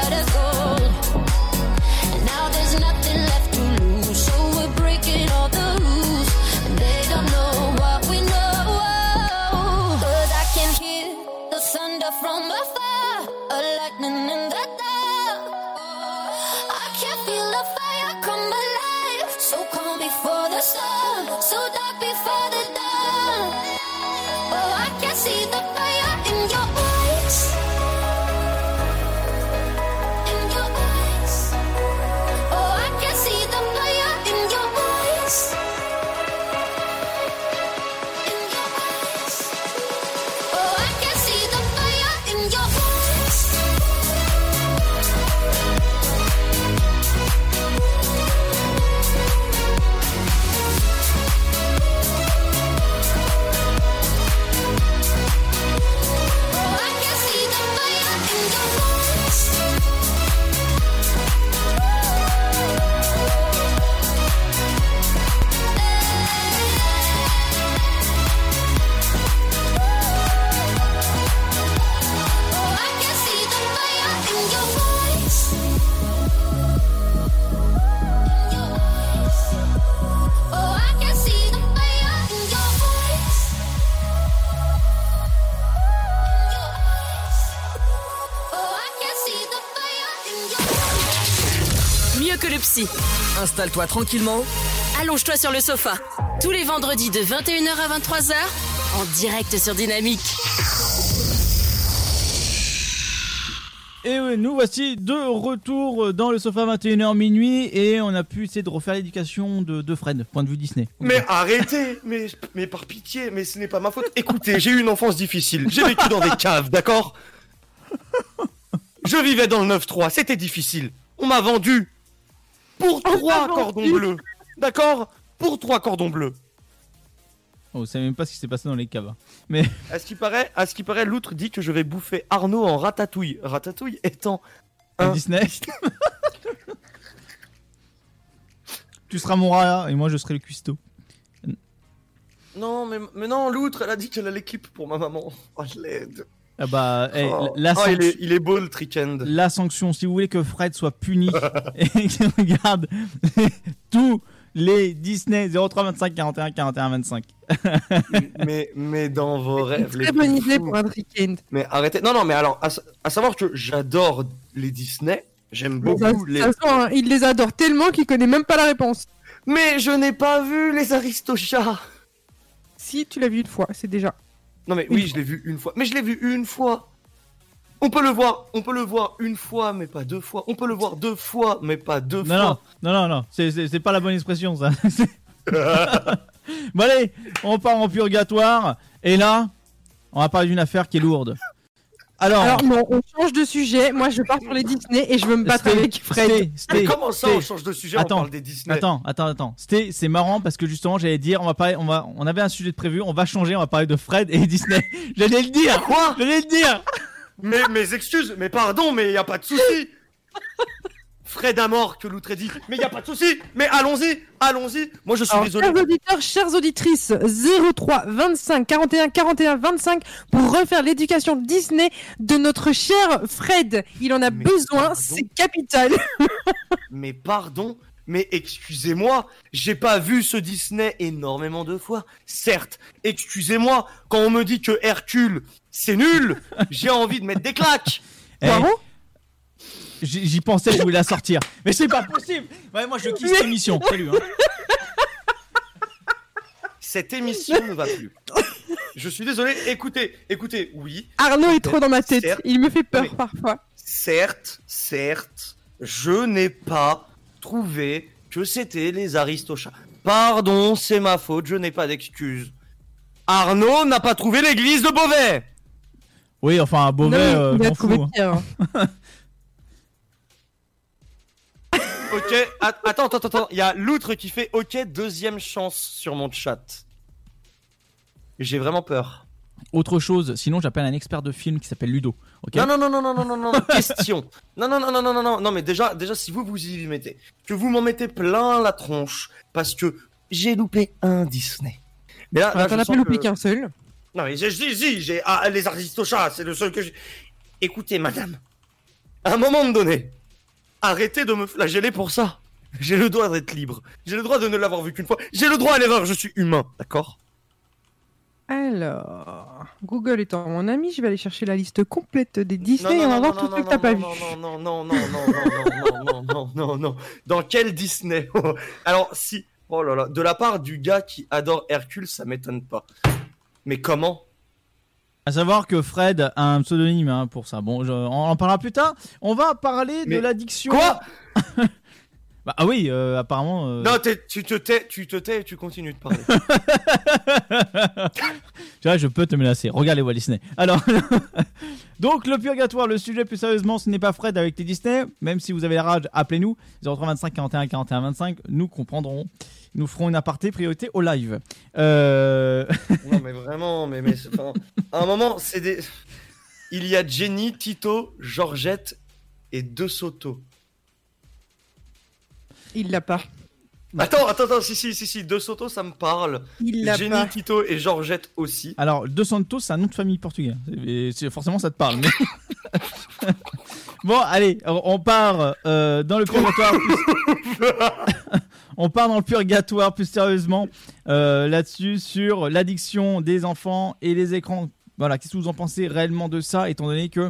Installe-toi tranquillement. Allonge-toi sur le sofa. Tous les vendredis de 21h à 23h, en direct sur Dynamique. Et ouais, nous voici de retour dans le sofa 21h minuit et on a pu essayer de refaire l'éducation de, de Fred, point de vue Disney. Mais arrêtez mais, mais par pitié, mais ce n'est pas ma faute. Écoutez, j'ai eu une enfance difficile. J'ai vécu dans des caves, d'accord? Je vivais dans le 9-3, c'était difficile. On m'a vendu pour trois cordons bleus. D'accord Pour trois cordons bleus. Oh, vous savez même pas ce qui s'est passé dans les caves. hein. Mais À ce qui paraît, à ce qui paraît, l'outre dit que je vais bouffer Arnaud en ratatouille. Ratatouille étant un Disney. tu seras mon rat et moi je serai le cuistot. Non, mais, mais non, l'outre, elle a dit qu'elle a l'équipe pour ma maman. Oh, je l'aide. Ah bah, eh, Oh. la, Oh, sanction- il, est, il est beau le trickend. la sanction, si vous voulez que Fred soit puni et qu'il regarde tous les Disney 03 25 41 41 25. mais, mais dans vos rêves. Très bonne idée pour un week-end. Mais arrêtez. Non, non, mais alors, à, sa- à savoir que j'adore les Disney. J'aime beaucoup les. façon, hein, il les adore tellement qu'il connaît même pas la réponse. Mais je n'ai pas vu les Aristochats. Si, tu l'as vu une fois, c'est déjà. Non, mais oui, je l'ai vu une fois. Mais je l'ai vu une fois. On peut le voir, on peut le voir une fois, mais pas deux fois. On peut le voir deux fois, mais pas deux Non, non, fois. non, non, non, c'est- c'est c'est pas la bonne expression ça. bon allez, on part en purgatoire et là, on va parler d'une affaire qui est lourde. Alors, Alors non, on change de sujet. Moi, je pars sur les Disney et je veux me battre avec Fred. Mais comment ça, on change de sujet, attends, on parle des Disney Attends, attends, attends. C'était, c'est marrant parce que justement, j'allais dire, on va parler, on va, on avait un sujet de prévu, on va changer, on va parler de Fred et Disney. J'allais le dire. Quoi J'allais le dire. Mais mes excuses, mais pardon, mais y a pas de souci. Fred à mort que l'outre dit. Mais y a pas de souci. Mais allons-y, allons-y. Moi je suis Alors, désolé. chers auditeurs, chères auditrices, 03 25 41 41 25 pour refaire l'éducation Disney de notre cher Fred. Il en a besoin, c'est capital. Mais pardon, mais excusez-moi, j'ai pas vu ce Disney énormément de fois. Certes, excusez-moi, quand on me dit que Hercule, c'est nul, j'ai envie de mettre des claques. Eh, J'y pensais, je voulais la sortir. Mais c'est pas possible. Ouais, moi je kiffe cette émission. Salut. hein. Cette émission ne va plus. Je suis désolé, écoutez, écoutez, oui. Arnaud est trop dans ma tête. Certes, Il me fait peur mais- parfois. Certes, certes, je n'ai pas trouvé que c'était les Aristochats. Pardon, c'est ma faute, je n'ai pas d'excuses. Arnaud n'a pas trouvé l'église de Beauvais. Oui, enfin, Beauvais, Non, euh, il je a m'en trouvé fous. hein. pire. Ok, at- attends, attends, attends, il y a l'outre qui fait ok, deuxième chance sur mon chat. J'ai vraiment peur. autre chose, sinon j'appelle un expert de film qui s'appelle Ludo. Ok Non, non, non, non, non, non, non, non, non, question. Non, non, non, non, non, non, non, non, mais déjà, déjà, si vous vous y mettez, que vous m'en mettez plein la tronche, parce que j'ai loupé un Disney. Mais là, Ah, là, T'en as pas loupé qu'un seul. Non, mais j'ai, si, si, j'ai, ah, les Aristochats, c'est le seul que j'ai. Écoutez, madame, à un moment donné, arrêtez de me flageller pour ça. J'ai le droit d'être libre. J'ai le droit de ne l'avoir vu qu'une fois. J'ai le droit à l'erreur, je suis humain, d'accord Alors, Google étant mon ami, je vais aller chercher la liste complète des Disney Non, et on va voir tout ce que t'as pas non, vu. Non, non, non, non, non, non, non, non, non, non, non. Dans quel Disney Alors, si. Oh là là. De la part du gars qui adore Hercule, ça m'étonne pas. Mais comment À savoir que Fred a un pseudonyme hein, pour ça. Bon, je- on en parlera plus tard. On va parler de l'addiction. Quoi? Bah ah oui, euh, apparemment. euh, Non, tu te tais, tu te tais et tu continues de parler. Tu vois, je peux te menacer. Regarde les Walt Disney. Alors, donc le purgatoire, le sujet plus sérieusement, ce n'est pas Fred avec tes Disney. Même si vous avez la rage, appelez-nous 0325 41 41 25. Nous comprendrons. Nous ferons une aparté priorité au live. Euh... non, mais vraiment, mais, mais enfin, à un moment, c'est des. Il y a Jenny, Tito, Georgette et De Soto. Il l'a pas. Attends, attends, attends, si, si, si, si, De Soto, ça me parle. Il l'a Jenny, pas. Tito et Georgette aussi. Alors, De Santos, c'est un nom de famille portugais. Et c'est- forcément, ça te parle. mais- bon, allez, on part euh, dans le purgatoire. plus- on part dans le purgatoire plus sérieusement euh, là-dessus sur l'addiction des enfants et les écrans. Voilà, qu'est-ce que vous en pensez réellement de ça, étant donné que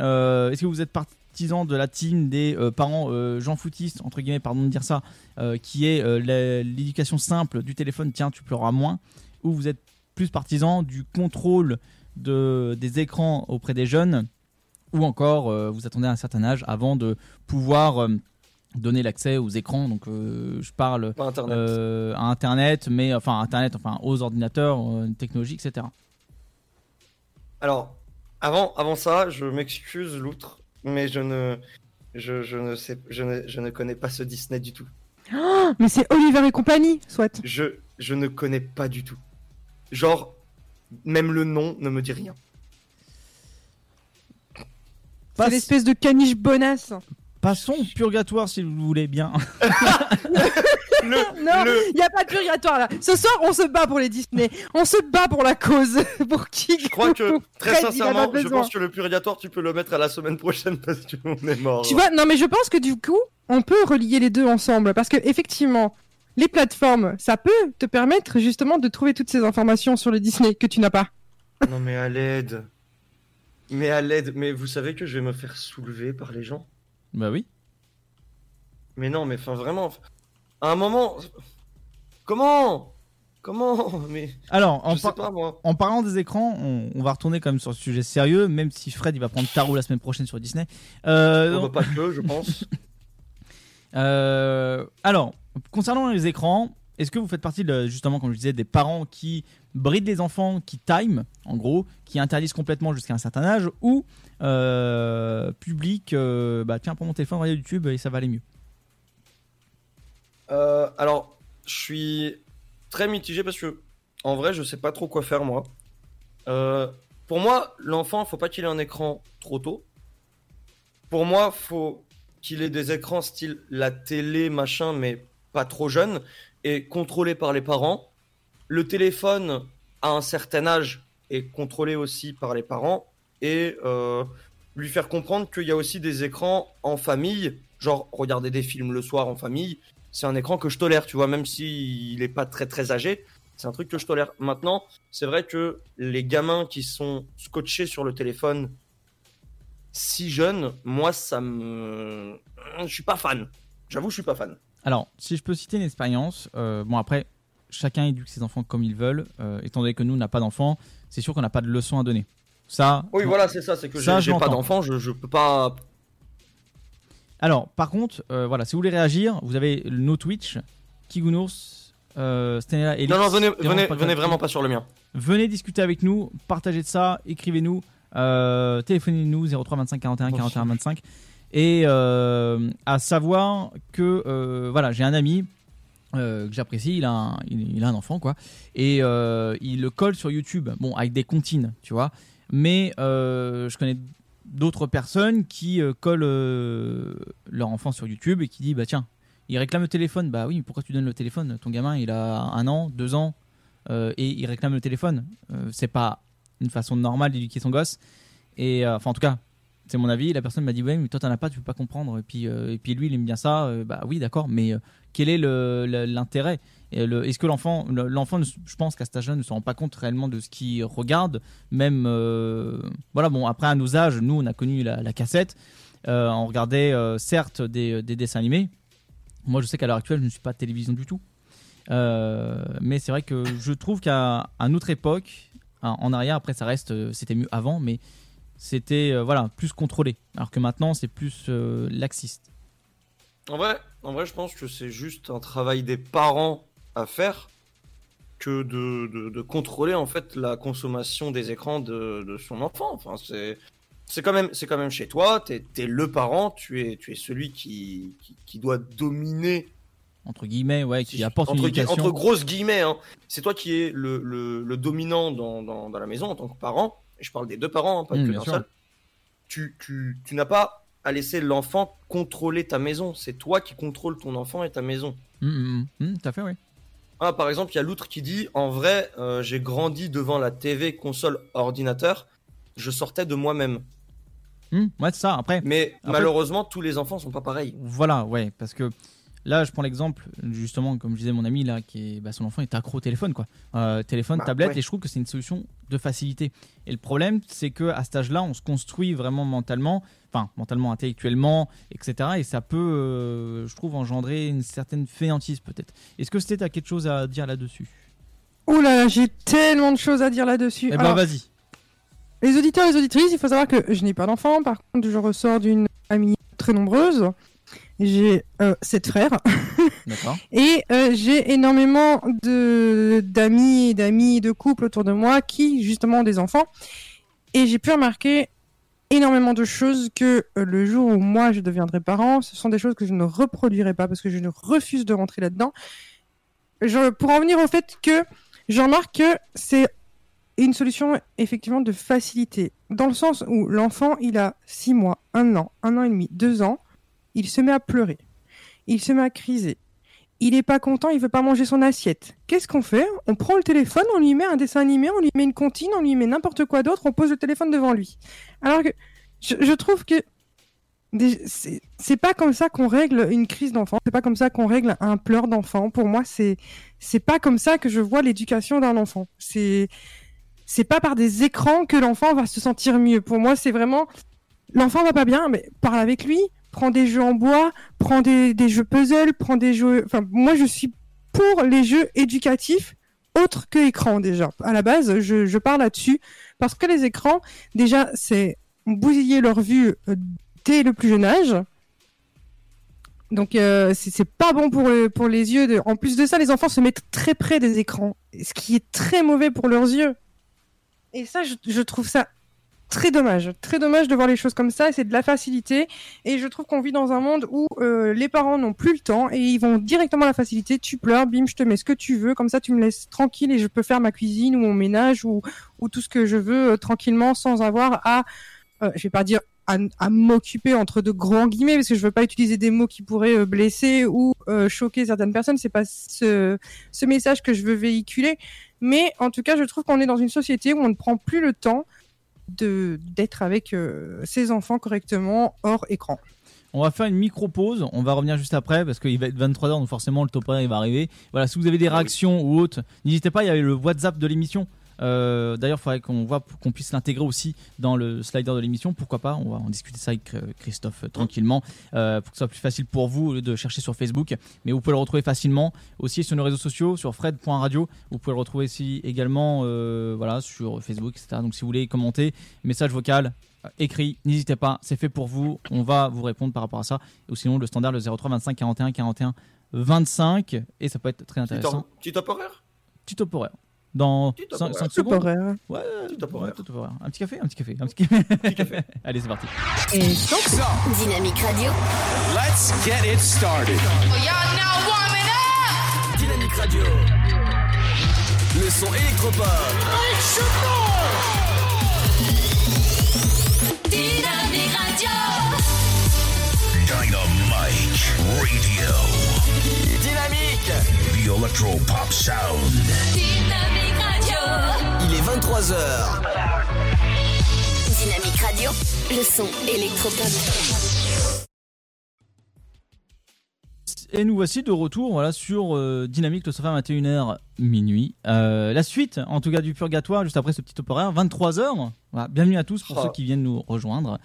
euh, est-ce que vous êtes partisan de la team des euh, parents euh, Jean foutistes entre guillemets, pardon de dire ça, euh, qui est euh, l'éducation simple du téléphone, tiens, tu pleuras moins, ou vous êtes plus partisan du contrôle de, des écrans auprès des jeunes, ou encore euh, vous attendez un certain âge avant de pouvoir euh, donner l'accès aux écrans. Donc euh, je parle Internet. euh, à Internet, mais enfin Internet, enfin aux ordinateurs, euh, technologies, etc. Alors, avant, avant ça, je m'excuse, l'outre, mais je ne, je, je ne sais, je ne, je ne connais pas ce Disney du tout. Oh, mais c'est Oliver et compagnie, soit. Je, je ne connais pas du tout. Genre, même le nom ne me dit rien. C'est l'espèce de caniche bonasse. Passons au purgatoire si vous voulez bien. non, il n'y a pas de purgatoire là. Ce soir, on se bat pour les Disney. On se bat pour la cause. pour qui Je crois que, très Fred, sincèrement, je pense que le purgatoire, tu peux le mettre à la semaine prochaine parce qu'on est mort. Tu vois, non mais je pense que du coup, on peut relier les deux ensemble parce que effectivement, les plateformes, ça peut te permettre justement de trouver toutes ces informations sur le Disney que tu n'as pas. Non, mais à l'aide. Mais à l'aide. Mais vous savez que je vais me faire soulever par les gens? Bah oui. Mais non, mais enfin, vraiment. À un moment. Comment? Comment? Mais. Alors, en, Je sais par- pas, moi. en parlant des écrans, on, on va retourner quand même sur le sujet sérieux, même si Fred il va prendre Tarot la semaine prochaine sur Disney. Euh, Oh, bah, pas que, je pense. Euh, alors, concernant les écrans, est-ce que vous faites partie, de, justement, comme je disais, des parents qui brident les enfants, qui time, en gros, qui interdisent complètement jusqu'à un certain âge, ou euh, public, euh, bah tiens, prends mon téléphone, regarde YouTube et ça va aller mieux? Euh, alors, je suis très mitigé parce que, en vrai, je sais pas trop quoi faire, moi. Euh, pour moi, l'enfant, faut pas qu'il ait un écran trop tôt. Pour moi, faut qu'il ait des écrans style la télé, machin, mais pas trop jeune et contrôlé par les parents. Le téléphone, à un certain âge, est contrôlé aussi par les parents et euh, lui faire comprendre qu'il y a aussi des écrans en famille, genre regarder des films le soir en famille, c'est un écran que je tolère, tu vois, même s'il est pas très très âgé, c'est un truc que je tolère. Maintenant, c'est vrai que les gamins qui sont scotchés sur le téléphone si jeunes, moi ça me. Je suis pas fan. J'avoue, je suis pas fan. Alors, si je peux citer une expérience, euh, bon après, chacun éduque ses enfants comme ils veulent, euh, étant donné que nous, on n'a pas d'enfants, c'est sûr qu'on n'a pas de leçons à donner. Ça. Oui, voilà, c'est ça, c'est que j'ai pas d'enfant, je, je peux pas. Alors, par contre, euh, voilà, si vous voulez réagir, vous avez nos Twitch, Kigounours, euh, Stenella et Non, non, venez, venez, pas venez vraiment pas sur le mien. Venez discuter avec nous, partagez de ça, écrivez-nous, euh, téléphonez-nous 03 25 41 41 25. Et euh, à savoir que, voilà, j'ai un ami, euh, que j'apprécie, il, a un- il, il a un enfant quoi, et euh, il le colle sur YouTube, bon avec des comptines, tu vois, mais euh, je connais d'autres personnes qui euh, collent euh, leur enfant sur YouTube et qui disent bah tiens, il réclame le téléphone, bah oui, mais pourquoi tu donnes le téléphone? Ton gamin il a un an, deux ans, euh, et il réclame le téléphone, c'est pas une façon normale d'éduquer son gosse, et enfin en tout cas. C'est mon avis. La personne m'a dit ouais, mais toi t'en as pas, tu peux pas comprendre. Et puis et puis lui il aime bien ça. Bah oui, d'accord. Mais quel est l'intérêt? Est-ce que l'enfant, le- l'enfant, je pense qu'à cet âge-là, ne se rend pas compte réellement de ce qu'il regarde. Même euh, voilà. Bon, après à nos âges, nous on a connu la, cassette. Euh, on regardait euh, certes des, des dessins animés. Moi, je sais qu'à l'heure actuelle, je ne suis pas télévision du tout. Mais c'est vrai que je trouve qu'à à notre époque, en arrière, après ça reste, c'était mieux avant, mais c'était voilà plus contrôlé. Alors que maintenant, c'est plus laxiste. En vrai, en vrai, je pense que c'est juste un travail des parents à faire que de, de, de contrôler en fait la consommation des écrans de, de son enfant. Enfin, c'est c'est quand même c'est quand même chez toi. T'es es le parent. Tu es tu es celui qui qui, qui doit dominer entre guillemets, ouais, qui apporte une entre, éducation. entre grosses guillemets. Hein. C'est toi qui es le, le, le dominant dans, dans, dans la maison en tant que parent. Et je parle des deux parents, hein, pas Mmh, que d'un seul. Tu, tu, tu n'as pas à laisser l'enfant contrôler ta maison. C'est toi qui contrôles ton enfant et ta maison. Hum, hum, hum, tout à fait, oui. Ah, par exemple, il y a l'outre qui dit En vrai, euh, j'ai grandi devant la TV, console, ordinateur. Je sortais de moi-même. Hum, ouais, c'est ça. Après, Mais après- malheureusement, tous les enfants sont pas pareils. Voilà, ouais, parce que là, je prends l'exemple, justement, comme je disais, mon ami, là, qui est, bah, son enfant est accro au téléphone, quoi. Euh, téléphone, Bah, tablette, ouais. et je trouve que c'est une solution de facilité. Et le problème, c'est que à cet âge-là, on se construit vraiment mentalement, enfin, mentalement, intellectuellement, etc. Et ça peut, euh, je trouve, engendrer une certaine fainéantise, peut-être. Est-ce que c'était, t'as quelque chose à dire là-dessus? Ouh là là, j'ai tellement de choses à dire là-dessus. Eh ben, vas-y. Les auditeurs et les auditrices, il faut savoir que je n'ai pas d'enfant. Par contre, je ressors d'une famille très nombreuse. J'ai euh, sept frères. D'accord. Et euh, j'ai énormément de d'amis et d'amis de couples autour de moi qui justement ont des enfants. Et j'ai pu remarquer énormément de choses que euh, le jour où moi je deviendrai parent, ce sont des choses que je ne reproduirai pas parce que je ne refuse de rentrer là-dedans. Pour en venir au fait que je remarque que c'est une solution effectivement de facilité, dans le sens où l'enfant il a six mois, un an, un an et demi, deux ans, il se met à pleurer, il se met à criser, il est pas content, il veut pas manger son assiette. Qu'est-ce qu'on fait? On prend le téléphone, on lui met un dessin animé, on lui met une comptine, on lui met n'importe quoi d'autre, on pose le téléphone devant lui. Alors que je, je trouve que c'est pas comme ça qu'on règle une crise d'enfant, c'est pas comme ça qu'on règle un pleur d'enfant. Pour moi, c'est c'est pas comme ça que je vois l'éducation d'un enfant. C'est c'est pas par des écrans que l'enfant va se sentir mieux. Pour moi, c'est vraiment l'enfant va pas bien, mais parle avec lui, prends des jeux en bois, prends des, jeux puzzle, prends des jeux. Enfin, moi, je suis pour les jeux éducatifs autres que écran déjà. À la base, je, je parle là-dessus parce que les écrans, déjà, c'est bousiller leur vue euh, dès le plus jeune âge. Donc euh, c'est pas bon pour, le- pour les yeux. En plus de ça, les enfants se mettent très près des écrans, ce qui est très mauvais pour leurs yeux. Et ça, je trouve ça très dommage. Très dommage de voir les choses comme ça. C'est de la facilité. Et je trouve qu'on vit dans un monde où euh, les parents n'ont plus le temps et ils vont directement à la facilité. Tu pleures, bim, je te mets ce que tu veux. Comme ça, tu me laisses tranquille et je peux faire ma cuisine ou mon ménage ou, ou tout ce que je veux euh, tranquillement sans avoir à, euh, je vais pas dire à, m'occuper entre de grands guillemets parce que je veux pas utiliser des mots qui pourraient euh, blesser ou choquer certaines personnes. C'est pas ce, message que je veux véhiculer. Mais en tout cas, je trouve qu'on est dans une société où on ne prend plus le temps d'être avec euh, ses enfants correctement hors écran. On va faire une micro pause. On va revenir juste après parce qu'il va être 23h, donc forcément le top il va arriver. Voilà, si vous avez des réactions ou autres, n'hésitez pas. Il y avait le WhatsApp de l'émission. Euh, D'ailleurs, il faudrait qu'on voit qu'on puisse l'intégrer aussi dans le slider de l'émission. Pourquoi pas? On va en discuter ça avec euh, Christophe euh, tranquillement euh, pour que ce soit plus facile pour vous de chercher sur Facebook. Mais vous pouvez le retrouver facilement aussi sur nos réseaux sociaux, sur fred.radio. Vous pouvez le retrouver aussi également euh, voilà, sur Facebook, etc. Donc si vous voulez commenter, message vocal, écrit, n'hésitez pas, c'est fait pour vous. On va vous répondre par rapport à ça. Ou sinon, le standard, le 03 25 41 41 25. Et ça peut être très Petit intéressant. top- Petit top horaire Petit top horaire. Dans top 5, horaire. secondes. Top horaire. Ouais, Petit petit top horaire. Un petit café, un petit café, un petit café. Allez, c'est parti. Dynamique Radio. Let's get it started. Y'all now warming up. Dynamique Radio. Le son électropop. Dynamique Radio. Dynamite Radio. Dynamique. The Electro Pop Sound. Dynamique Radio. Il est 23h. Dynamique Radio, le son électropop. Et nous voici de retour voilà, sur euh, Dynamique le sofa 21h minuit. Euh, la suite, en tout cas du purgatoire, juste après ce petit top horaire, 23h. Voilà, bienvenue à tous pour Oh. ceux qui viennent nous rejoindre.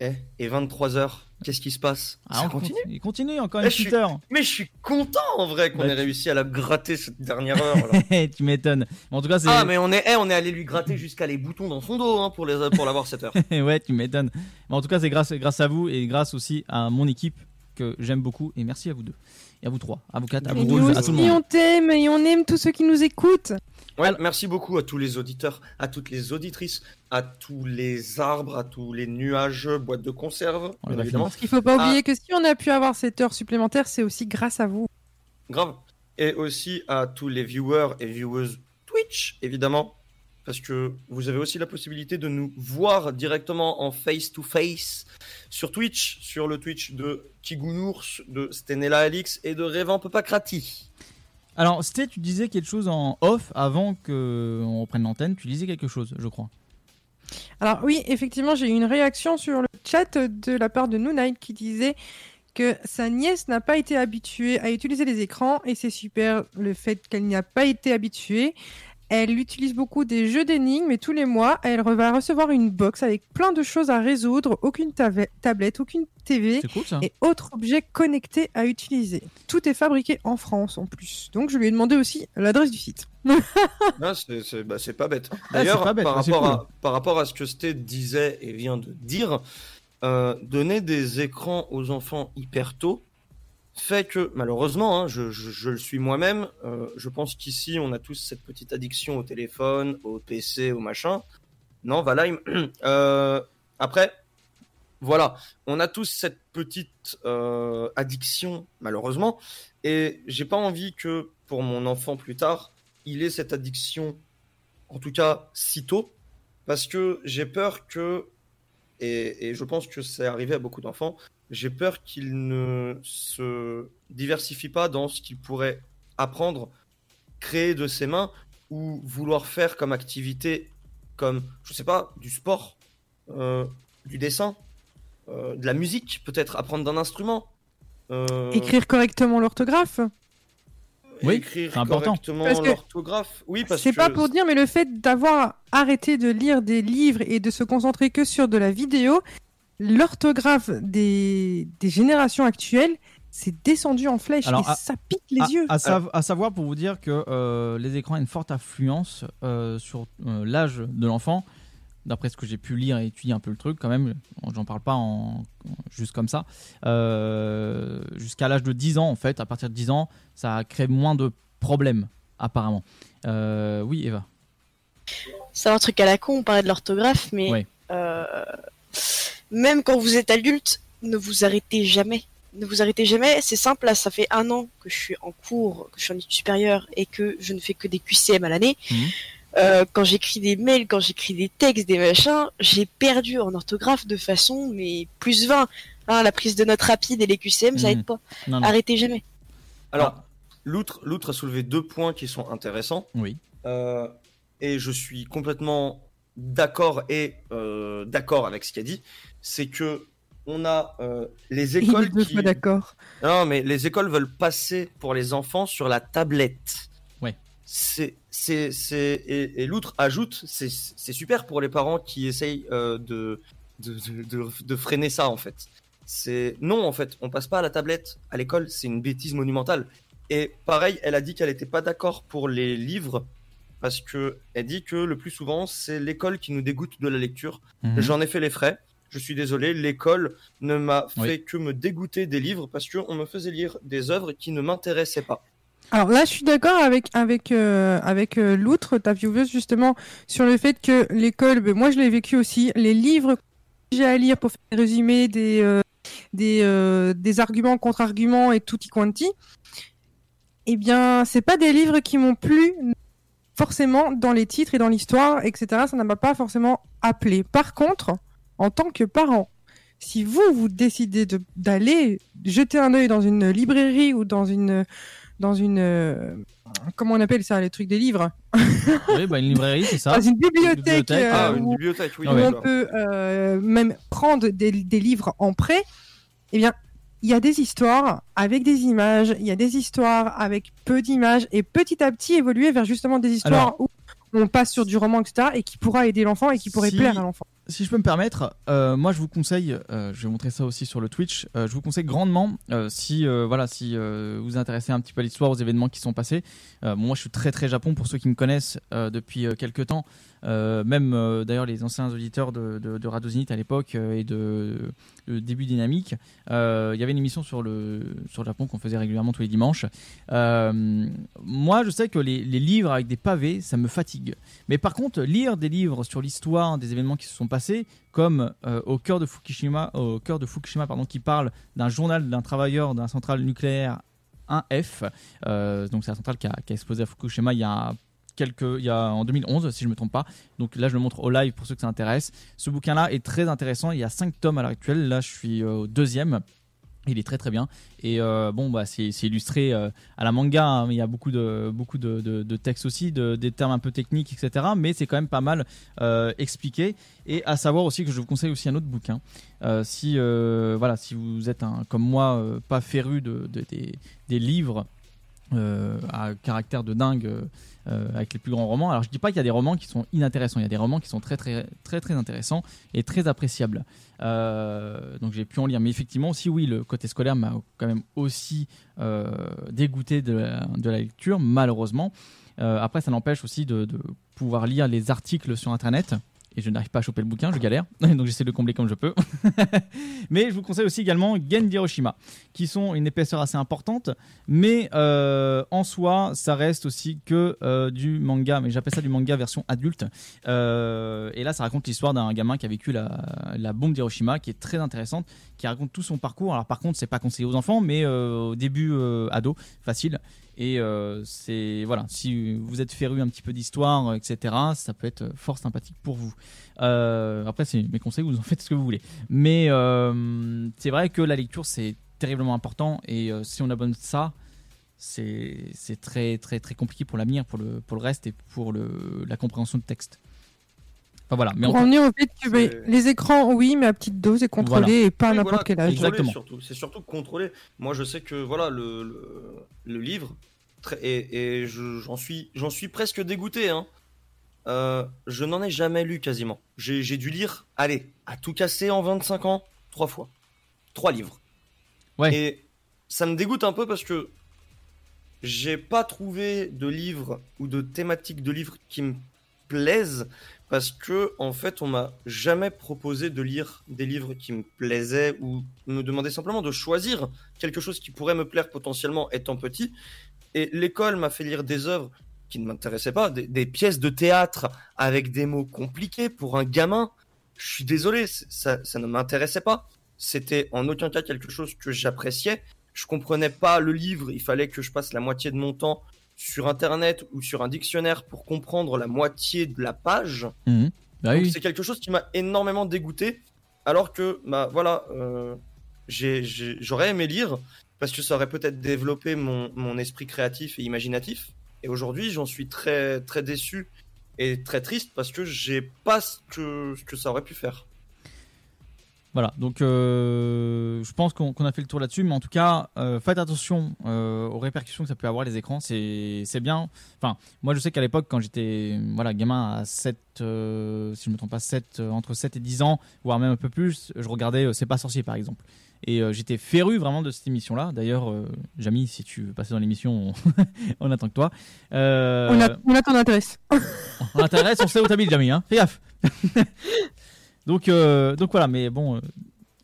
Eh, et 23h, qu'est-ce qui se passe Ah, Ça on continue Il continue encore une petite heure. Mais je suis content en vrai qu'on Bah, ait tu- réussi à la gratter cette dernière heure. là. tu m'étonnes. Mais en tout cas, c'est. ah mais on est, eh, on est allé lui gratter jusqu'à les boutons dans son dos hein, pour les, pour l'avoir cette heure. ouais, tu m'étonnes. Mais en tout cas, c'est grâce, grâce à vous et grâce aussi à mon équipe que j'aime beaucoup. Et merci à vous deux. Et à vous trois, à vous quatre, à vous nous Rose, à tout le monde. on t'aime et on aime tous ceux qui nous écoutent. Ouais, merci beaucoup à tous les auditeurs, à toutes les auditrices, à tous les arbres, à tous les nuages, boîtes de conserve, évidemment. Parce qu'il faut pas Ah, oublier que si on a pu avoir cette heure supplémentaire, c'est aussi grâce à vous. Grave. Et aussi à tous les viewers et viewers Twitch, évidemment. Parce que vous avez aussi la possibilité de nous voir directement en face-to-face sur Twitch, sur le Twitch de Kigounours, de Stenella Alix et de Révan Popacrati. Alors, Sté, tu disais quelque chose en off avant qu'on reprenne l'antenne. Tu disais quelque chose, je crois. Alors oui, effectivement, j'ai eu une réaction sur le chat de la part de Noonite qui disait que sa nièce n'a pas été habituée à utiliser les écrans et c'est super le fait qu'elle n'y a pas été habituée. Elle utilise beaucoup des jeux d'énigmes et tous les mois, elle va recevoir une box avec plein de choses à résoudre, aucune tablette, aucune TV cool, et autres objets connectés à utiliser. Tout est fabriqué en France en plus. Donc je lui ai demandé aussi l'adresse du site. Ah, c'est c'est- bah, c'est pas bête. Ah, D'ailleurs, c'est pas bête, par, ouais, c'est rapport cool. à, par rapport à ce que Sté disait et vient de dire, euh, donner des écrans aux enfants hyper tôt fait que, malheureusement, hein, je, le suis moi-même, euh, je pense qu'ici, on a tous cette petite addiction au téléphone, au PC, au machin. Non, Valheim. euh, après, voilà, on a tous cette petite euh, addiction, malheureusement, et j'ai pas envie que pour mon enfant plus tard, il ait cette addiction, en tout cas si tôt, parce que j'ai peur que, et, et je pense que c'est arrivé à beaucoup d'enfants, j'ai peur qu'il ne se diversifie pas dans ce qu'il pourrait apprendre, créer de ses mains, ou vouloir faire comme activité, comme, je sais pas, du sport, euh, du dessin, euh, de la musique, peut-être apprendre d'un instrument. euh, Écrire correctement l'orthographe? Oui, écrire c'est important. correctement l'orthographe. Oui, parce C'est que pas pour dire, mais le fait d'avoir arrêté de lire des livres et de se concentrer que sur de la vidéo, l'orthographe des, des générations actuelles s'est descendu en flèche Alors, et à- ça pique les à, yeux. À, sav- à savoir pour vous dire que euh, les écrans ont une forte influence euh, sur euh, l'âge de l'enfant. D'après ce que j'ai pu lire et étudier un peu le truc, quand même, j'en parle pas en, juste comme ça. Euh, Jusqu'à l'âge de 10 ans, en fait, à partir de 10 ans, ça crée moins de problèmes, apparemment. Euh, oui, Eva. C'est un truc à la con, on parlait de l'orthographe, mais Ouais. Même quand vous êtes adulte, ne vous arrêtez jamais. Ne vous arrêtez jamais, c'est simple, là, ça fait un an que je suis en cours, que je suis en études supérieures et que je ne fais que des QCM à l'année. Euh, quand j'écris des mails, quand j'écris des textes, des machins, j'ai perdu en orthographe de façon, mais plus 20. Hein, la prise de notes rapide et les QCM, ça Mhm. aide pas. Non, non. Arrêtez jamais. Alors, l'outre, l'outre a soulevé deux points qui sont intéressants. Oui. Euh, et je suis complètement d'accord et euh, d'accord avec ce qu'il a dit. C'est que on a euh, les Il est écoles qui. d'accord. Non, mais les écoles veulent passer pour les enfants sur la tablette. Ouais. C'est, c'est, c'est, et, et l'outre ajoute, c'est, c'est super pour les parents qui essayent euh, de, de, de, de, de freiner ça en fait. C'est non en fait, on passe pas à la tablette à l'école, c'est une bêtise monumentale. Et pareil, elle a dit qu'elle était pas d'accord pour les livres parce que elle dit que le plus souvent c'est l'école qui nous dégoûte de la lecture. Mhm. J'en ai fait les frais. Je suis désolé, l'école ne m'a fait Oui. que me dégoûter des livres parce qu'on me faisait lire des œuvres qui ne m'intéressaient pas. Alors là, je suis d'accord avec avec euh, avec euh, l'outre, ta vieweuse justement, sur le fait que l'école, ben, moi je l'ai vécu aussi, les livres que j'ai à lire pour faire des résumés des euh, des euh, des arguments contre arguments et tutti quanti. eh bien, c'est pas des livres qui m'ont plu forcément dans les titres et dans l'histoire, etc. Ça ne m'a pas forcément appelé. Par contre, en tant que parent, si vous vous décidez de- d'aller jeter un œil dans une librairie ou dans une dans une euh, comment on appelle ça les trucs des livres? Oui, bah, une librairie, c'est ça. dans une bibliothèque, euh, Ah, une où, bibliothèque, oui. où on peut euh, même prendre des, des livres en prêt, eh bien, il y a des histoires avec des images, il y a des histoires avec peu d'images, et petit à petit évoluer vers justement des histoires Alors- où on passe sur du roman, etc., et qui pourra aider l'enfant et qui pourrait Si- plaire à l'enfant. Si je peux me permettre, euh, moi je vous conseille, euh, je vais montrer ça aussi sur le Twitch, euh, je vous conseille grandement, si voilà, si vous vous intéressez un petit peu à l'histoire, aux événements qui sont passés. Bon, moi je suis très très Japon pour ceux qui me connaissent depuis quelques temps, euh, même euh, d'ailleurs les anciens auditeurs de, de, de Radio Zenith à l'époque euh, et de, début dynamique. Il y avait une émission sur le sur le Japon qu'on faisait régulièrement tous les dimanches. Moi je sais que les, les livres avec des pavés, ça me fatigue. Mais par contre, lire des livres sur l'histoire des événements qui se sont passés, comme au cœur de Fukushima, au cœur de Fukushima, pardon, qui parle d'un journal d'un travailleur d'un centrale nucléaire 1F, euh, donc c'est la centrale qui a, qui a explosé à Fukushima il y a quelques, il y a en 2011 si je me trompe pas. Donc là je le montre au live pour ceux que ça intéresse. Ce bouquin-là est très intéressant. Il y a 5 tomes à l'heure actuelle. Là je suis euh, au deuxième. Il est très très bien et euh, bon bah c'est illustré euh, à la manga hein, il y a beaucoup de beaucoup de, de, textes aussi de, des termes un peu techniques etc mais c'est quand même pas mal expliqué et à savoir aussi que je vous conseille aussi un autre bouquin si voilà si vous êtes comme moi pas féru de, de- des, des livres euh, à caractère de dingue euh, euh, avec les plus grands romans. Alors je dis pas qu'il y a des romans qui sont inintéressants, il y a des romans qui sont très très très très intéressants et très appréciables. Donc j'ai pu en lire, mais effectivement aussi oui le côté scolaire m'a quand même aussi dégoûté de la, lecture malheureusement. Après ça n'empêche aussi de pouvoir lire les articles sur internet. Et je n'arrive pas à choper le bouquin, je galère. Donc j'essaie de le combler comme je peux. Mais je vous conseille aussi également Gen Hiroshima, qui sont une épaisseur assez importante. Mais euh, en soi, ça reste aussi que euh, du manga. Mais j'appelle ça du manga version adulte. Euh, et là, ça raconte l'histoire d'un gamin qui a vécu la, la bombe d'Hiroshima, qui est très intéressante, qui raconte tout son parcours. Alors par contre, c'est pas conseillé aux enfants, mais au début ado, facile. Et euh, c'est voilà, si vous êtes féru un petit peu d'histoire, etc., ça peut être fort sympathique pour vous. Euh, après, c'est mes conseils, vous en faites ce que vous voulez. Mais euh, c'est vrai que la lecture c'est terriblement important et euh, si on abonne ça, c'est c'est très très très compliqué pour l'avenir, pour le pour le reste et pour le la compréhension de texte. Enfin voilà. Mais Pour on- en venir au fait que les écrans, oui, mais à petite dose et contrôlés Voilà. et pas à Oui, n'importe voilà, quel âge. contrôler surtout. C'est surtout contrôler. Moi, je sais que voilà le, le, le livre très- et, et je- j'en suis j'en suis presque dégoûté. Hein. Euh, je n'en ai jamais lu quasiment. J'ai j'ai dû lire, allez, à tout casser en 25 ans, trois fois, trois livres. Ouais. Et ça me dégoûte un peu parce que j'ai pas trouvé de livres ou de thématiques de livres qui me plaisent parce que en fait on m'a jamais proposé de lire des livres qui me plaisaient ou me demander simplement de choisir quelque chose qui pourrait me plaire potentiellement étant petit. Et l'école m'a fait lire des œuvres qui ne m'intéressaient pas des, pièces de théâtre avec des mots compliqués pour un gamin. Je suis désolé ça, ça ne m'intéressait pas. C'était en aucun cas quelque chose que j'appréciais. Je comprenais pas le livre il fallait que je passe la moitié de mon temps sur internet ou sur un dictionnaire pour comprendre la moitié de la page Mhm. Bah oui. c'est quelque chose qui m'a énormément dégoûté, alors que bah voilà, euh, j'aurais aimé lire parce que ça aurait peut-être développé mon, mon esprit créatif et imaginatif. Et aujourd'hui, j'en suis très très déçu et très triste parce que j'ai pas ce que, ce que ça aurait pu faire. Voilà, donc euh, je pense qu'on a fait le tour là-dessus, mais en tout cas, euh, faites attention euh, aux répercussions que ça peut avoir les écrans, c'est bien. Enfin, moi je sais qu'à l'époque, quand j'étais voilà, gamin à 7, euh, si je me trompe pas, 7, euh, entre 7 et 10 ans, voire même un peu plus, je regardais C'est pas sorcier par exemple. Et j'étais féru vraiment de cette émission-là. D'ailleurs, Jamy, si tu veux passer dans l'émission, on, on attend que toi. On, a, on a ton adresse. on on sait où t'habites, Jamy, hein. Fais gaffe. donc, euh, donc voilà, mais bon, euh,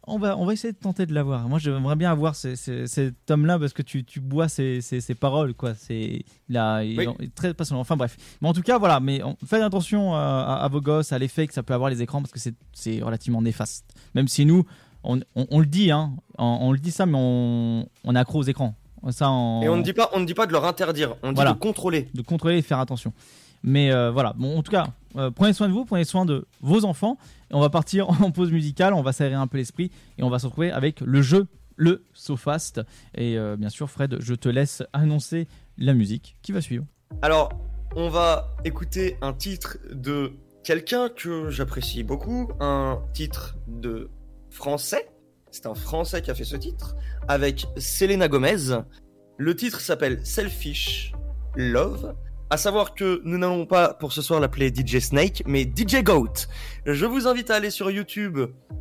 on va, on va essayer de tenter de l'avoir. Moi, j'aimerais bien avoir ces- ces- cet homme-là parce que tu, tu bois ses paroles, quoi. C'est, il, a- il Oui. est très passionnant. Enfin bref. Mais en tout cas, voilà. Mais on- faites attention à, vos gosses, à l'effet que ça peut avoir les écrans parce que c'est, relativement néfaste. Même si nous, on, on- on le dit, hein, on, le dit ça, mais on, on est accro aux écrans. Ça. Et on ne dit pas, on ne dit pas de leur interdire, on dit Voilà. de contrôler. de contrôler et faire attention. Mais euh, voilà, bon, en tout cas, euh, prenez soin de vous, prenez soin de vos enfants. Et on va partir en pause musicale, on va s'aérer un peu l'esprit et on va se retrouver avec le jeu, le SoFast. Et euh, bien sûr, Fred, je te laisse annoncer la musique qui va suivre. Alors, on va écouter un titre de quelqu'un que j'apprécie beaucoup, un titre de français. C'est un français qui a fait ce titre avec Selena Gomez. Le titre s'appelle Selfish Love. À savoir que nous n'allons pas pour ce soir l'appeler DJ Snake, mais DJ Goat. Je vous invite à aller sur YouTube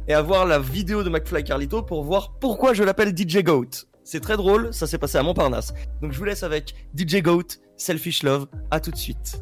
et à voir la vidéo de McFly Carlito pour voir pourquoi je l'appelle DJ Goat. C'est très drôle, ça s'est passé à Montparnasse. Donc je vous laisse avec DJ Goat, Selfish Love. À tout de suite.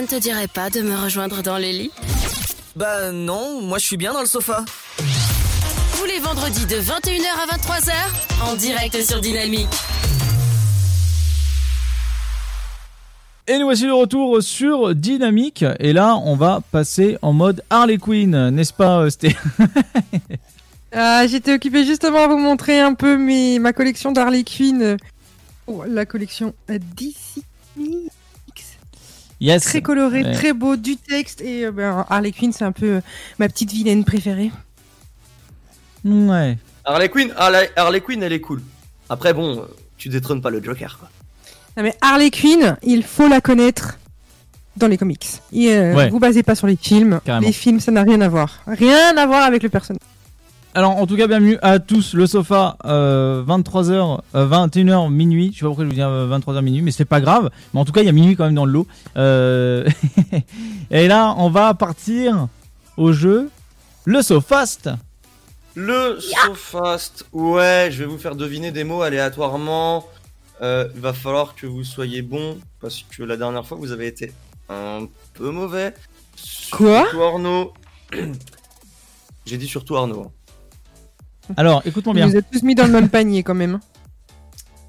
Ça ne te dirait pas de me rejoindre dans les lits Bah non, moi je suis bien dans le sofa. Tous les vendredis de 21h à 23h, en direct sur Dynamique. Et nous voici de retour sur Dynamique. Et là, on va passer en mode Harley Quinn, n'est-ce pas, euh, Sté Ah, J'étais occupé justement à vous montrer un peu mes, ma collection d'Harley Quinn. oh, la collection DC. Yes. Très coloré, Ouais. très beau, du texte. Et euh, ben, Harley Quinn, c'est un peu euh, ma petite vilaine préférée. Ouais. Harley Quinn, Harley, Harley Quinn, elle est cool. Après, bon, euh, tu détrônes pas le Joker, quoi. Non, mais Harley Quinn, il faut la connaître dans les comics. Et, euh, Ouais. Vous basez pas sur les films. Carrément. Les films, ça n'a rien à voir. Rien à voir avec le personnage. Alors, en tout cas, bienvenue à tous. Le sofa, euh, 23h, euh, 21h, minuit. Je sais pas pourquoi je vous dis euh, 23h, minuit, mais c'est pas grave. Mais en tout cas, il y a minuit quand même dans le lot. Euh, Et là, on va partir au jeu. Le Sofast. Le SoFast, ouais, je vais vous faire deviner des mots aléatoirement. Euh, il va falloir que vous soyez bon parce que la dernière fois vous avez été un peu mauvais. Quoi? Surtout Arnaud. J'ai dit surtout Arnaud. Alors, écoute-moi Vous bien. les êtes tous mis dans le même panier quand même.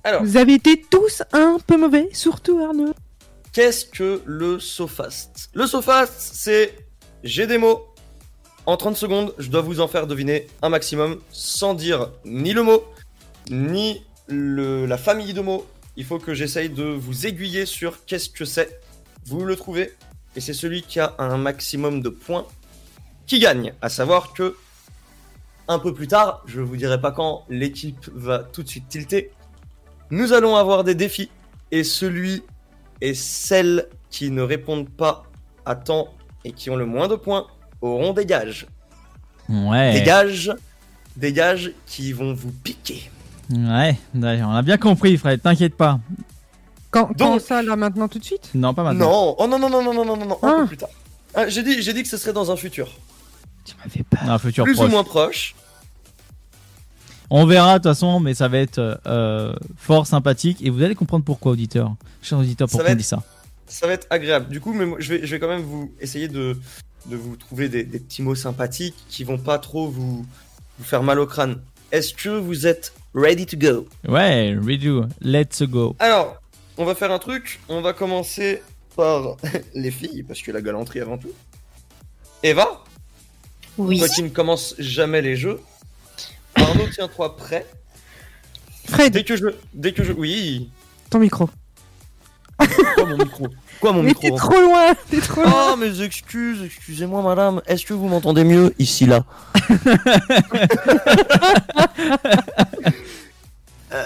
Alors, Vous avez été tous un peu mauvais, surtout Arnaud. qu'est-ce que le SoFast Le SoFast, c'est j'ai des mots. En 30 secondes, je dois vous en faire deviner un maximum sans dire ni le mot, ni le- la famille de mots. Il faut que j'essaye de vous aiguiller sur qu'est-ce que c'est. Vous le trouvez, et c'est celui qui a un maximum de points qui gagne. À savoir que un peu plus tard, je vous dirai pas quand, l'équipe va tout de suite tilter. Nous allons avoir des défis, et celui et celles qui ne répondent pas à temps et qui ont le moins de points auront des gages. Ouais. Des gages, des gages qui vont vous piquer. Ouais, d'ailleurs, on a bien compris, Fred, t'inquiète pas. Quand, quand Donc- ça, là, maintenant, tout de suite? Non, pas maintenant. Non, oh non non non non non non non, non, un Ah. peu plus tard. Ah, j'ai dit, j'ai dit que ce serait dans un futur, Un futur plus proche. ou moins proche. On verra de toute façon, mais ça va être euh, fort sympathique et vous allez comprendre pourquoi, auditeur. Chers auditeurs, pourquoi on être- dit ça. Ça va être agréable. Du coup, mais moi, je vais, je vais quand même vous essayer de, de vous trouver des, des petits mots sympathiques qui vont pas trop vous, vous faire mal au crâne. Est-ce que vous êtes ready to go? Ouais, redo, let's go. Alors, on va faire un truc. On va commencer par les filles, parce que la galanterie avant tout. Eva? Oui. Toi qui ne commences jamais les jeux. Arnaud, tiens-toi prêt. Fred, Dès que je. Dès que je. Oui. ton micro. Quoi mon micro? Quoi mon Mais micro? t'es trop loin, t'es trop loin. Oh, mes excuses, excusez-moi, madame. Est-ce que vous m'entendez mieux ici, là? Euh,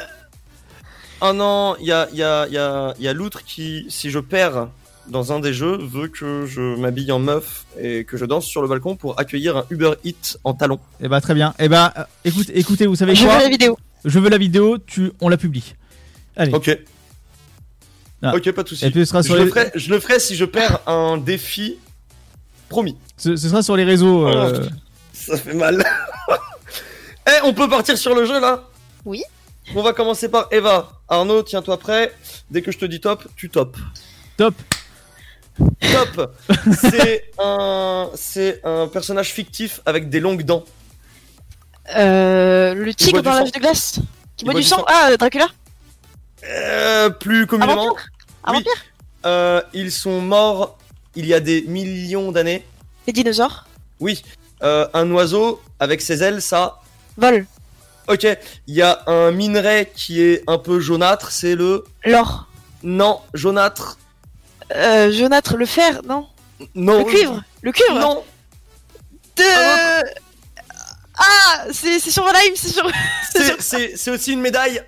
Oh non, il y a, y a, y a, y a l'outre qui, si je perds dans un des jeux, veut que je m'habille en meuf et que je danse sur le balcon pour accueillir un Uber Eats en talons. Eh bah très bien. Eh bah euh, écoute, écoutez, vous savez Je quoi veux la vidéo. Je veux la vidéo, tu, on la publie. Allez. Ok. Ah. Ok, pas de soucis. Et puis ce sera Je sur le, les, ferai, je le ferai si je perds un défi promis. ce, ce sera sur les réseaux. Oh. euh, Ça fait mal. Eh, on peut partir sur le jeu là? Oui. On va commencer par Eva. Arnaud, tiens-toi prêt. Dès que je te dis top, tu top. Top. Top. c'est un, c'est un personnage fictif avec des longues dents. Euh, le tigre dans l'âge de glace Qui boit du sang. Ah, Dracula Euh, plus communément. vampire? Un oui. vampire? Euh, ils sont morts il y a des millions d'années. Les dinosaures? Oui. Un oiseau avec ses ailes, ça. Vol. Ok. Il y a un minerai qui est un peu jaunâtre. C'est le. L'or. Non, jaunâtre. Euh, jaunâtre, le fer, non Non. Le cuivre Le cuivre Non. De... Ah, c'est c'est sur Valheim, c'est sur... C'est- aussi une médaille.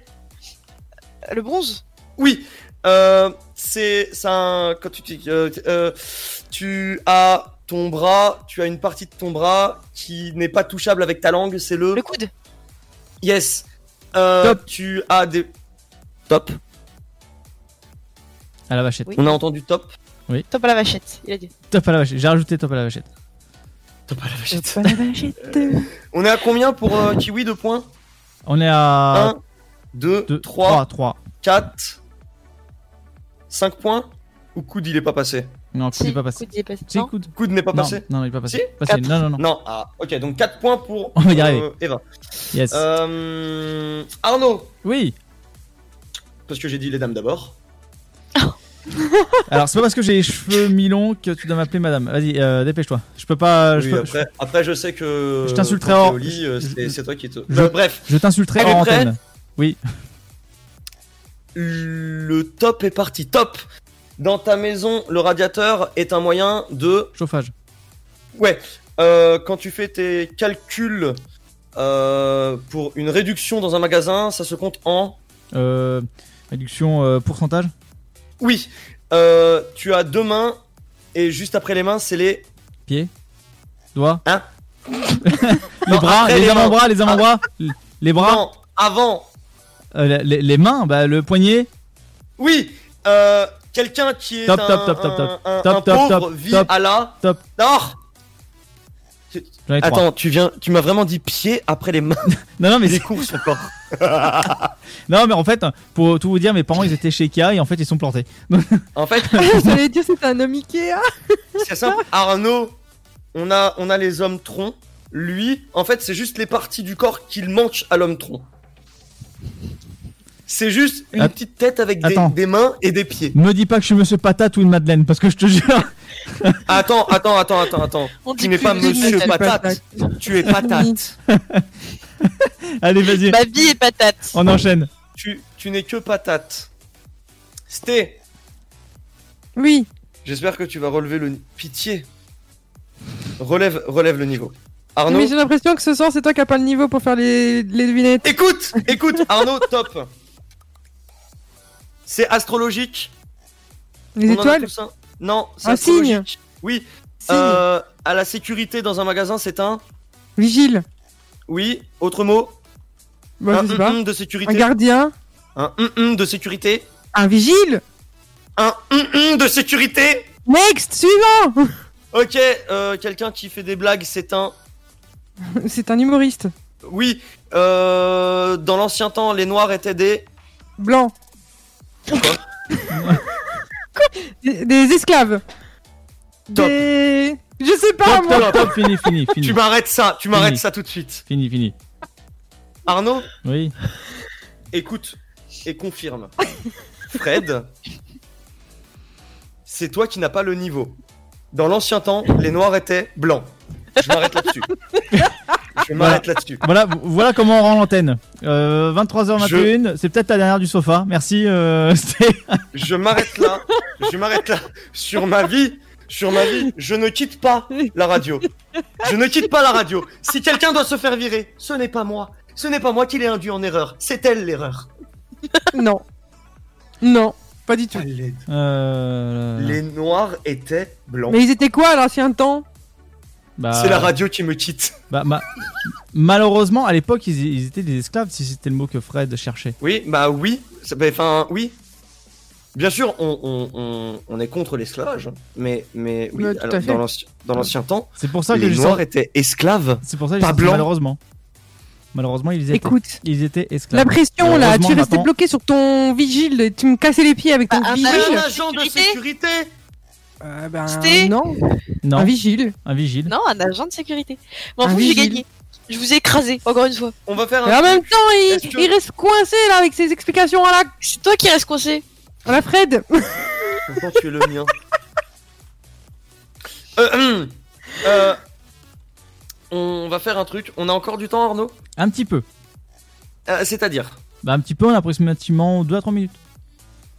Le bronze Oui. Euh, c'est un quand tu dis, euh, euh, tu as ton bras, tu as une partie de ton bras qui n'est pas touchable avec ta langue, c'est le Le coude Yes. Euh, Top. Tu as des top. À la vachette. Oui. On a entendu top. Top à la vachette, il a dit. Top à la vachette. J'ai rajouté top à la vachette. Top à la vachette. Pas la vachette. On est à combien pour euh, Kiwi de points? On est à 1, 2, 2, 3, 3, 3. 4, 5 points? Ou coude il est pas passé? Non, coup, il est pas passé. Coude, il est passé. Si, Non coude. Coude n'est pas Non, passé? Non, il est pas passé. Si? Passé. Quatre. Non, non, non. Non, ah, ok, donc 4 points pour On va y arriver. euh, Eva. Yes. Euh, Arnaud, Oui. parce que j'ai dit les dames d'abord. Alors, c'est pas parce que j'ai les cheveux mi-longs que tu dois m'appeler madame. Vas-y, euh, dépêche-toi. Je peux pas. je, Oui, peux- après, après, je sais que. Je t'insulterai quand t'es hors- au lit, euh, c'est je- c'est toi qui te. je- Euh, bref, je t'insulterai Elle est en prête antenne. Oui. le top est parti. Top Dans ta maison, le radiateur est un moyen de. Chauffage. Ouais, euh, quand tu fais tes calculs euh, pour une réduction dans un magasin, ça se compte en. Euh, réduction euh, pourcentage. Oui, euh, tu as deux mains et juste après les mains, c'est les. Pied. Doigt. Hein les Non, bras, les les avant-bras, les avant-bras. Les bras. Non, avant. Euh, les, les mains, bah, le poignet. Oui, euh, quelqu'un qui est Top, un, top, top, top, top. un- un- Top, top, pauvre top, vit top. à la. Top. Attends, tu viens, tu m'as vraiment dit pied après les mains. Non, non, mais les c'est- cours sont forts. Non, mais en fait, pour tout vous dire, mes parents ils étaient chez Ikea et en fait ils sont plantés. En fait, J'allais Ah, dire c'est un homme Ikea. c'est simple. Arnaud, on a, on a les hommes troncs Lui, en fait, c'est juste les parties du corps qu'il mange à l'homme tronc. C'est juste une Att- petite tête avec des, mains et des pieds. Me dis pas que je suis Monsieur Patate ou une Madeleine, parce que je te jure. Attends, attends, attends, attends, attends. Tu n'es pas Monsieur patate. Patate. Tu es patate. Allez, vas-y. Babi et patate. On enchaîne. Tu, tu n'es que patate. Sté, Oui. j'espère que tu vas relever le... Pitié. Relève, relève le niveau. Arnaud Mais j'ai l'impression que ce soir, c'est toi qui as pas le niveau pour faire les, les devinettes. Écoute, écoute, Arnaud, top. C'est astrologique. Les On étoiles un. Non, c'est Un astrologique. Oui. Signe. Euh, à la sécurité dans un magasin, c'est un. Vigile. Oui. Autre mot. Bah, un je sais pas. de sécurité. Un gardien. Un de sécurité. Un vigile. Un de sécurité. Next, suivant. Ok. Euh, Quelqu'un qui fait des blagues, c'est un. C'est un humoriste. Oui. Euh, dans l'ancien temps, les noirs étaient des. Blanc. des, des esclaves. Top. Des... Je sais pas, Top, moi. top, top, fini, fini, fini. Tu m'arrêtes ça. Tu m'arrêtes ça tout de suite. Fini, fini. Arnaud. Oui. Écoute et confirme. Fred, c'est toi qui n'as pas le niveau. Dans l'ancien temps, les noirs étaient blancs. Je m'arrête là-dessus. Je m'arrête là-dessus. Voilà, vo- voilà comment on rend l'antenne. Euh, 23h21, c'est peut-être la dernière du sofa. Merci. Euh, Sté. Je m'arrête là. Je m'arrête là. Sur ma vie, sur ma vie, je ne quitte pas la radio. Je ne quitte pas la radio. Si quelqu'un doit se faire virer, ce n'est pas moi. Ce n'est pas moi qui l'ai induit en erreur. C'est elle l'erreur. Non. Non, pas du tout. Euh, Les noirs étaient blancs. Mais ils étaient quoi à l'ancien temps? Bah, C'est la radio qui me quitte. bah, ma- Malheureusement, à l'époque, ils, ils étaient des esclaves, si c'était le mot que Fred cherchait. Oui, bah oui. Bah, Enfin, oui. Bien sûr, on, on- on- on est contre l'esclavage, mais, mais oui, Ouais, tout à alors, fait. dans l'ancien- dans l'ancien temps, C'est pour ça que les noirs sens- étaient esclaves, C'est pour ça que pas blancs. malheureusement. Malheureusement, ils étaient, Écoute. ils étaient esclaves. La pression là, tu restais bloqué sur ton vigile, et tu me cassais les pieds avec ton vigile. agent Un agent de sécurité Euh, ben, C'était- non. Non, Un vigile. un vigile. Non, un agent de sécurité. Bon, Un en fait, j'ai gagné. Je vous ai écrasé, encore une fois. On va faire Et un en même temps, il, Est-ce que- il reste coincé là avec ses explications à la, C'est toi qui reste coincé. à la Fred. Pourtant, tu es le mien. Euh, hum. Euh, on va faire un truc. On a encore du temps, Arnaud? Un petit peu. Euh, C'est-à-dire? Bah, un petit peu, on a approximativement 2 à 3 minutes.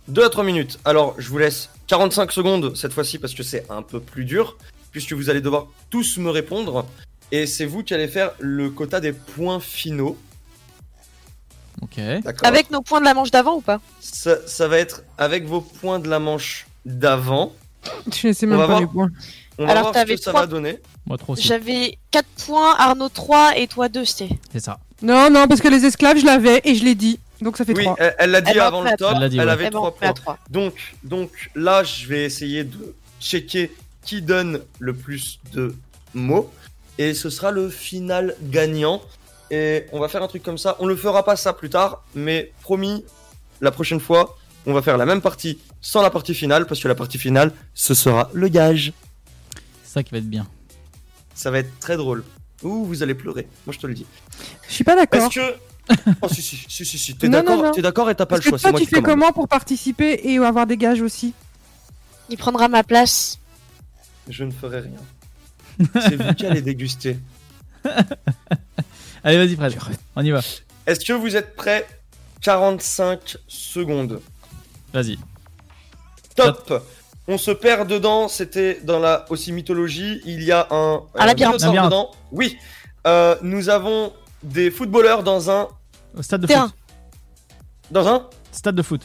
2 à 3 minutes. Alors, je vous laisse 45 secondes cette fois-ci parce que c'est un peu plus dur, puisque vous allez devoir tous me répondre. Et c'est vous qui allez faire le quota des points finaux. Ok. D'accord Avec nos points de la manche d'avant ou pas? Ça, ça va être avec vos points de la manche d'avant. Je sais même pas voir. les points. On va Alors, voir ce que ça trois- va donner. Moi, trop aussi. J'avais 4 points, Arnaud 3 et toi 2, c'était. C'est ça. Non, non, parce que les esclaves, je l'avais et je l'ai dit. Donc ça fait Oui, 3. elle elle l'a dit avant le top. Elle l'a dit, elle ouais. avait Eh ben, 3 on fait à points. Donc, donc là, je vais essayer de checker qui donne le plus de mots. Et ce sera le final gagnant. Et on va faire un truc comme ça. On le fera pas ça plus tard. Mais promis, la prochaine fois, on va faire la même partie sans la partie finale. Parce que la partie finale, ce sera le gage. C'est ça qui va être bien. Ça va être très drôle. Ouh, vous allez pleurer. Moi, je te le dis. Je suis pas d'accord. Est-ce que. Oh, si, si, si, si, si. T'es Non, non, d'accord non. T'es d'accord et t'as pas Parce le que choix. C'est toi, moi tu qui fais commande. comment pour participer et avoir des gages aussi Il prendra ma place. Je ne ferai rien. C'est vous qui allez déguster. Allez, vas-y, Fred. On y va. Est-ce que vous êtes prêts? 45 secondes. Vas-y. Top On se perd dedans, c'était dans la aussi mythologie. Il y a un. Labyrinthe. dinosaure Labyrinthe. dedans. Oui. Euh, nous avons des footballeurs dans un. Au stade de Terrain. foot. Dans un Stade de foot.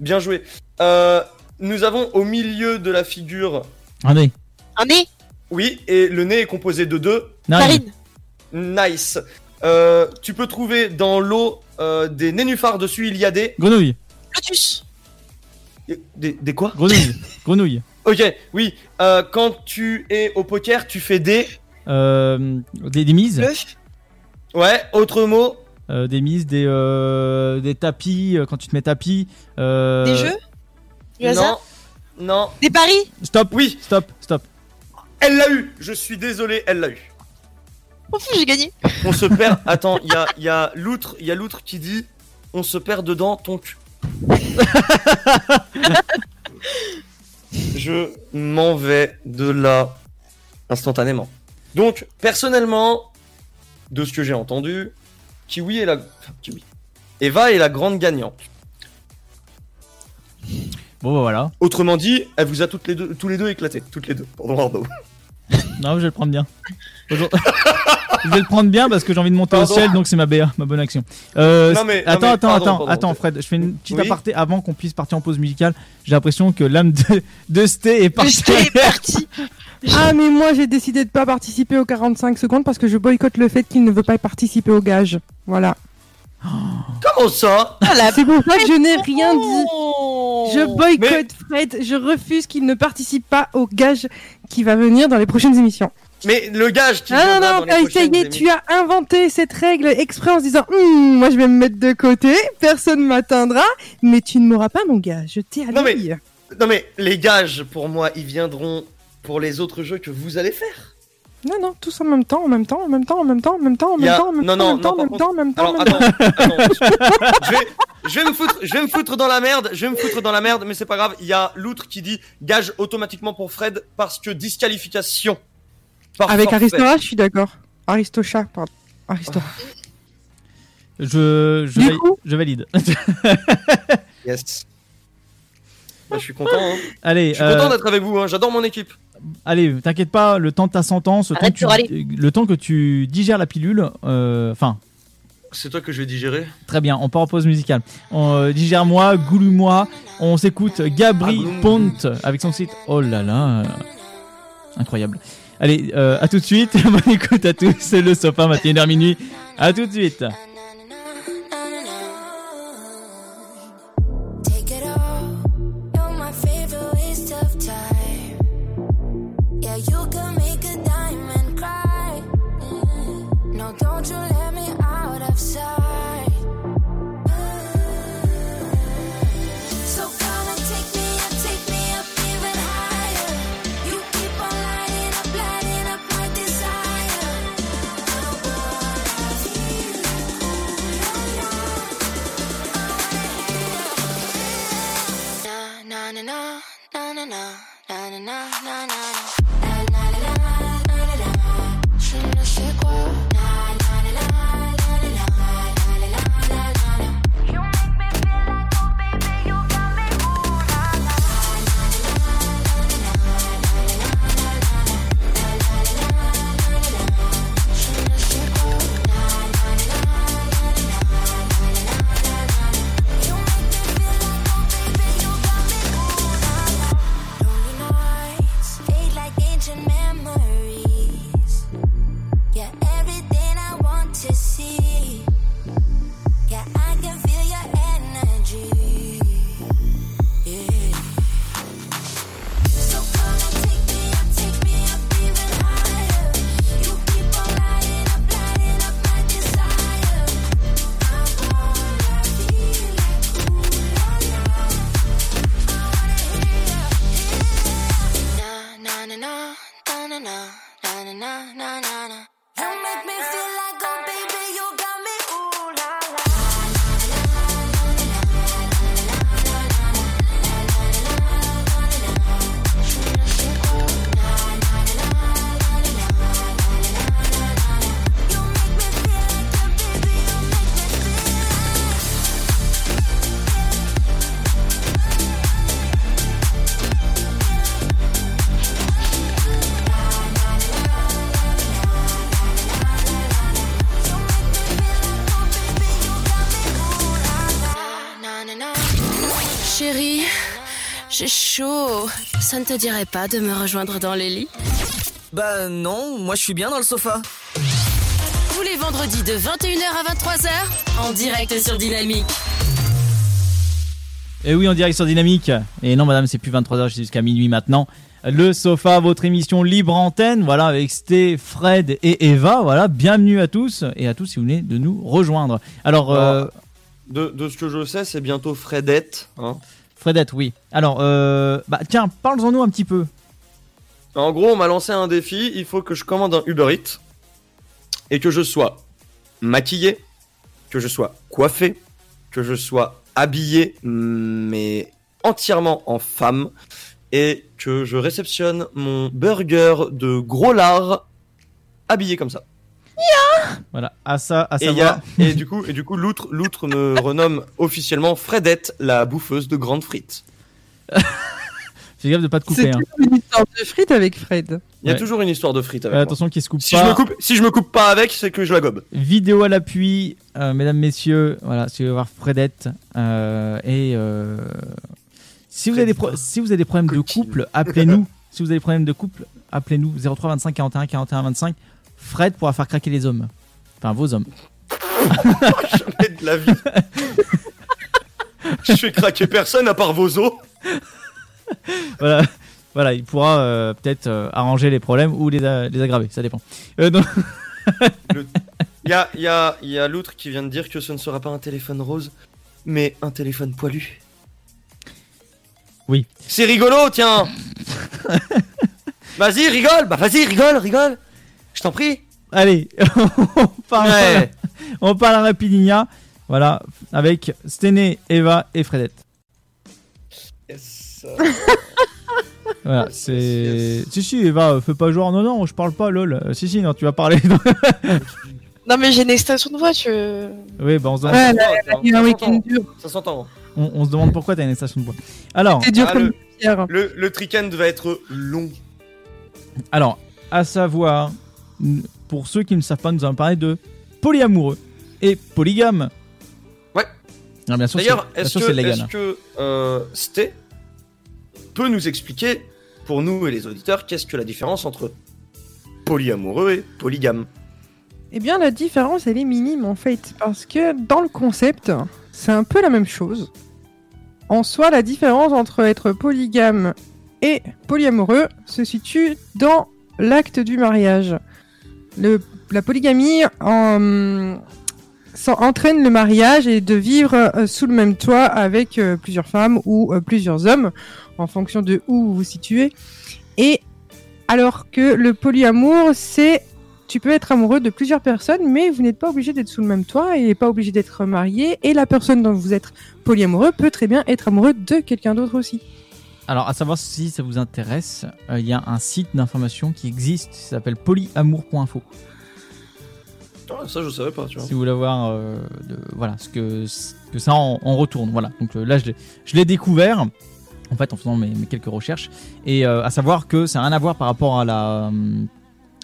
Bien joué. Euh, nous avons au milieu de la figure. Un nez. Un nez? Oui, et le nez est composé de deux. Narine. Nice. Euh, tu peux trouver dans l'eau euh, des nénuphars dessus. Il y a des. Grenouille. Lotus. Des, des quoi? Grenouille. Grenouille. Ok, oui. Euh, quand tu es au poker, tu fais des. Euh, des, des mises. Bluff. Ouais, autre mot. Euh, des mises, des, euh, des tapis, euh, quand tu te mets tapis. euh, Des jeux Du hasard Non. Non. Des paris Stop. Oui, Stop. Stop. elle l'a eu. Je suis désolé, elle l'a eu. Oh, j'ai gagné. On se perd. Attends, il y a, il y a l'outre, il y a l'outre qui dit on se perd dedans ton cul. Je m'en vais de là instantanément. Donc, personnellement, de ce que j'ai entendu, Kiwi est la. enfin, Kiwi. Eva est la grande gagnante. Bon, bah voilà. Autrement dit, elle vous a toutes les deux, tous les deux éclatés. Toutes les deux. Pardon, pardon. Non, je vais le prendre bien. Aujourd'hui- je vais le prendre bien parce que j'ai envie de monter Pardon. au ciel, donc c'est ma BA, ma bonne action. Euh, Non, mais- non, attends, mais attends, pardon, attends, pardon. attends, Fred. Je fais une petite Oui aparté avant qu'on puisse partir en pause musicale. J'ai l'impression que l'âme de, de Sté est partie. parti. Ah, mais moi j'ai décidé de pas participer aux 45 secondes parce que je boycotte le fait qu'il ne veut pas participer au gage. Voilà. Comment ça C'est pour ça que je n'ai rien dit. Je Mais- boycotte Fred, je refuse qu'il ne participe pas au gage qui va venir dans les prochaines émissions. Mais le gage qui Ah non, non, dans les ça prochaines y est, tu as inventé cette règle exprès en se disant Hum, Moi je vais me mettre de côté, personne m'atteindra, mais tu ne m'auras pas mon gage, je t'ai à Non, mais- l'œil. Non mais les gages pour moi ils viendront pour les autres jeux que vous allez faire. Non, non, tous en même temps, en même temps, en même temps, en même temps, en même temps, en même temps, en même temps, en même temps, en même temps, en même temps, je, vais, me foutre, je vais me foutre dans la merde, je vais me foutre dans la merde, mais c'est pas grave. Il y a l'outre qui dit gage automatiquement pour Fred parce que disqualification. Par Avec. Aristora, je suis d'accord. Aristocha, pardon. Aristora. Je, je, coup- je valide. Yes. Bah, je suis content. Hein. Allez, Je suis content euh, d'être avec vous. Hein. J'adore mon équipe. Allez, t'inquiète pas, le temps de ta sentence, le temps, que tu, le temps que tu digères la pilule, euh, enfin, C'est toi que je vais digérer? très bien, on part en pause musicale. On, euh, digère-moi, goulou-moi, on s'écoute Gabri Ponte avec son site. Oh là là, incroyable. Allez, euh, à tout de suite, bonne écoute à tous, c'est le sofa, 21h minuit, à tout de suite. Na na na na na Ça ne te dirait pas de me rejoindre dans les lits Bah non, moi je suis bien dans le sofa. Tous les vendredis de 21h à 23h, en direct sur Dynamique. Et oui, en direct sur Dynamique. Et non, madame, c'est plus 23h, c'est jusqu'à minuit maintenant. Le sofa, votre émission libre antenne, voilà, avec Sté, Fred et Eva. Voilà, bienvenue à tous et à tous si vous venez de nous rejoindre. Alors, euh, De, de ce que je sais, c'est bientôt Fredette. Hein. Fredette, oui. Alors, euh, bah tiens, parle-en-nous un petit peu. En gros, on m'a lancé un défi. Il faut que je commande un Uber Eats et que je sois maquillé, que je sois coiffé, que je sois habillé, mais entièrement en femme, et que je réceptionne mon burger de gros lard habillé comme ça. Voilà, à ça, à Et, y a- et du coup, et du coup, l'outre, l'outre me renomme officiellement Fredette, la bouffeuse de grandes frites. Fais gaffe de pas te couper. C'est Hein. toujours une histoire de frites avec Fred. Il y a Ouais. toujours une histoire de frites avec Euh, attention qu'il se coupe Si pas. je me coupe, si je me coupe pas avec, c'est que je la gobe. Vidéo à l'appui, euh, mesdames, messieurs. Voilà, si vous voulez voir Fredette. euh, et euh, si, vous avez des pro- si vous avez des problèmes de couple, appelez-nous. si vous avez des problèmes de couple, appelez-nous 03 25 41 41 25. Fred pourra faire craquer les hommes. Enfin, vos hommes. Jamais de la vie. je fais craquer personne à part vos os. voilà, voilà, il pourra euh, peut-être euh, arranger les problèmes ou les, a- les aggraver, ça dépend. Euh, Il y a, il y a, il y a l'outre qui vient de dire que ce ne sera pas un téléphone rose, mais un téléphone poilu. Oui. C'est rigolo, tiens Vas-y, rigole Bah vas-y, rigole, rigole Je t'en prie Allez, on parle, Ouais. on parle à Rapidinia. Voilà, avec Stené, Eva et Fredette. Voilà, c'est. Si, si, Eva, euh, fais pas genre, non, non, je parle pas, lol. Euh, Si, si, non, tu vas parler. Non, mais j'ai une extension de voix, tu. oui, bah on se demande, Ouais, un week-end dur. Ça s'entend. on, on se demande pourquoi t'as une station de bois. Alors, C'est dur Ah, comme le, le, le trickend va être long. alors, à savoir, pour ceux qui ne savent pas, nous allons parler de polyamoureux et polygame. Ouais. Ah, bien sûr, D'ailleurs, est-ce que, est-ce que euh, Sté peut nous expliquer, pour nous et les auditeurs, qu'est-ce que la différence entre polyamoureux et polygame? Eh bien, la différence, elle est minime en fait, parce que dans le concept, c'est un peu la même chose. En soi, la différence entre être polygame et polyamoureux se situe dans l'acte du mariage. La polygamie entraîne le mariage et de vivre euh, sous le même toit avec euh, plusieurs femmes ou euh, plusieurs hommes, en fonction de où vous vous situez. Et alors que le polyamour, c'est tu peux être amoureux de plusieurs personnes, mais vous n'êtes pas obligé d'être sous le même toit et pas obligé d'être marié. Et la personne dont vous êtes polyamoureux peut très bien être amoureux de quelqu'un d'autre aussi. Alors, à savoir si ça vous intéresse, euh, il y a un site d'information qui existe, qui s'appelle polyamour.info. Ah, Ça, je savais pas, tu vois. Si vous voulez voir euh, de- voilà, ce que, ce que ça en, en retourne. Voilà. Donc euh, là, je l'ai- découvert en fait en faisant mes, mes quelques recherches. Et à savoir que ça n'a rien à voir par rapport à la,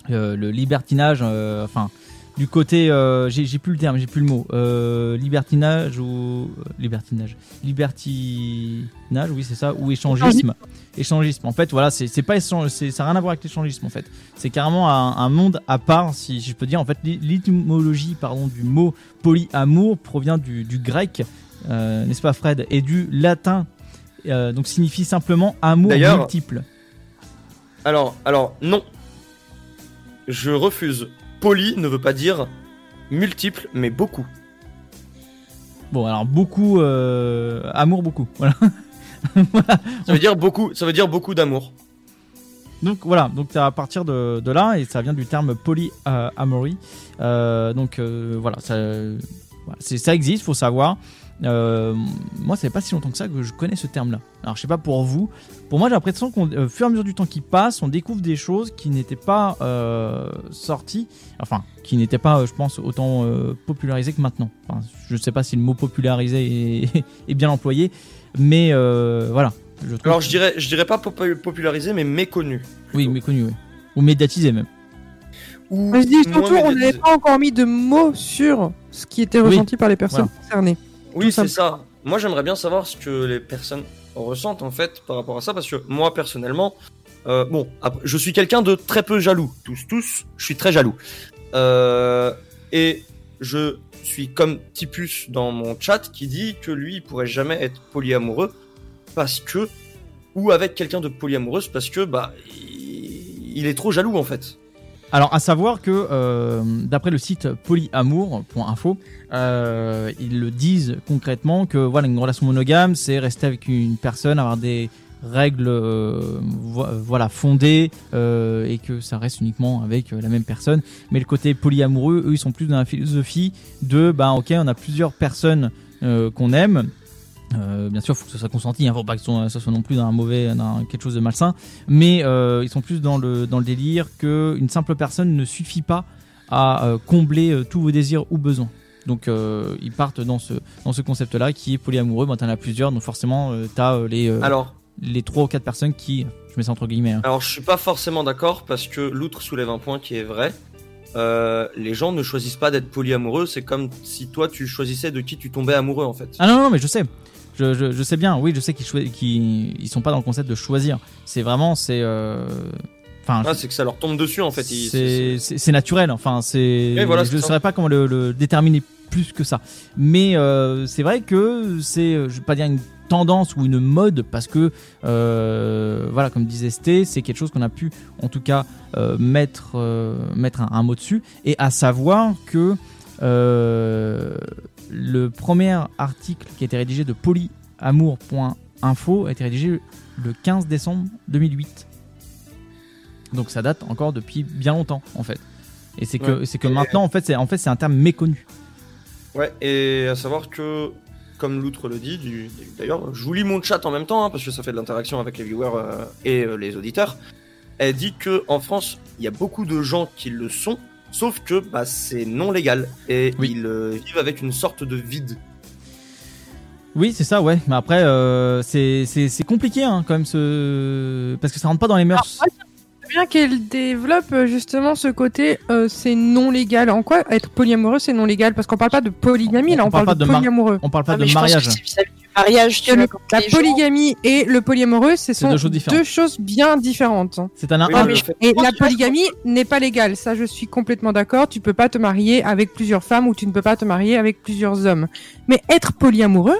le libertinage, enfin, du côté. euh, j'ai plus le terme, j'ai plus le mot. Euh, libertinage ou. Libertinage. Libertinage, oui, c'est ça. Ou échangisme. Échangisme. En fait, voilà, c'est pas échange, c'est- ça n'a rien à voir avec l'échangisme en fait. C'est carrément un, un monde à part, si je peux dire. En fait, l'é- l'étymologie pardon, du mot polyamour provient du, du grec, euh, n'est-ce pas, Fred, et du latin. euh, donc signifie simplement amour multiple. Alors, alors, non. Je refuse. Poly ne veut pas dire multiple, mais beaucoup. Bon, alors beaucoup, euh, amour beaucoup. Voilà. Ça veut dire beaucoup, ça veut dire beaucoup d'amour. Donc voilà, donc c'est à partir de, de là et ça vient du terme polyamory. Euh, donc euh, voilà, ça, voilà, ça existe, faut savoir. Euh, moi, ça fait pas si longtemps que ça que je connais ce terme-là. Alors, je sais pas pour vous. Pour moi, j'ai l'impression qu'au fur et à mesure du temps qui passe, on découvre des choses qui n'étaient pas euh, sorties, enfin, qui n'étaient pas, euh, je pense, autant euh, popularisées que maintenant. Enfin, je sais pas si le mot popularisé est, est bien employé, mais euh, voilà. Je trouve Alors, je dirais, je dirais pas popu- popularisé, mais méconnu. oui, méconnu, oui. Ou médiatisé même. Ou Je dis surtout, on n'avait pas encore mis de mots sur ce qui était Oui. ressenti par les personnes Voilà. concernées. Oui, c'est ça. Moi, j'aimerais bien savoir ce que les personnes ressentent en fait par rapport à ça, parce que moi, personnellement, euh, bon, après, je suis quelqu'un de très peu jaloux. Tous, tous, je suis très jaloux. Euh, et je suis comme Tipus dans mon chat qui dit que lui, il pourrait jamais être polyamoureux parce que, ou avec quelqu'un de polyamoureuse parce que, bah, il est trop jaloux en fait. Alors, à savoir que euh, d'après le site polyamour.info, euh, ils le disent concrètement que voilà une relation monogame, c'est rester avec une personne, avoir des règles euh, vo- voilà fondées et que ça reste uniquement avec la même personne. Mais le côté polyamoureux, eux, ils sont plus dans la philosophie de bah ok, on a plusieurs personnes qu'on aime. Euh, bien sûr, faut que ce soit consenti. Il faut pas que ce soit, non plus dans un mauvais, dans quelque chose de malsain. Mais euh, ils sont plus dans le dans le délire que une simple personne ne suffit pas à euh, combler tous vos désirs ou besoins. Donc ils partent dans ce dans ce concept-là qui est polyamoureux. Bon, t'en as plusieurs, donc forcément t'as les Alors. les trois ou quatre personnes qui, je mets ça entre guillemets. hein. Alors je suis pas forcément d'accord parce que l'outre soulève un point qui est vrai. Euh, les gens ne choisissent pas d'être polyamoureux, c'est comme si toi tu choisissais de qui tu tombais amoureux en fait. Ah non, non, mais je sais. Je, je, je sais bien, oui, je sais qu'ils qu'ils- ils sont pas dans le concept de choisir. C'est vraiment, c'est. euh, Enfin, Ah, c'est que ça leur tombe dessus en fait. C'est naturel. Enfin, c'est. Oui, voilà, je ne saurais pas comment le, le déterminer plus que ça. Mais euh, c'est vrai que c'est, euh, je vais pas dire une tendance ou une mode parce que euh, voilà, comme disait Sté, c'est quelque chose qu'on a pu, en tout cas, euh, mettre mettre un, un mot dessus. Et à savoir que le premier article qui a été rédigé de polyamour.info a été rédigé le 15 décembre 2008. Donc ça date encore depuis bien longtemps en fait. Et c'est que Ouais. c'est que Et- maintenant en fait c'est en fait c'est un terme méconnu. Ouais, et à savoir que, comme l'outre le dit, d'ailleurs, je vous lis mon chat en même temps, hein, parce que ça fait de l'interaction avec les viewers euh, et euh, les auditeurs. Elle dit que en France, il y a beaucoup de gens qui le sont, sauf que bah, c'est non légal et ils euh, vivent avec une sorte de vide. Oui, c'est ça, ouais. Mais après, euh, c'est c'est c'est compliqué hein, quand même ce parce que ça rentre pas dans les mœurs. C'est bien qu'elle développe euh, justement ce côté euh, c'est non légal. En quoi être polyamoureux c'est non légal? Parce qu'on parle pas de polygamie là, on, parle, pas de, polyamoureux. on parle pas Ah, de mariage. mariage, tu vois, la gens- polygamie et le polyamoureux, ce sont deux choses différentes. deux choses bien différentes. C'est un mais je- Et la polygamie n'est pas légale, ça je suis complètement d'accord. Tu peux pas te marier avec plusieurs femmes ou tu ne peux pas te marier avec plusieurs hommes. Mais être polyamoureux,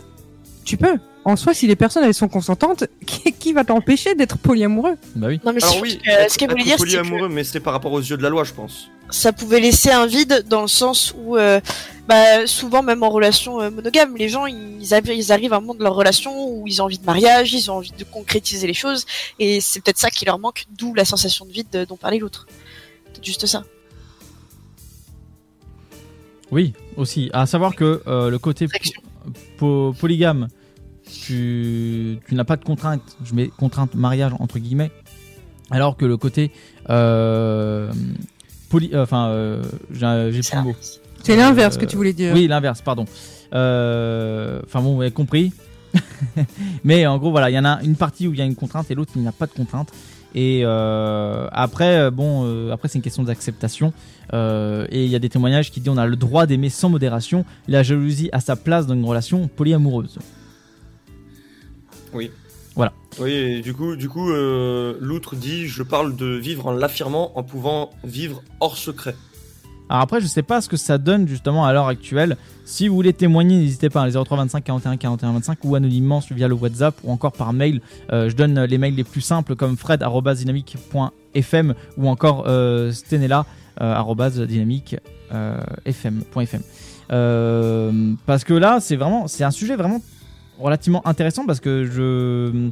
tu peux. En soi, si les personnes elles sont consentantes, qui, qui va t'empêcher d'être polyamoureux Bah oui. Non, mais Alors c'est- oui, euh, être- ce qu'elle voulait dire, c'est que polyamoureux, mais c'est par rapport aux yeux de la loi, je pense. ça pouvait laisser un vide dans le sens où, euh, bah, souvent même en relation euh, monogame, les gens ils, arri- ils arrivent à un moment de leur relation où ils ont envie de mariage, ils ont envie de concrétiser les choses, et c'est peut-être ça qui leur manque, d'où la sensation de vide dont parlait l'autre. C'est juste ça. Oui, aussi. À savoir que euh, le côté po- po- polygame, tu, tu n'as pas de contrainte. Je mets contrainte mariage entre guillemets. Alors que le côté euh, poly, euh, enfin, euh, j'ai plus le mot. C'est l'inverse que tu voulais dire. Oui, l'inverse, pardon. Euh, Enfin bon, vous avez compris. Mais en gros, voilà, il y en a une partie où il y a une contrainte et l'autre il n'y a pas de contrainte. Et euh, après, bon, euh, après c'est une question d'acceptation. Euh, et il y a des témoignages qui disent on a le droit d'aimer sans modération. La jalousie a sa place dans une relation polyamoureuse. Oui. Voilà. Oui, et du coup, du coup, euh, l'outre dit, je parle de vivre en l'affirmant, en pouvant vivre hors secret. Alors après, je sais pas ce que ça donne justement à l'heure actuelle. Si vous voulez témoigner, n'hésitez pas à 0325 41 41 25 ou anonymement via le WhatsApp ou encore par mail. Euh, je donne les mails les plus simples comme fred@dynamique.fm ou encore euh, euh, euh. Euh, parce que là, c'est vraiment, c'est un sujet vraiment relativement intéressant parce que je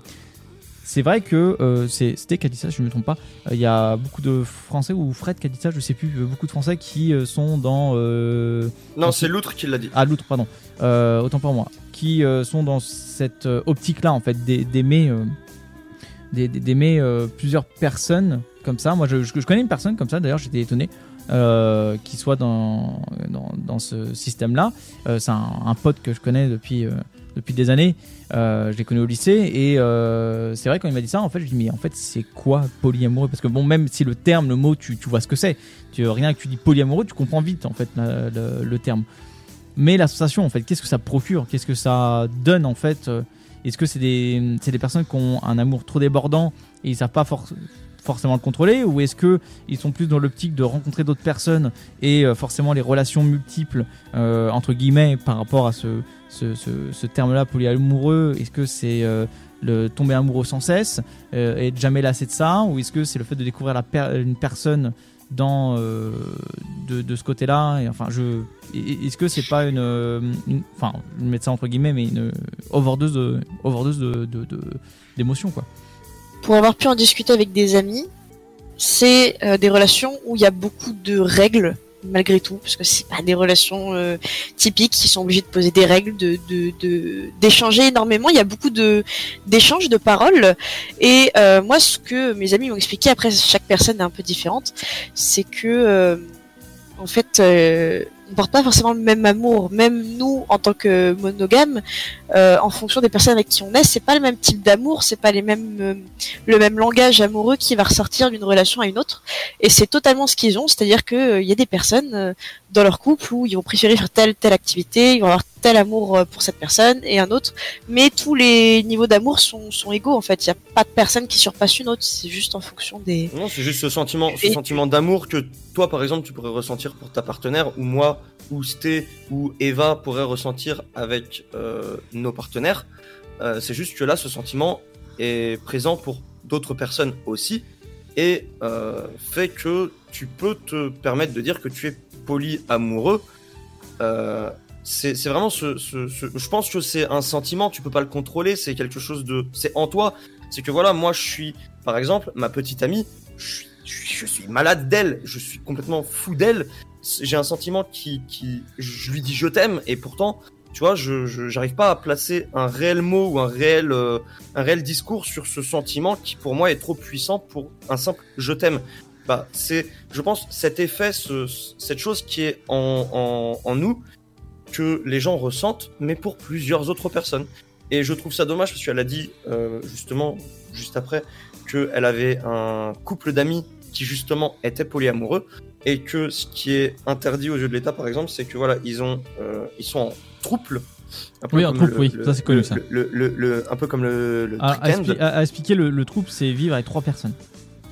c'est vrai que euh, c'est c'était qui a dit ça, si je ne me trompe pas. Euh, Il y a beaucoup de Français ou Fred qui a dit ça, je sais plus. beaucoup de Français qui euh, sont dans. euh, Non, c'est ce- l'outre qui l'a dit. Ah, l'outre, pardon. Autant pour moi. Qui sont dans cette optique-là, en fait, d'ai- d'aimer d'ai- d'aimer plusieurs personnes comme ça. Moi, je, connais une personne comme ça, d'ailleurs, j'étais étonné. qui soit dans, dans, dans ce système-là. C'est un, un pote que je connais depuis, depuis des années. Euh, je l'ai connu au lycée et euh, c'est vrai quand il m'a dit ça en fait je lui dit mais en fait c'est quoi polyamoureux? Parce que bon même si le terme le mot tu, tu vois ce que c'est tu rien que tu dis polyamoureux tu comprends vite en fait la- le, terme. Mais l'association en fait qu'est-ce que ça procure? Qu'est-ce que ça donne en fait euh, est-ce que c'est des des personnes qui ont un amour trop débordant et ils savent pas for- forcément le contrôler? Ou est-ce que ils sont plus dans l'optique de rencontrer d'autres personnes et forcément les relations multiples entre guillemets par rapport à ce ce, terme-là polyamoureux Est-ce que c'est euh, le tomber amoureux sans cesse euh, et jamais lassé de ça Ou est-ce que c'est le fait de découvrir une personne dans euh, de, ce côté-là. Enfin, est-ce que c'est pas une, euh, enfin, je vais ça entre guillemets, mais une overdose de overdose d'émotions quoi. Pour avoir pu en discuter avec des amis, c'est des relations où il y a beaucoup de règles malgré tout, parce que c'est pas des relations euh, typiques qui sont obligées de poser des règles, de d'échanger énormément. Il y a beaucoup de d'échanges de paroles. Et euh, moi, ce que mes amis m'ont expliqué, après chaque personne est un peu différente, c'est que euh, en fait, on porte pas forcément le même amour. Même nous, en tant que monogame, euh, en fonction des personnes avec qui on est, c'est pas le même type d'amour, c'est pas les mêmes, euh, le même langage amoureux qui va ressortir d'une relation à une autre. Et c'est totalement ce qu'ils ont, c'est-à-dire que euh, il y a des personnes euh, dans leur couple où ils vont préférer faire telle telle activité, tel amour euh, pour cette personne et un autre, mais tous les niveaux d'amour sont, sont égaux en fait. Il y a pas de personne qui surpasse une autre, c'est juste en fonction des. Non, c'est juste ce sentiment, ce Et- sentiment d'amour que toi, par exemple, tu pourrais ressentir pour ta partenaire, ou moi, ou Sté, ou Eva pourrait ressentir avec euh, nos partenaires. Euh, c'est juste que là, ce sentiment est présent pour d'autres personnes aussi, et euh, fait que tu peux te permettre de dire que tu es polyamoureux. Euh, c'est vraiment ce, ce- ce- Je pense que c'est un sentiment, tu peux pas le contrôler, c'est quelque chose de. C'est en toi. C'est que voilà, moi je suis, par exemple, ma petite amie, je suis, je suis- malade d'elle, je suis complètement fou d'elle. J'ai un sentiment qui, qui. Je lui dis je t'aime, et pourtant, tu vois, je je- j'arrive pas à placer un réel mot ou un réel, euh, un réel discours sur ce sentiment qui pour moi est trop puissant pour un simple je t'aime. Bah, c'est, je pense, cet effet, ce- cette chose qui est en, en, en nous, que les gens ressentent, mais pour plusieurs autres personnes. Et je trouve ça dommage parce qu'elle a dit, euh, justement, juste après, qu'elle avait un couple d'amis qui, justement, étaient polyamoureux, et que ce qui est interdit aux yeux de l'État, par exemple, c'est que, voilà, ils, ont, euh, ils sont en trouble. Un peu Oui, comme trouble, oui, ça, c'est connu, le- ça. Le, le- le- un peu comme le, le À, expliquer le, trouble, c'est vivre avec trois personnes.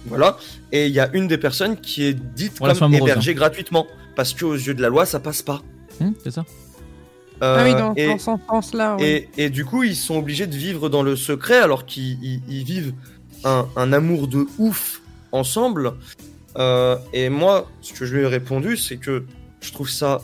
Voilà. Et il y a une des personnes qui est dite Relation comme hébergée hein. gratuitement. Parce qu'aux yeux de la loi, ça passe pas. Hum, c'est ça. Ah oui, Euh, dans, et, dans ce sens-là. oui. et, et du coup, ils sont obligés de vivre dans le secret alors qu'ils ils- ils vivent un, un amour de ouf ensemble. Euh, et moi, ce que je lui ai répondu, c'est que je trouve ça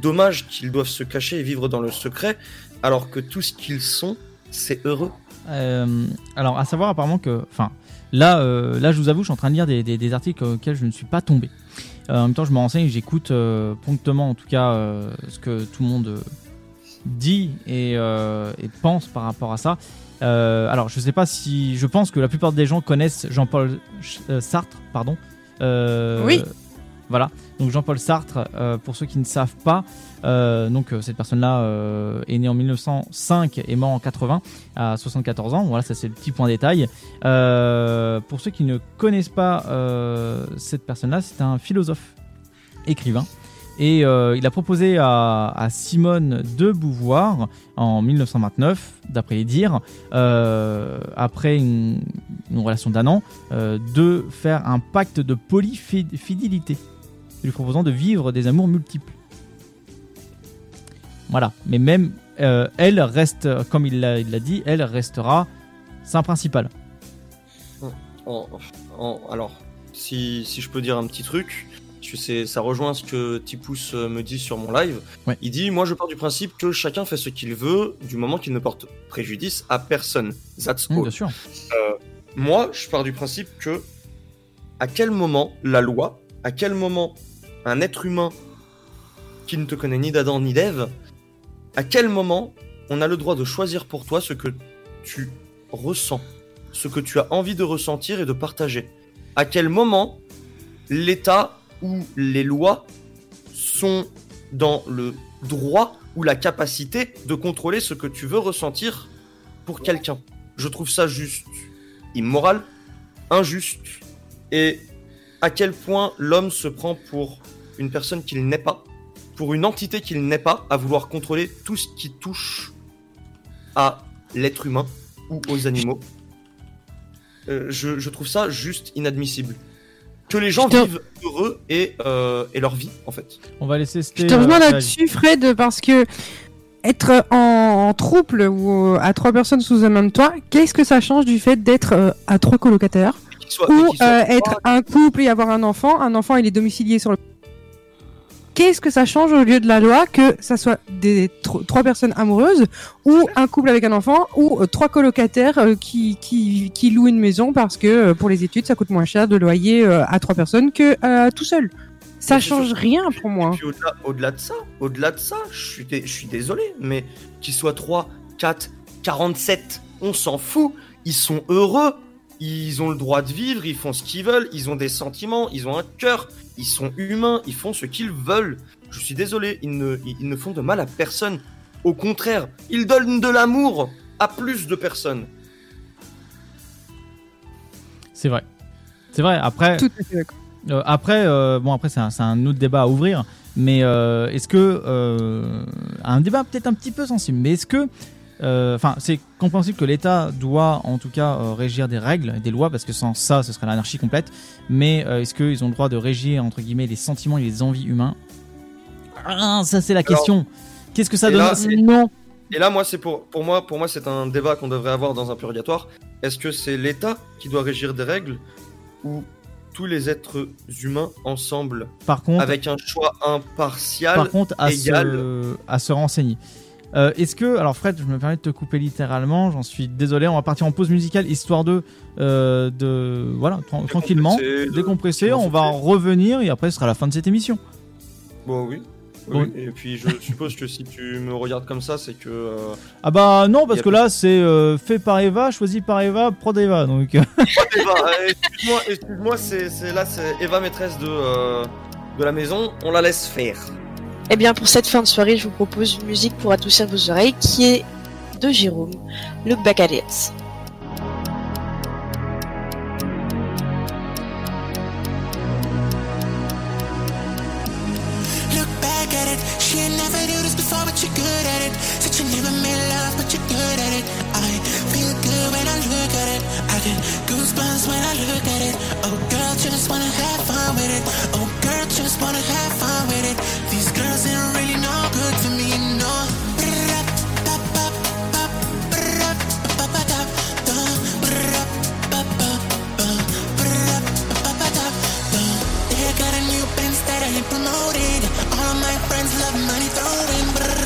dommage qu'ils doivent se cacher et vivre dans le secret alors que tout ce qu'ils sont, c'est heureux. Euh, alors, à savoir apparemment que, enfin, là, euh, là, je vous avoue, je suis en train de lire des, des- des articles auxquels je ne suis pas tombé. Euh, en même temps, je me renseigne, j'écoute euh, promptement, en tout cas, euh, ce que tout le monde dit et, et pense par rapport à ça. Alors, je sais pas si, je pense que la plupart des gens connaissent Jean-Paul Sartre, pardon. Oui. Voilà. Donc Jean-Paul Sartre, euh, pour ceux qui ne savent pas, euh, donc euh, cette personne-là est née en 1905 et mort en 80 à 74 ans. Voilà, ça c'est le petit point détail. Pour ceux qui ne connaissent pas cette personne-là, c'est un philosophe écrivain. Et il a proposé à, Simone de Beauvoir en 1929, d'après les dires, après une, relation d'un an, de faire un pacte de polyfidélité, lui proposant de vivre des amours multiples. Voilà, mais même euh, elle reste, comme il l'a dit, elle restera sa principale. En- en- alors, si, si je peux dire un petit truc, ça rejoint ce que Tipous euh, me dit sur mon live. Ouais. Il dit Moi, je pars du principe que chacun fait ce qu'il veut du moment qu'il ne porte préjudice à personne. That's Mmh, all. bien sûr. Euh, moi, je pars du principe que à quel moment la loi, à quel moment un être humain qui ne te connaît ni d'Adam ni d'Ève, à quel moment on a le droit de choisir pour toi ce que tu ressens, ce que tu as envie de ressentir et de partager? À quel moment l'État ou les lois sont dans le droit ou la capacité de contrôler ce que tu veux ressentir pour quelqu'un? Je trouve ça juste immoral, injuste, et à quel point l'homme se prend pour une personne qu'il n'est pas, pour une entité qu'il n'est pas, à vouloir contrôler tout ce qui touche à l'être humain ou aux animaux. Euh, je, je trouve ça juste inadmissible. Que les gens vivent heureux et, euh, et leur vie, en fait. On va laisser Je te rejoins là-dessus, Fred, parce que être en, en trouble ou à trois personnes sous un même toit, qu'est-ce que ça change du fait d'être euh, à trois colocataires soit- ou euh, être un couple et avoir un enfant? Un enfant, il est domicilié sur le. Qu'est-ce que ça change au lieu de la loi que ça soit des tro- trois personnes amoureuses ou un couple avec un enfant ou euh, trois colocataires euh, qui, qui, qui louent une maison parce que euh, pour les études ça coûte moins cher de loyer à trois personnes que tout seul. Ça change rien pour moi. Au-delà, de ça, au-delà de ça, je suis, dé- je suis désolé, mais qu'ils soient 3, 4, 47, on s'en fout. Ils sont heureux. Ils ont le droit de vivre, ils font ce qu'ils veulent, ils ont des sentiments, ils ont un cœur, ils sont humains, ils font ce qu'ils veulent. Je suis désolé, ils ne, ils, ne font de mal à personne. Au contraire, ils donnent de l'amour à plus de personnes. C'est vrai. C'est vrai. Après, Tout à fait d'accord. euh, après, euh, bon, après, c'est un, autre débat à ouvrir. Mais euh, est-ce que euh, un débat peut-être un petit peu sensible, mais est-ce que euh, Enfin, c'est compréhensible que l'État doit en tout cas euh, régir des règles, et des lois, parce que sans ça, ce serait l'anarchie complète. Mais euh, est-ce qu'ils ont le droit de régir entre guillemets les sentiments et les envies humains? Ah, Ça, c'est la question. Qu'est-ce que ça donne là, Non. Et là, moi, c'est pour, pour moi, pour moi, c'est un débat qu'on devrait avoir dans un purgatoire. Est-ce que c'est l'État qui doit régir des règles ou tous les êtres humains ensemble Par contre, avec un choix impartial, Par contre, à, égal se, à se renseigner. Euh, Est-ce que, alors Fred, je me permets de te couper littéralement, j'en suis désolé, on va partir en pause musicale histoire de, euh, de voilà, tra- tranquillement, de- décompresser, on va revenir et après ce sera la fin de cette émission. Bon, oui. Bon. Et puis, je suppose que si tu me regardes comme ça, c'est que. euh, Ah bah non, parce que là c'est fait par Eva, choisi par Eva, prod Eva, donc. Eva, excuse-moi, excuse-moi, là, c'est Eva, maîtresse de, de la maison. On la laisse faire. Eh bien, pour cette fin de soirée, je vous propose une musique pour adoucir vos oreilles qui est de Jérôme, at it. She never do this before, but you're good at it. Said you never made love, but you're good at it. When I look at it. I get goosebumps when I look at it. Oh, girl, just wanna have fun with it. Oh, girl, just wanna have fun with it. These girls ain't really no good to me, no. They got a new Benz that I ain't promoted. All of my friends love money throwing.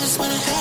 Just wanna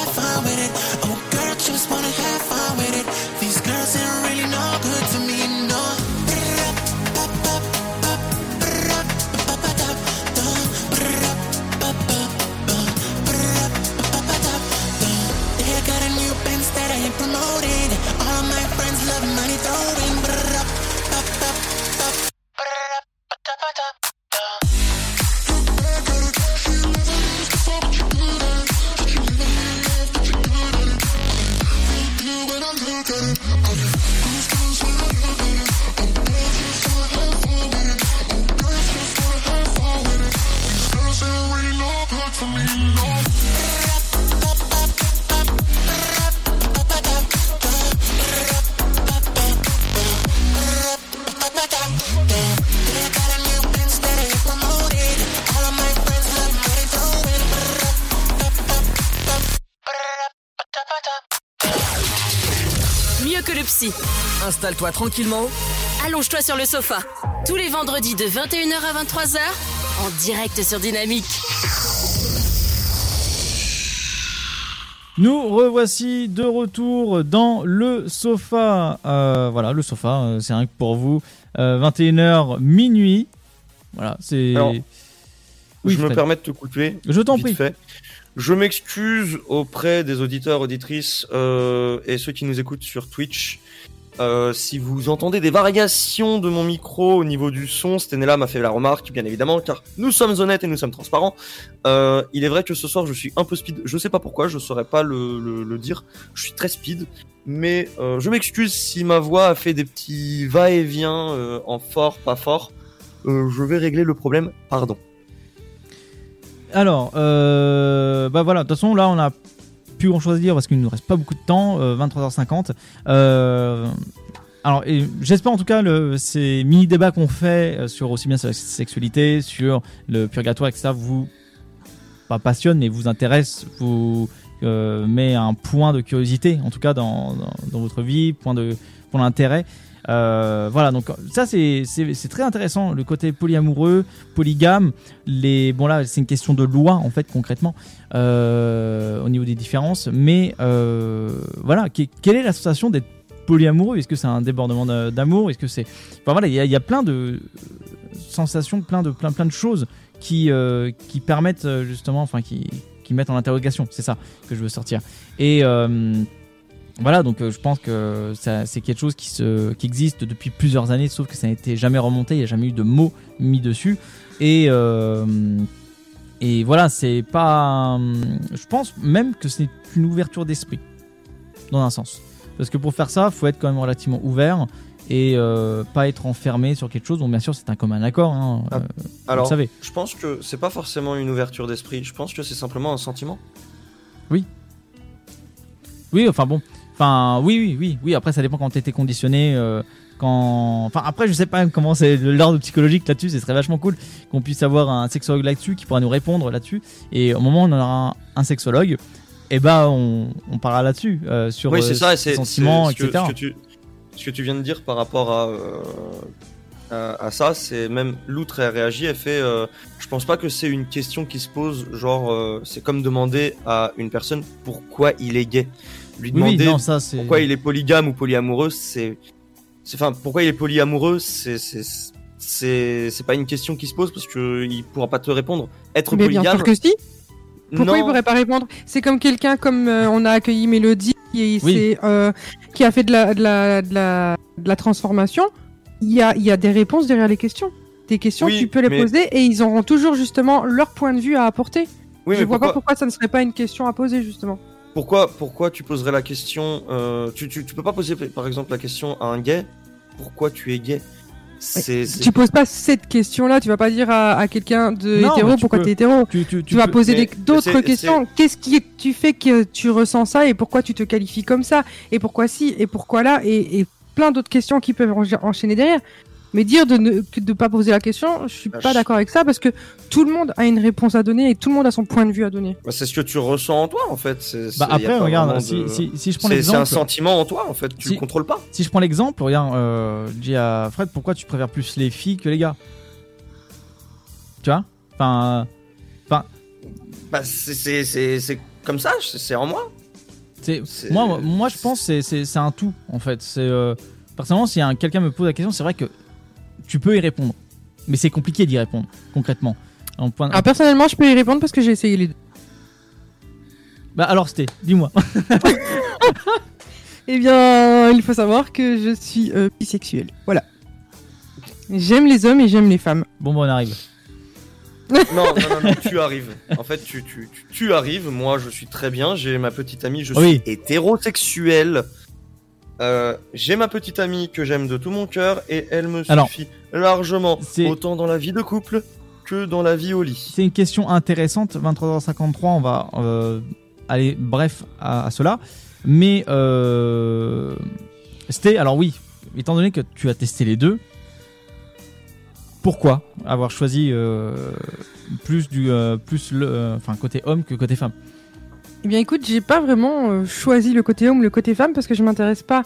Installe-toi tranquillement. Allonge-toi sur le sofa. Tous les vendredis de 21h à 23h, en direct sur Dynamique. Nous revoici de retour dans le sofa. Euh, voilà, le sofa, euh, c'est rien que pour vous. Euh, 21h minuit. Voilà, c'est. Oui, je me permets de te couper. Je t'en prie. fait. Je m'excuse auprès des auditeurs, auditrices euh, et ceux qui nous écoutent sur Twitch. Euh, si vous entendez des variations de mon micro au niveau du son, Stenella m'a fait la remarque, bien évidemment, car nous sommes honnêtes et nous sommes transparents. Euh, il est vrai que ce soir je suis un peu speed. Je sais pas pourquoi, je saurais pas le, dire. Je suis très speed, mais euh, je m'excuse si ma voix a fait des petits va-et-vient en fort, pas fort. Je vais régler le problème. Pardon. Alors, bah voilà, de toute façon, là, on a plus grand chose à dire parce qu'il nous reste pas beaucoup de temps, euh, 23h50. Euh, alors, et j'espère en tout cas le, ces mini débats qu'on fait euh, sur aussi bien sur la sexualité, sur le purgatoire, etc. vous pas passionne mais vous intéresse, vous euh, met un point de curiosité en tout cas dans, dans, dans votre vie, point de point d'intérêt. Euh, voilà, donc ça c'est très intéressant le côté polyamoureux, polygame. Les bon là c'est une question de loi en fait concrètement euh, au niveau des différences, mais euh, voilà, que- quelle est la sensation d'être polyamoureux? Est-ce que c'est un débordement d'a- d'amour? Est-ce que c'est enfin voilà, il y, y a plein de sensations, plein de plein plein de choses qui qui permettent justement, enfin qui qui mettent en interrogation. C'est ça que je veux sortir. Et voilà, donc euh, je pense que ça- c'est quelque chose qui, se, qui existe depuis plusieurs années, sauf que ça n'a été jamais remonté, il n'y a jamais eu de mots mis dessus. Et, euh, et voilà, c'est pas. Je pense même que c'est une ouverture d'esprit, dans un sens. Parce que pour faire ça, faut être quand même relativement ouvert et euh, pas être enfermé sur quelque chose. Bon, bien sûr, c'est un commun accord. Hein, euh, vous Alors, le savez. je pense que c'est pas forcément une ouverture d'esprit. Je pense que c'est simplement un sentiment. Oui. Oui, enfin bon. Enfin, oui, oui, oui, oui. Après, ça dépend quand t'étais conditionné. euh, quand... Enfin, après, je sais pas comment c'est l'ordre psychologique là-dessus. Ce serait vachement cool qu'on puisse avoir un sexologue là-dessus qui pourra nous répondre là-dessus. Et au moment où on aura un, un sexologue, eh ben, on, on parlera là-dessus. euh, sur oui, euh, c'est ça. et C'est sentiments, c'est- ce que, etc. ce que tu, ce que tu viens de dire par rapport à, euh, à, à ça, c'est même Loutre a réagi. Elle fait. euh, je pense pas que c'est une question qui se pose. Genre, euh, c'est comme demander à une personne pourquoi il est gay. Lui Oui, oui, demander non, ça, c'est- pourquoi il est polygame ou polyamoureux, c'est. Enfin, pourquoi il est polyamoureux, c'est. c'est c'est c'est pas une question qui se pose parce que il pourra pas te répondre. Être Mais polygame. bien sûr que si. Pourquoi Non. il pourrait pas répondre? C'est comme quelqu'un comme euh, on a accueilli Mélodie qui, Oui. s'est, euh, qui a fait de la, de la, de la, de la transformation. Il y a, il y a des réponses derrière les questions. Des questions, Oui, tu peux les mais- poser et ils auront toujours justement leur point de vue à apporter. Oui, Je mais vois pas pourquoi- pourquoi ça ne serait pas une question à poser justement. Pourquoi, pourquoi tu poserais la question euh, tu, tu, tu peux pas poser par exemple la question à un gay? Pourquoi tu es gay? C'est Tu poses pas cette question-là, tu vas pas dire à, à quelqu'un de Non, hétéro tu pourquoi peux- t'es hétéro. tu- tu- tu vas peux- poser d'autres questions. Qu'est-ce qui tu fais que tu ressens ça et pourquoi tu te qualifies comme ça? Et pourquoi si? Et pourquoi là? Et, et plein d'autres questions qui peuvent encha- enchaîner derrière. Mais dire de ne que de pas poser la question, je suis Bah, pas je- d'accord avec ça parce que tout le monde a une réponse à donner et tout le monde a son point de vue à donner. bah, c'est ce que tu ressens en toi en fait. C'est- c'est- Bah, après, regarde, si- de- si- si je prends c'est- l'exemple- C'est un sentiment en toi en fait, tu Si- le contrôles pas. Si je prends l'exemple, regarde, euh, je dis à Fred, pourquoi tu préfères plus les filles que les gars? Tu vois? Enfin, enfin, Bah, c'est- c'est c'est- c'est comme ça, c'est c'est en moi. c'est C'est- moi, moi, je pense que c'est- c'est c'est un tout en fait. C'est euh, personnellement, si un- quelqu'un me pose la question, c'est vrai que tu peux y répondre, mais c'est compliqué d'y répondre concrètement. En point... Ah, personnellement, je peux y répondre parce que j'ai essayé les deux. Bah alors, c'était, dis-moi. Eh bien, il faut savoir que je suis euh, bisexuelle. Voilà. J'aime les hommes et j'aime les femmes. Bon, bon, on arrive. Non, non, non, non, tu arrives. En fait, tu, tu, tu, tu arrives. Moi, je suis très bien. J'ai ma petite amie. Je suis Oui. hétérosexuel. Euh, j'ai ma petite amie que j'aime de tout mon cœur et elle me Alors, suffit largement, autant dans la vie de couple que dans la vie au lit. C'est une question intéressante. 23h53, on va euh, aller bref à, à cela. Mais euh, c'était alors oui, étant donné que tu as testé les deux, pourquoi avoir choisi euh, plus du euh, plus le enfin côté homme que côté femme? Eh bien, écoute, j'ai pas vraiment euh, choisi le côté homme, le côté femme, parce que je m'intéresse pas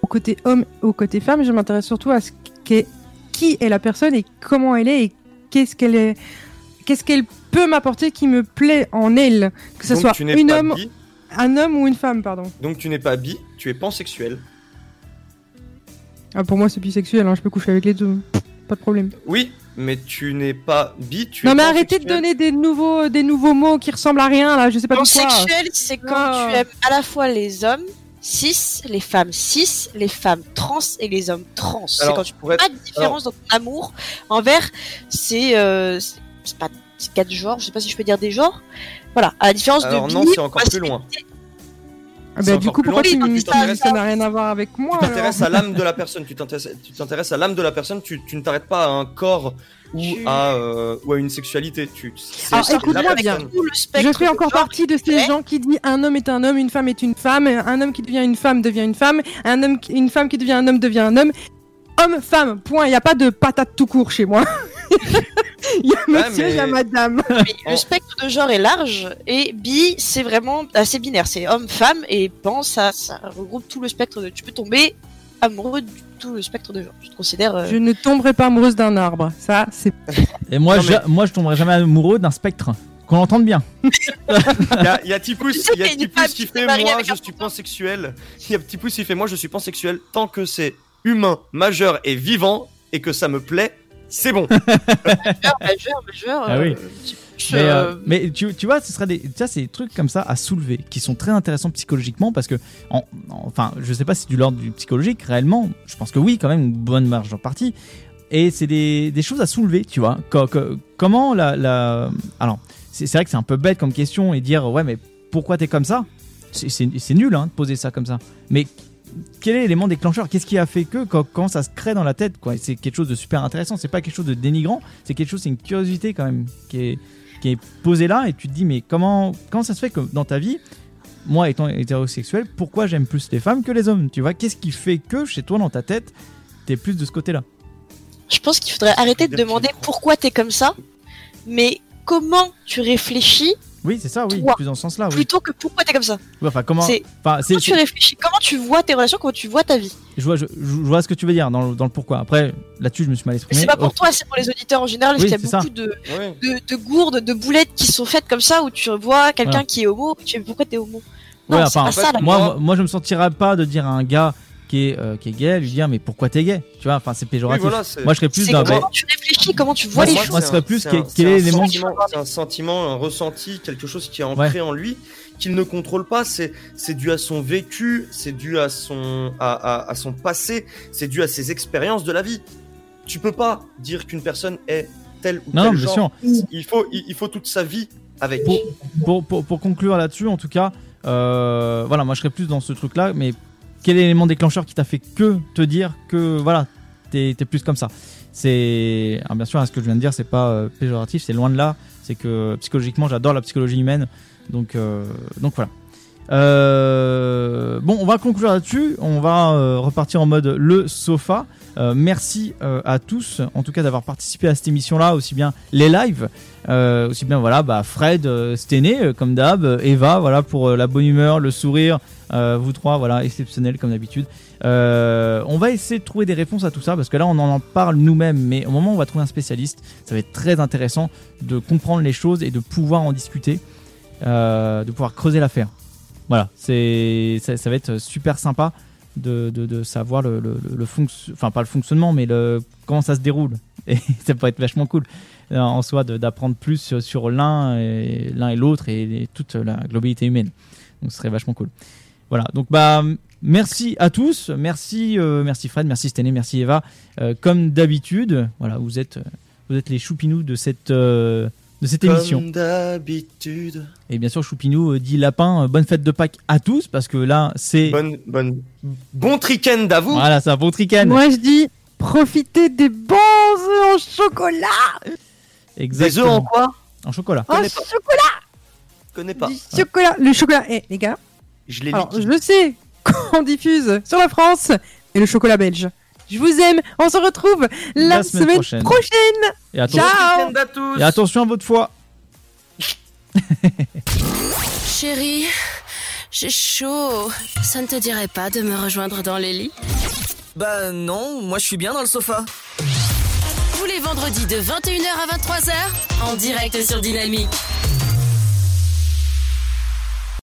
au côté homme, au côté femme. Je m'intéresse surtout à ce qu'est, qui est la personne et comment elle est et qu'est-ce qu'elle est, qu'est-ce qu'elle peut m'apporter qui me plaît en elle, que ce Donc, soit une homme, bi. un homme ou une femme, pardon. Donc tu n'es pas bi, tu es pansexuel. Ah, pour moi, c'est bisexuel. Hein, je peux coucher avec les deux, pas de problème. Oui, mais tu n'es pas bi. Tu Non mais arrêtez de donner des nouveaux, des nouveaux mots qui ressemblent à rien là, je sais pas du quoi. Pansexuel, c'est quand tu aimes à la fois les hommes cis, les femmes cis, les femmes trans et les hommes trans. C'est Alors, quand tu n'as être- pas de différence dans ton amour envers ces, euh, c'est- c'est pas quatre genres, je sais pas si je peux dire des genres. Voilà, à la différence Alors de non, c'est encore plus loin. Ah bah, du coup pourquoi tu tu me dis t'intéresses ça n'a rien à voir avec moi Tu t'intéresses à l'âme de la personne, tu t'intéresses tu t'intéresses à l'âme de la personne, tu, tu ne t'arrêtes pas à un corps ou, à, euh, ou à une sexualité. Tu, Alors écoute-moi bien, je fais encore partie de ces gens qui disent un homme est un homme, une femme est une femme, un homme qui devient une femme devient une femme, un homme, qui- une femme qui devient un homme devient un homme. Homme, femme, point, il n'y a pas de patate tout court chez moi. Il y a monsieur, il y a madame. Mais le spectre de genre est large et bi c'est vraiment assez binaire, c'est homme-femme et pan ça, ça regroupe tout le spectre de. Tu peux tomber amoureux de tout le spectre de genre. Je te considère. euh, Je ne tomberai pas amoureuse d'un arbre. Ça, c'est. Et moi, Non, mais- je, moi, je tomberai jamais amoureux d'un spectre. Qu'on l'entende bien. Il y a, Tipous femme qui fait moi je suis pansexuel. Il y a Tipous qui fait moi je suis pansexuel tant que c'est humain, majeur et vivant et que ça me plaît, c'est bon. Mais, euh, mais tu, tu vois, ce serait des, ça, c'est des trucs comme ça à soulever qui sont très intéressants psychologiquement parce que, en- en- enfin, je sais pas si c'est du l'ordre du psychologique réellement. Je pense que oui, quand même, une bonne marge en partie. Et c'est des, des choses à soulever, tu vois. Co- co- comment la, la, alors, c'est c'est vrai que c'est un peu bête comme question et dire ouais, mais pourquoi t'es comme ça? C'est- C'est c'est nul hein, de poser ça comme ça. Mais quel est l'élément déclencheur? Qu'est-ce qui a fait que quand, quand ça se crée dans la tête quoi? C'est quelque chose de super intéressant. C'est pas quelque chose de dénigrant. C'est quelque chose, c'est une curiosité quand même qui est qui est posée là. Et tu te dis mais comment comment ça se fait que dans ta vie moi étant hétérosexuel pourquoi j'aime plus les femmes que les hommes? Tu vois qu'est-ce qui fait que chez toi dans ta tête t'es plus de ce côté-là? Je pense qu'il faudrait arrêter de demander pourquoi t'es comme ça, mais comment tu réfléchis Oui c'est ça oui Toi. plus dans ce sens-là oui. plutôt que pourquoi t'es comme ça. Ouais, enfin comment C'est- enfin Comment tu réfléchis, comment tu vois tes relations, comment tu vois ta vie. je vois je, je vois ce que tu veux dire dans le, dans le pourquoi. Après là-dessus je me suis mal Mais exprimé. c'est pas pour Ok. toi, c'est pour les auditeurs en général, parce Oui, qu'il y a beaucoup de, de, de gourdes, de boulettes qui sont faites comme ça, où tu vois quelqu'un Voilà. qui est homo, et tu dis pourquoi t'es homo? Ouais, Non, c'est enfin, pas ça, la moi, moi, moi, je me sentirais pas de dire à un gars qui est, euh, qui est gay, lui dire mais pourquoi t'es gay? Tu vois, enfin c'est péjoratif. Oui, voilà, c'est- moi je serais plus dans comment tu réfléchis, comment tu vois Moi, les moi, choses. moi, ce serait plus quel- un- quel c'est est un l'élément sentiment- C'est un sentiment, un ressenti, quelque chose qui est ancré Ouais. en lui, qu'il ne contrôle pas. C'est c'est dû à son vécu, c'est dû à son à, à, à son passé, c'est dû à ses expériences de la vie. Tu peux pas dire qu'une personne est tel ou Non, tel non, bien genre. sûr. Il faut il, il faut toute sa vie avec. pour, pour, pour, pour conclure là-dessus, en tout cas, euh, voilà, moi je serais plus dans ce truc-là, mais quel est l'élément déclencheur qui t'a fait que te dire que voilà, t'es es plus comme ça? C'est, alors, bien sûr, hein, ce que je viens de dire, c'est pas euh, péjoratif, c'est loin de là. C'est que psychologiquement, j'adore la psychologie humaine, donc euh, donc voilà. Euh, bon, on va conclure là-dessus. On va repartir en mode le sofa. Merci à tous, en tout cas, d'avoir participé à cette émission-là, aussi bien les lives, aussi bien voilà, bah, Fred, Stené, comme d'hab, Eva, voilà pour la bonne humeur, le sourire, euh, vous trois, voilà, exceptionnel comme d'habitude. Euh, on va essayer de trouver des réponses à tout ça parce que là, on en parle nous-mêmes, mais au moment où on va trouver un spécialiste, ça va être très intéressant de comprendre les choses et de pouvoir en discuter, euh, de pouvoir creuser l'affaire. Voilà, ça, va être super sympa de, de, savoir le, le, enfin pas le fonctionnement, mais le comment ça se déroule. Et ça peut être vachement cool en soi d'apprendre plus sur, l'un et l'autre et toute la globalité humaine. Donc ce serait vachement cool. Voilà, donc bah merci à tous, merci euh, merci Fred, merci Stené, merci Eva. Euh, comme d'habitude, voilà, vous êtes vous êtes les choupinous de cette euh, de cette émission. Comme d'habitude. Et bien sûr, Choupinou euh, dit lapin, euh, bonne fête de Pâques à tous, parce que là, c'est. Bonne, bonne, bon week-end à vous. Voilà, c'est un bon trican. Moi je dis profitez des bons œufs en chocolat. Exactement. Des œufs en quoi? En chocolat. En chocolat. Je connais pas. Chocolat. Le chocolat. Eh les gars. Je l'ai Alors liquide. je sais qu'on diffuse sur la France et le chocolat belge. Je vous aime. On se retrouve la, La semaine semaine, prochaine. prochaine. Et attention, Ciao. À tous. et attention à votre foi. Chérie, j'ai chaud. Ça ne te dirait pas de me rejoindre dans les lits? Bah non, moi je suis bien dans le sofa. Tous les vendredis de 21h à 23h, en direct sur Dynamique.